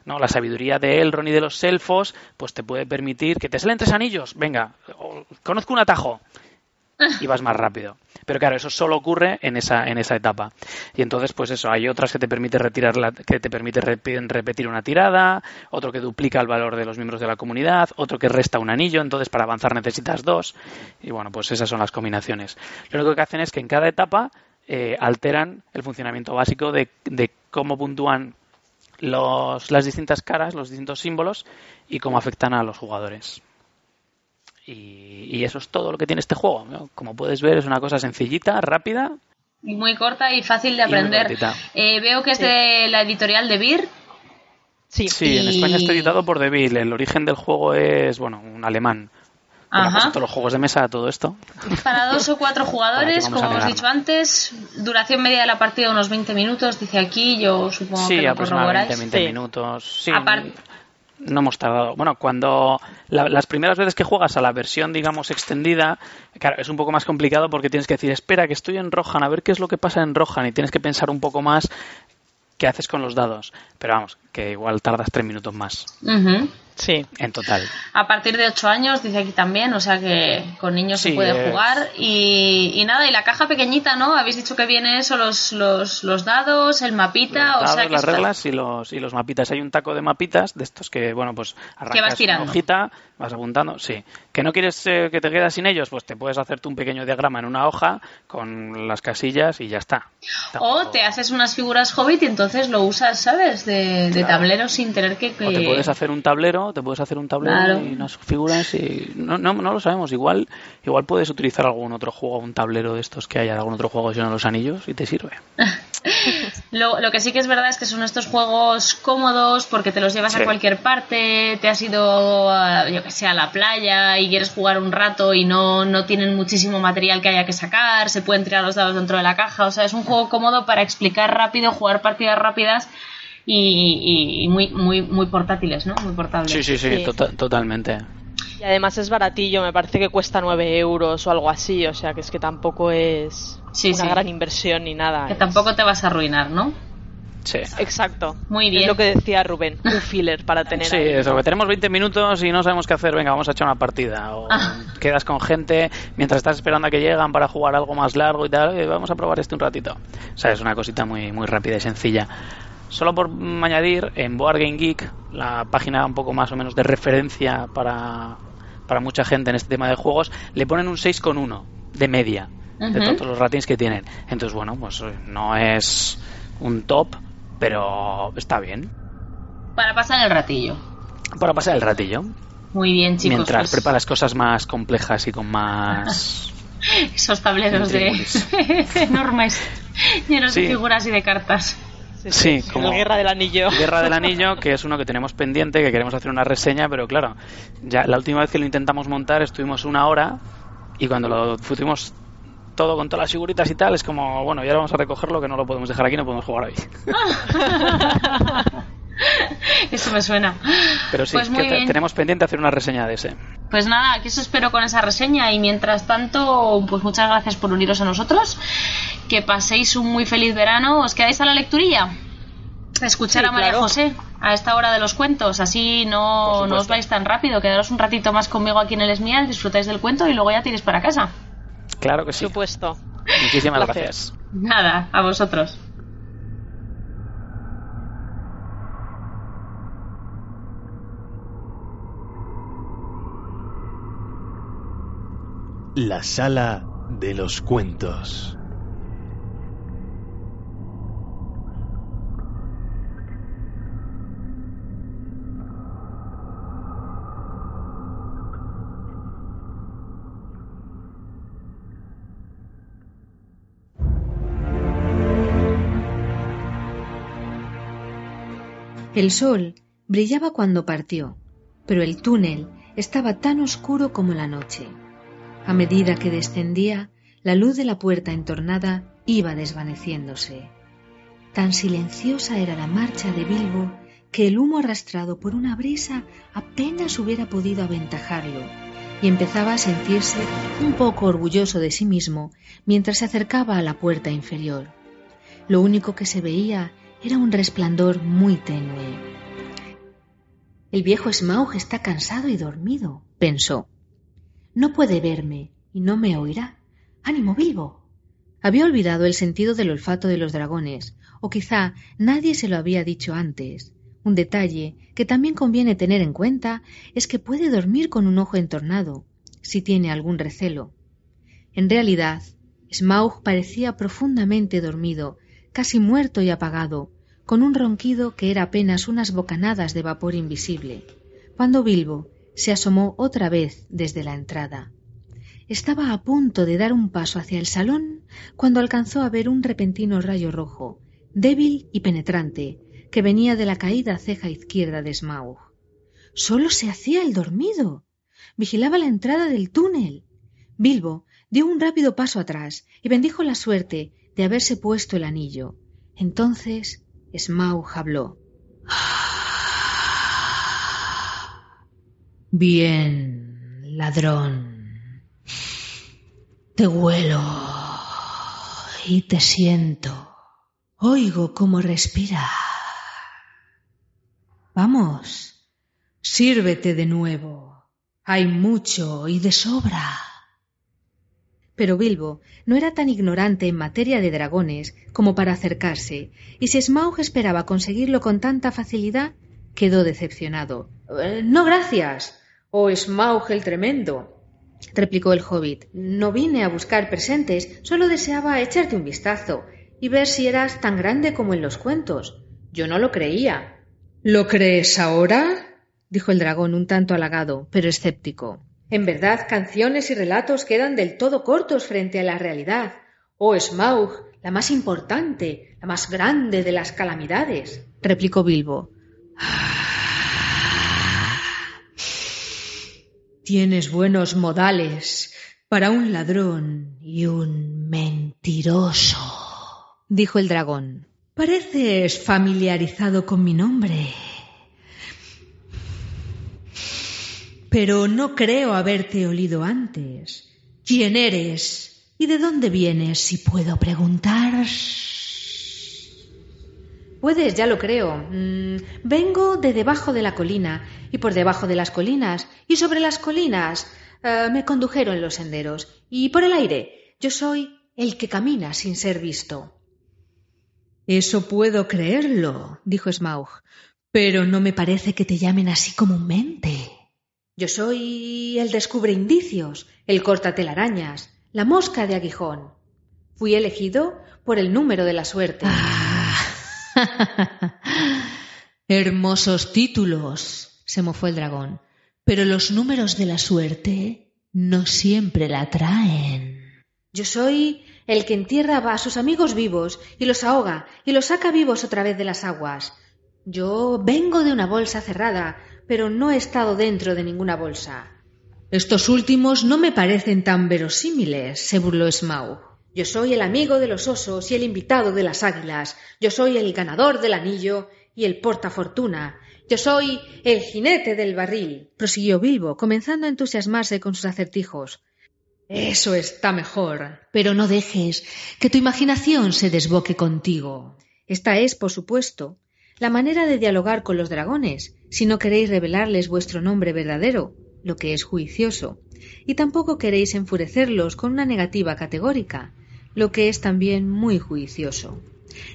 ¿No? La sabiduría de Elrond y de los elfos, pues te puede permitir que te salen tres anillos. Venga, conozco un atajo. Y vas más rápido. Pero claro, eso solo ocurre en esa, en esa etapa. Y entonces, pues eso, hay otras que te permite retirar la, que te permite repetir una tirada, otro que duplica el valor de los miembros de la comunidad, otro que resta un anillo, entonces para avanzar necesitas dos. Y bueno, pues esas son las combinaciones. Lo único que hacen es que en cada etapa eh, alteran el funcionamiento básico de, de cómo puntúan los, las distintas caras, los distintos símbolos y cómo afectan a los jugadores. Y, y eso es todo lo que tiene este juego. ¿no? Como puedes ver, es una cosa sencillita, rápida. Y Muy corta y fácil de aprender. Eh, veo que es de la editorial de Beer. Sí. Sí, en España está editado por Deville. El origen del juego es, bueno, un alemán. Ajá. todos los juegos de mesa, todo esto. Para dos o cuatro jugadores, como hemos dicho antes, duración media de la partida unos 20 minutos, dice aquí, yo supongo Sí, que lo aproximadamente corroboráis. 20 Sí. minutos. Sí, Apar- no hemos tardado. Bueno, cuando la- las primeras veces que juegas a la versión, digamos, extendida, claro, es un poco más complicado porque tienes que decir, espera, que estoy en Rohan, a ver qué es lo que pasa en Rohan, y tienes que pensar un poco más qué haces con los dados. Pero vamos, que igual tardas tres minutos más. Sí. en total. A partir de 8 años, dice aquí también, o sea que con niños Sí, se puede es- jugar. Y, y nada, y la caja pequeñita, ¿no? Habéis dicho que viene eso, los, los, los dados, el mapita, Los o sea dados, que las está- reglas y los, y los mapitas. Hay un taco de mapitas de estos que, bueno, pues arrancas vas tirando. una hojita, vas apuntando, sí. ¿Que no quieres eh, que te quedas sin ellos? Pues te puedes hacerte un pequeño diagrama en una hoja con las casillas y ya está. O Tampoco- te haces unas figuras hobbit y entonces lo usas, ¿sabes? De, de Claro. tablero sin tener que... que- O te puedes hacer un tablero te puedes hacer un tablero Claro. y unas figuras y no, no, no lo sabemos. Igual, igual puedes utilizar algún otro juego, un tablero de estos que haya, algún otro juego que son los anillos y te sirve. Lo, lo que sí que es verdad es que son estos juegos cómodos porque te los llevas Sí. a cualquier parte, te has ido, a, yo que sé, a la playa y quieres jugar un rato y no, no tienen muchísimo material que haya que sacar, se pueden tirar los dados dentro de la caja, o sea, es un juego cómodo para explicar rápido, jugar partidas rápidas y, y- y muy, muy, muy portátiles, ¿no? Muy portables. Sí, sí, sí, Sí. tota- totalmente. Y además es baratillo, me parece que cuesta 9 euros o algo así, o sea que es que tampoco es Sí, una sí. gran inversión ni nada. Que es- tampoco te vas a arruinar, ¿no? Sí. Exacto. Muy bien. Es lo que decía Rubén, un filler para tener Sí, ahí. eso, que tenemos 20 minutos y no sabemos qué hacer, venga, vamos a echar una partida. O Ah. quedas con gente mientras estás esperando a que llegan para jugar algo más largo y tal, "Oye, vamos a probar este un ratito. O sea, es una cosita muy, muy rápida y sencilla. Solo por añadir, en Board Game Geek, la página un poco más o menos de referencia para, para mucha gente en este tema de juegos, le ponen un 6,1 de media de todos los ratings que tienen. Entonces, bueno, pues eh, no es un top, pero está bien Para pasar el ratillo. para pasar el ratillo. Muy bien, chicos. mientras pues- preparas cosas más complejas y con más... Esos tableros de enormes, llenos de figuras y de cartas. Sí, Sí, sí, como- Guerra del Anillo. Guerra del Anillo, que es uno que tenemos pendiente, que queremos hacer una reseña, pero claro, ya la última vez que lo intentamos montar estuvimos una hora y cuando lo fuimos todo con todas las figuritas y tal, es como, bueno, y ahora vamos a recogerlo, que no lo podemos dejar aquí, no podemos jugar hoy. Eso me suena. Pero sí, Pues muy que bien. tenemos pendiente hacer una reseña de ese. Pues nada, aquí os espero con esa reseña y mientras tanto, pues muchas gracias por uniros a nosotros. Que paséis un muy feliz verano. ¿Os quedáis a la lecturilla? A Escuchar Sí, a María claro. José a esta hora de los cuentos, así no, no os vais tan rápido. Quedaros un ratito más conmigo aquí en el Esmial, disfrutáis del cuento y luego ya tiréis para casa. Claro que sí. Supuesto. Muchísimas gracias. Nada, a vosotros. La sala de los cuentos. El sol brillaba cuando partió, pero el túnel estaba tan oscuro como la noche. A medida que descendía, la luz de la puerta entornada iba desvaneciéndose. Tan silenciosa era la marcha de Bilbo que el humo arrastrado por una brisa apenas hubiera podido aventajarlo, y empezaba a sentirse un poco orgulloso de sí mismo mientras se acercaba a la puerta inferior. Lo único que se veía era un resplandor muy tenue. El viejo Smaug está cansado y dormido, pensó. No puede verme y no me oirá. ¡Ánimo, Bilbo! Había olvidado el sentido del olfato de los dragones, o quizá nadie se lo había dicho antes. Un detalle que también conviene tener en cuenta es que puede dormir con un ojo entornado, si tiene algún recelo. En realidad, Smaug parecía profundamente dormido, casi muerto y apagado, con un ronquido que era apenas unas bocanadas de vapor invisible, cuando Bilbo se asomó otra vez desde la entrada. Estaba a punto de dar un paso hacia el salón cuando alcanzó a ver un repentino rayo rojo, débil y penetrante, que venía de la caída ceja izquierda de Smaug. Solo se hacía el dormido. Vigilaba la entrada del túnel. Bilbo dio un rápido paso atrás y bendijo la suerte de haberse puesto el anillo. Entonces Smaug habló. Bien, ladrón. Te huelo y te siento. Oigo cómo respira. Vamos, sírvete de nuevo. Hay mucho y de sobra. Pero Bilbo no era tan ignorante en materia de dragones como para acercarse, y si Smaug esperaba conseguirlo con tanta facilidad, quedó decepcionado. "Eh, no, gracias. Oh, Smaug el tremendo, replicó el hobbit. No vine a buscar presentes, solo deseaba echarte un vistazo y ver si eras tan grande como en los cuentos. Yo no lo creía. ¿Lo crees ahora? dijo el dragón un tanto halagado, pero escéptico. En verdad, canciones y relatos quedan del todo cortos frente a la realidad. Oh, Smaug, la más importante, la más grande de las calamidades, replicó Bilbo. Tienes buenos modales para un ladrón y un mentiroso, dijo el dragón. Pareces familiarizado con mi nombre. Pero no creo haberte olido antes. ¿Quién eres? ¿Y de dónde vienes, si puedo preguntar? Puedes, ya lo creo. Mm, vengo de debajo de la colina, y por debajo de las colinas, y sobre las colinas eh, me condujeron los senderos, y por el aire. Yo soy el que camina sin ser visto. Eso puedo creerlo, dijo Smaug, pero no me parece que te llamen así comúnmente. Yo soy el descubre indicios, el corta telarañas, la mosca de aguijón. Fui elegido por el número de la suerte. Hermosos títulos, se mofó el dragón, pero los números de la suerte no siempre la traen. Yo soy el que entierra a sus amigos vivos y los ahoga y los saca vivos otra vez de las aguas. Yo vengo de una bolsa cerrada, pero no he estado dentro de ninguna bolsa. Estos últimos no me parecen tan verosímiles, se burló Smaug. Yo soy el amigo de los osos y el invitado de las águilas. Yo soy el ganador del anillo y el portafortuna. Yo soy el jinete del barril, prosiguió Bilbo, comenzando a entusiasmarse con sus acertijos. Eso está mejor, pero no dejes que tu imaginación se desboque contigo. Esta es, por supuesto, la manera de dialogar con los dragones, si no queréis revelarles vuestro nombre verdadero, lo que es juicioso, y tampoco queréis enfurecerlos con una negativa categórica, lo que es también muy juicioso.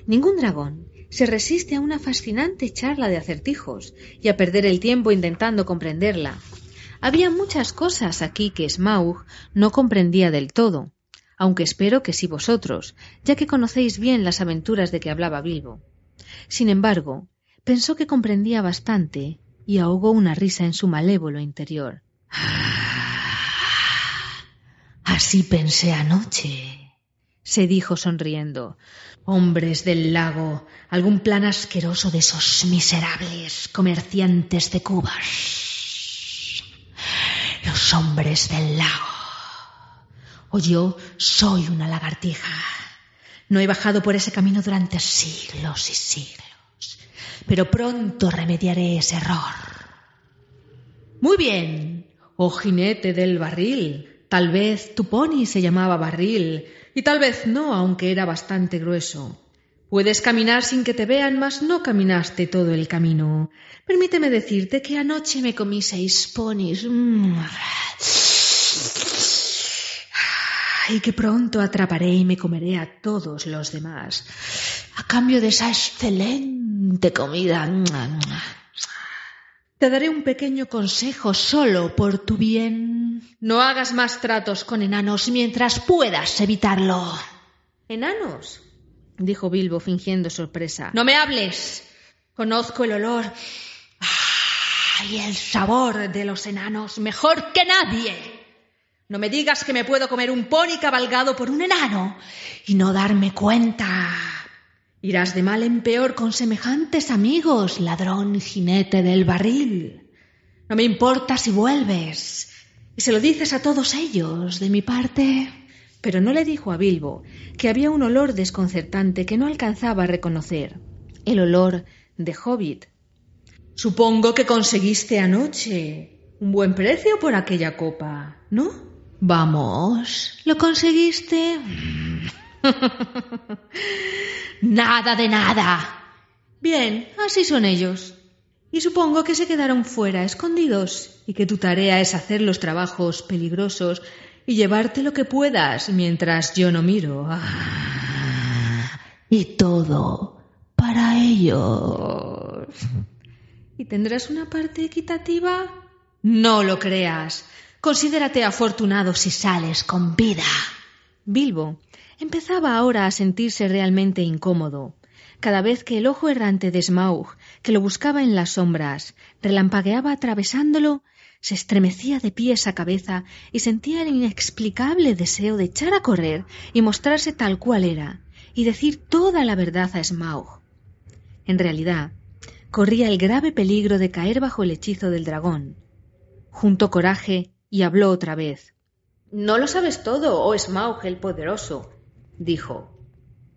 Ningún dragón se resiste a una fascinante charla de acertijos y a perder el tiempo intentando comprenderla. Había muchas cosas aquí que Smaug no comprendía del todo, aunque espero que sí vosotros, ya que conocéis bien las aventuras de que hablaba Bilbo. Sin embargo, pensó que comprendía bastante y ahogó una risa en su malévolo interior. Así pensé anoche, se dijo sonriendo. Hombres del lago, algún plan asqueroso de esos miserables comerciantes de cubas. Los hombres del lago. O yo soy una lagartija. No he bajado por ese camino durante siglos y siglos, pero pronto remediaré ese error. Muy bien, oh jinete del barril. Tal vez tu pony se llamaba barril, y tal vez no, aunque era bastante grueso. Puedes caminar sin que te vean, mas no caminaste todo el camino. Permíteme decirte que anoche me comí seis ponis. Mm y que pronto atraparé y me comeré a todos los demás, a cambio de esa excelente comida. Te daré un pequeño consejo solo por tu bien. No hagas más tratos con enanos mientras puedas evitarlo. ¿Enanos? dijo Bilbo fingiendo sorpresa. No me hables. Conozco el olor y el sabor de los enanos mejor que nadie. No me digas que me puedo comer un pony cabalgado por un enano y no darme cuenta. Irás de mal en peor con semejantes amigos, ladrón jinete del barril. No me importa si vuelves. Y se lo dices a todos ellos, de mi parte. Pero no le dijo a Bilbo que había un olor desconcertante que no alcanzaba a reconocer. El olor de Hobbit. Supongo que conseguiste anoche un buen precio por aquella copa, ¿no? Vamos, ¿lo conseguiste? nada de nada. Bien, así son ellos. Y supongo que se quedaron fuera, escondidos, y que tu tarea es hacer los trabajos peligrosos y llevarte lo que puedas mientras yo no miro. Ah, y todo para ellos. ¿Y tendrás una parte equitativa? No lo creas. Considérate afortunado si sales con vida. Bilbo empezaba ahora a sentirse realmente incómodo. Cada vez que el ojo errante de Smaug, que lo buscaba en las sombras, relampagueaba atravesándolo, se estremecía de pies a cabeza y sentía el inexplicable deseo de echar a correr y mostrarse tal cual era, y decir toda la verdad a Smaug. En realidad, corría el grave peligro de caer bajo el hechizo del dragón. Juntó coraje y habló otra vez. No lo sabes todo, oh Smaug el poderoso, dijo.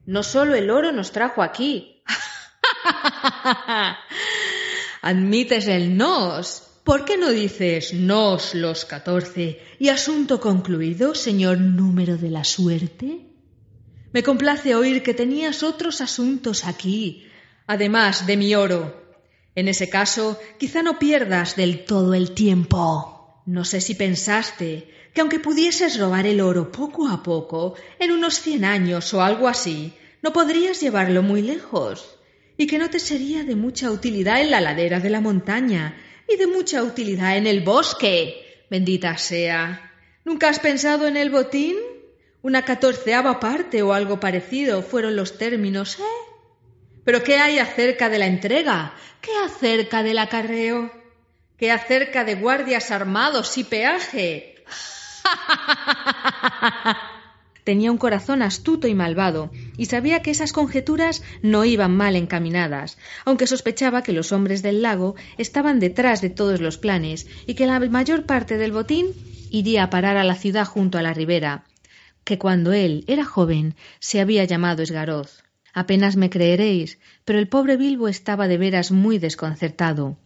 No solo el oro nos trajo aquí. Admites el nos. ¿Por qué no dices nos los catorce y asunto concluido, señor número de la suerte? Me complace oír que tenías otros asuntos aquí, además de mi oro. En ese caso, quizá no pierdas del todo el tiempo. No sé si pensaste que aunque pudieses robar el oro poco a poco, en unos cien años o algo así, no podrías llevarlo muy lejos, y que no te sería de mucha utilidad en la ladera de la montaña, y de mucha utilidad en el bosque. Bendita sea. ¿Nunca has pensado en el botín? Una catorceava parte o algo parecido fueron los términos, ¿eh? Pero ¿qué hay acerca de la entrega? ¿Qué acerca del acarreo? ¿Qué acerca de guardias armados y peaje? Tenía un corazón astuto y malvado, y sabía que esas conjeturas no iban mal encaminadas, aunque sospechaba que los hombres del lago estaban detrás de todos los planes y que la mayor parte del botín iría a parar a la ciudad junto a la ribera, que cuando él era joven se había llamado Esgaroz. Apenas me creeréis, pero el pobre Bilbo estaba de veras muy desconcertado.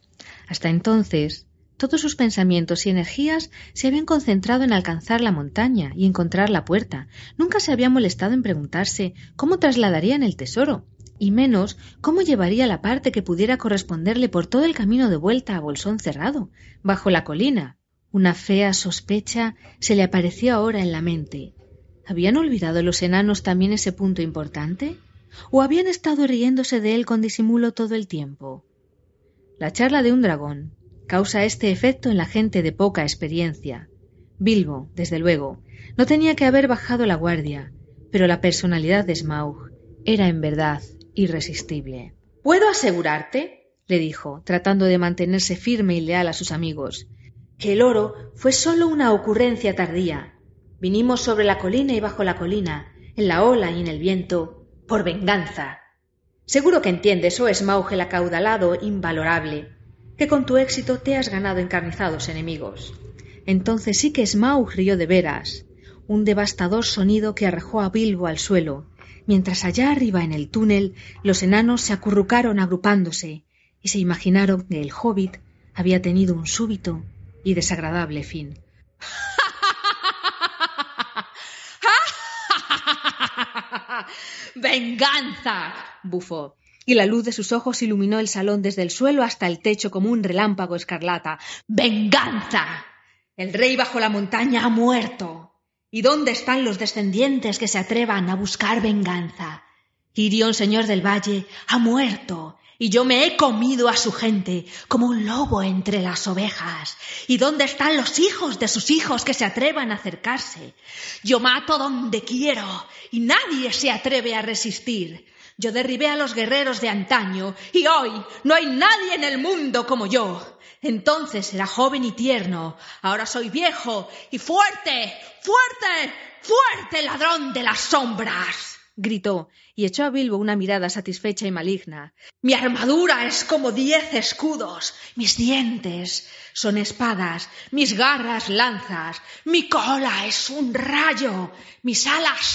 Hasta entonces todos sus pensamientos y energías se habían concentrado en alcanzar la montaña y encontrar la puerta. Nunca se había molestado en preguntarse cómo trasladarían el tesoro, y menos cómo llevaría la parte que pudiera corresponderle por todo el camino de vuelta a Bolsón cerrado, bajo la colina. Una fea sospecha se le apareció ahora en la mente. ¿Habían olvidado los enanos también ese punto importante? ¿O habían estado riéndose de él con disimulo todo el tiempo? La charla de un dragón, causa este efecto en la gente de poca experiencia. Bilbo, desde luego, no tenía que haber bajado la guardia, pero la personalidad de Smaug era en verdad irresistible. ¿Puedo asegurarte? le dijo, tratando de mantenerse firme y leal a sus amigos, que el oro fue sólo una ocurrencia tardía. Vinimos sobre la colina y bajo la colina, en la ola y en el viento, por venganza. Seguro que entiendes, oh Smaug el acaudalado, invalorable, que con tu éxito te has ganado encarnizados enemigos. Entonces sí que Smaug rió de veras, un devastador sonido que arrojó a Bilbo al suelo, mientras allá arriba en el túnel los enanos se acurrucaron agrupándose y se imaginaron que el hobbit había tenido un súbito y desagradable fin. ¡Venganza! bufó y la luz de sus ojos iluminó el salón desde el suelo hasta el techo como un relámpago escarlata. ¡Venganza! El rey bajo la montaña ha muerto. ¿Y dónde están los descendientes que se atrevan a buscar venganza? Irión, señor del valle, ha muerto, y yo me he comido a su gente como un lobo entre las ovejas. ¿Y dónde están los hijos de sus hijos que se atrevan a acercarse? Yo mato donde quiero, y nadie se atreve a resistir. Yo derribé a los guerreros de antaño y hoy no hay nadie en el mundo como yo. Entonces era joven y tierno, ahora soy viejo y fuerte, fuerte, fuerte ladrón de las sombras. Gritó y echó a Bilbo una mirada satisfecha y maligna. Mi armadura es como diez escudos, mis dientes son espadas, mis garras lanzas, mi cola es un rayo, mis alas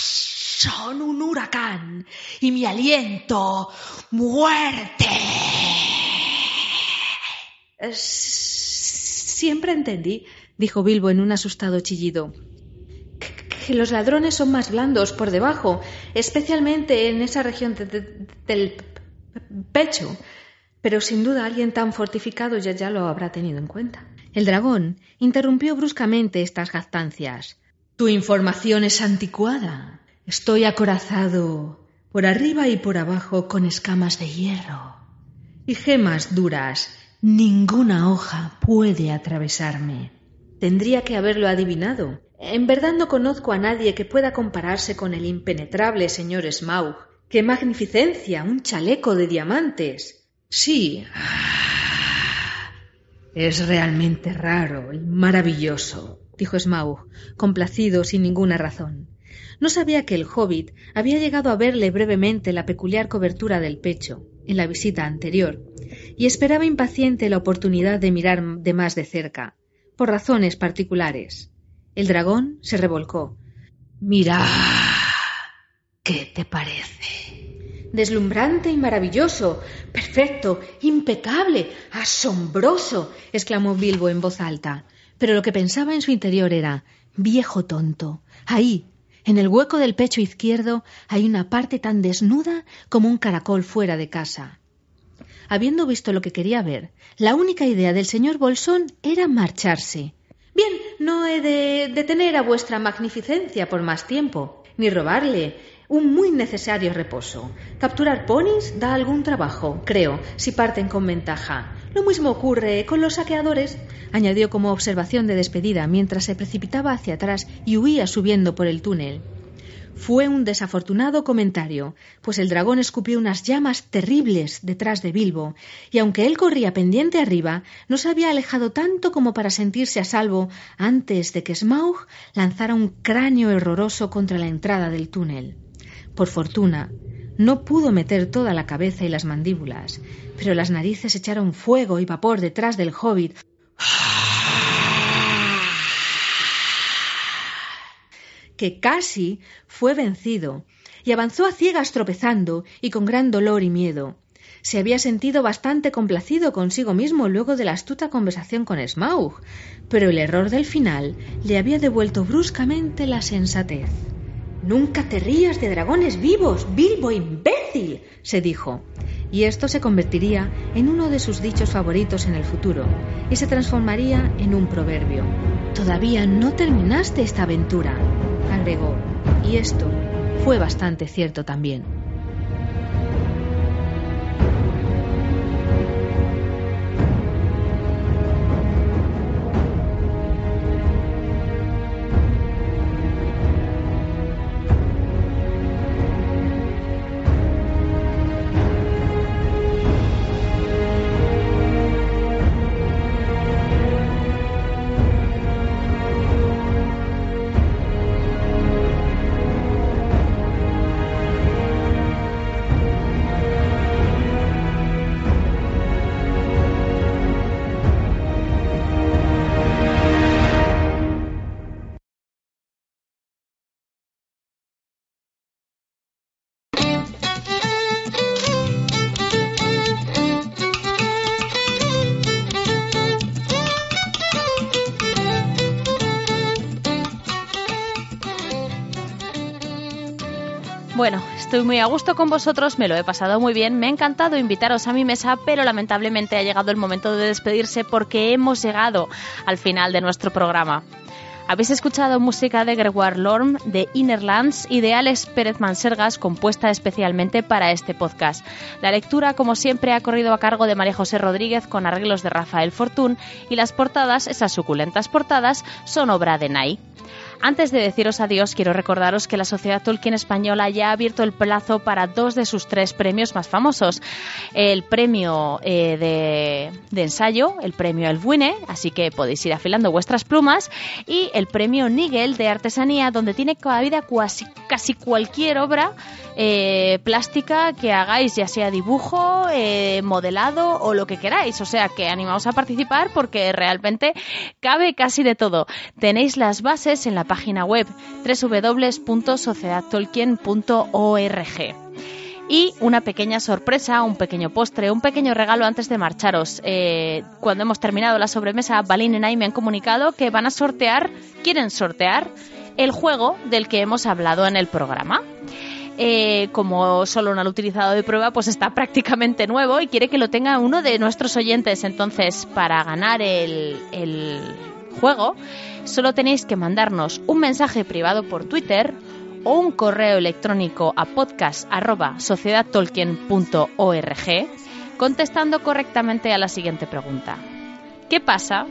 son un huracán y mi aliento muerte. Siempre entendí, dijo Bilbo en un asustado chillido, que, los ladrones son más blandos por debajo, especialmente en esa región del pecho. Pero sin duda alguien tan fortificado ya, ya lo habrá tenido en cuenta. El dragón interrumpió bruscamente estas jactancias. Tu información es anticuada. Estoy acorazado por arriba y por abajo con escamas de hierro y gemas duras. Ninguna hoja puede atravesarme. Tendría que haberlo adivinado. En verdad no conozco a nadie que pueda compararse con el impenetrable señor Smaug, ¡Qué magnificencia! Un chaleco de diamantes. Sí. Es realmente raro y maravilloso, dijo Smaug, complacido sin ninguna razón. No sabía que el hobbit había llegado a verle brevemente la peculiar cobertura del pecho, en la visita anterior, y esperaba impaciente la oportunidad de mirar de más de cerca, por razones particulares. El dragón se revolcó. Mira. ¿Qué te parece? Deslumbrante y maravilloso, perfecto, impecable, asombroso, exclamó Bilbo en voz alta. Pero lo que pensaba en su interior era viejo tonto. Ahí, en el hueco del pecho izquierdo hay una parte tan desnuda como un caracol fuera de casa. Habiendo visto lo que quería ver, la única idea del señor Bolsón era marcharse. Bien, no he de detener a vuestra magnificencia por más tiempo, ni robarle un muy necesario reposo. Capturar ponis da algún trabajo, creo, si parten con ventaja. Lo mismo ocurre con los saqueadores, añadió como observación de despedida mientras se precipitaba hacia atrás y huía subiendo por el túnel. Fue un desafortunado comentario, pues el dragón escupió unas llamas terribles detrás de Bilbo, y aunque él corría pendiente arriba, no se había alejado tanto como para sentirse a salvo antes de que Smaug lanzara un cráneo horroroso contra la entrada del túnel. Por fortuna, no pudo meter toda la cabeza y las mandíbulas, pero las narices echaron fuego y vapor detrás del hobbit. Que casi fue vencido y avanzó a ciegas tropezando y con gran dolor y miedo. Se había sentido bastante complacido consigo mismo luego de la astuta conversación con Smaug, pero el error del final le había devuelto bruscamente la sensatez. Nunca te rías de dragones vivos, Bilbo imbécil, se dijo. Y esto se convertiría en uno de sus dichos favoritos en el futuro, y se transformaría en un proverbio. Todavía no terminaste esta aventura, agregó, y esto fue bastante cierto también. Bueno, estoy muy a gusto con vosotros, me lo he pasado muy bien, me ha encantado invitaros a mi mesa, pero lamentablemente ha llegado el momento de despedirse porque hemos llegado al final de nuestro programa. Habéis escuchado música de Gregoire Lorm, de Innerlands y de Alex Pérez Mansergas, compuesta especialmente para este podcast. La lectura, como siempre, ha corrido a cargo de María José Rodríguez con arreglos de Rafael Fortún y las portadas, esas suculentas portadas, son obra de Nai. Antes de deciros adiós, quiero recordaros que la Sociedad Tolkien Española ya ha abierto el plazo para dos de sus tres premios más famosos. El premio eh, de, ensayo, el premio El Buine, así que podéis ir afilando vuestras plumas, y el premio Nigel de artesanía, donde tiene cabida casi, casi cualquier obra eh, plástica que hagáis, ya sea dibujo, eh, modelado o lo que queráis. O sea que animaos a participar porque realmente cabe casi de todo. Tenéis las bases en la página web www.sociedadtolkien.org. Y una pequeña sorpresa, un pequeño postre, un pequeño regalo antes de marcharos. Eh, cuando hemos terminado la sobremesa, Balín y Nai me han comunicado que van a sortear, quieren sortear, el juego del que hemos hablado en el programa. Eh, como solo no lo ha utilizado de prueba, pues está prácticamente nuevo y quiere que lo tenga uno de nuestros oyentes. Entonces, para ganar el juego, solo tenéis que mandarnos un mensaje privado por Twitter o un correo electrónico a podcast.sociedadtolkien.org contestando correctamente a la siguiente pregunta. ¿Qué pasa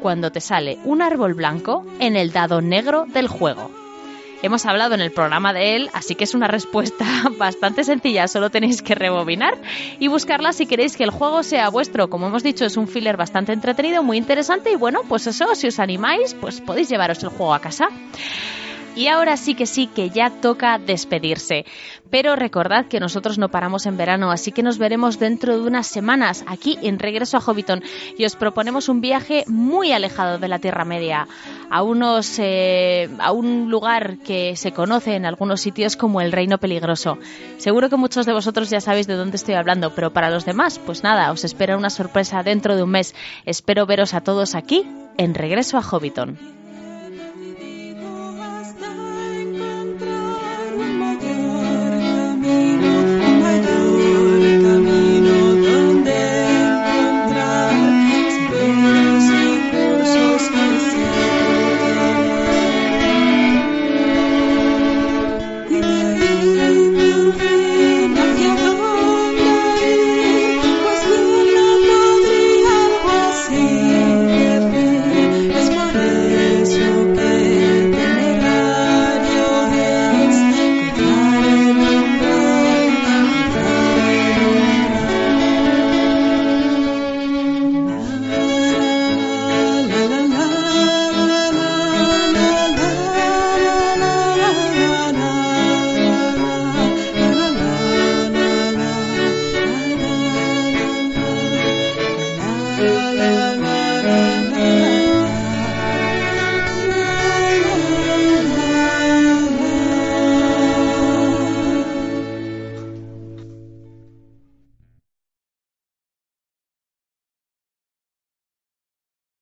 cuando te sale un árbol blanco en el dado negro del juego? Hemos hablado en el programa de él, así que es una respuesta bastante sencilla, solo tenéis que rebobinar y buscarla si queréis que el juego sea vuestro. Como hemos dicho, es un filler bastante entretenido, muy interesante y bueno, pues eso, si os animáis, pues podéis llevaros el juego a casa. Y ahora sí que sí que ya toca despedirse. Pero recordad que nosotros no paramos en verano, así que nos veremos dentro de unas semanas aquí en Regreso a Hobbiton y os proponemos un viaje muy alejado de la Tierra Media, a unos eh, a un lugar que se conoce en algunos sitios como el Reino Peligroso. Seguro que muchos de vosotros ya sabéis de dónde estoy hablando, pero para los demás, pues nada, os espera una sorpresa dentro de un mes. Espero veros a todos aquí en Regreso a Hobbiton.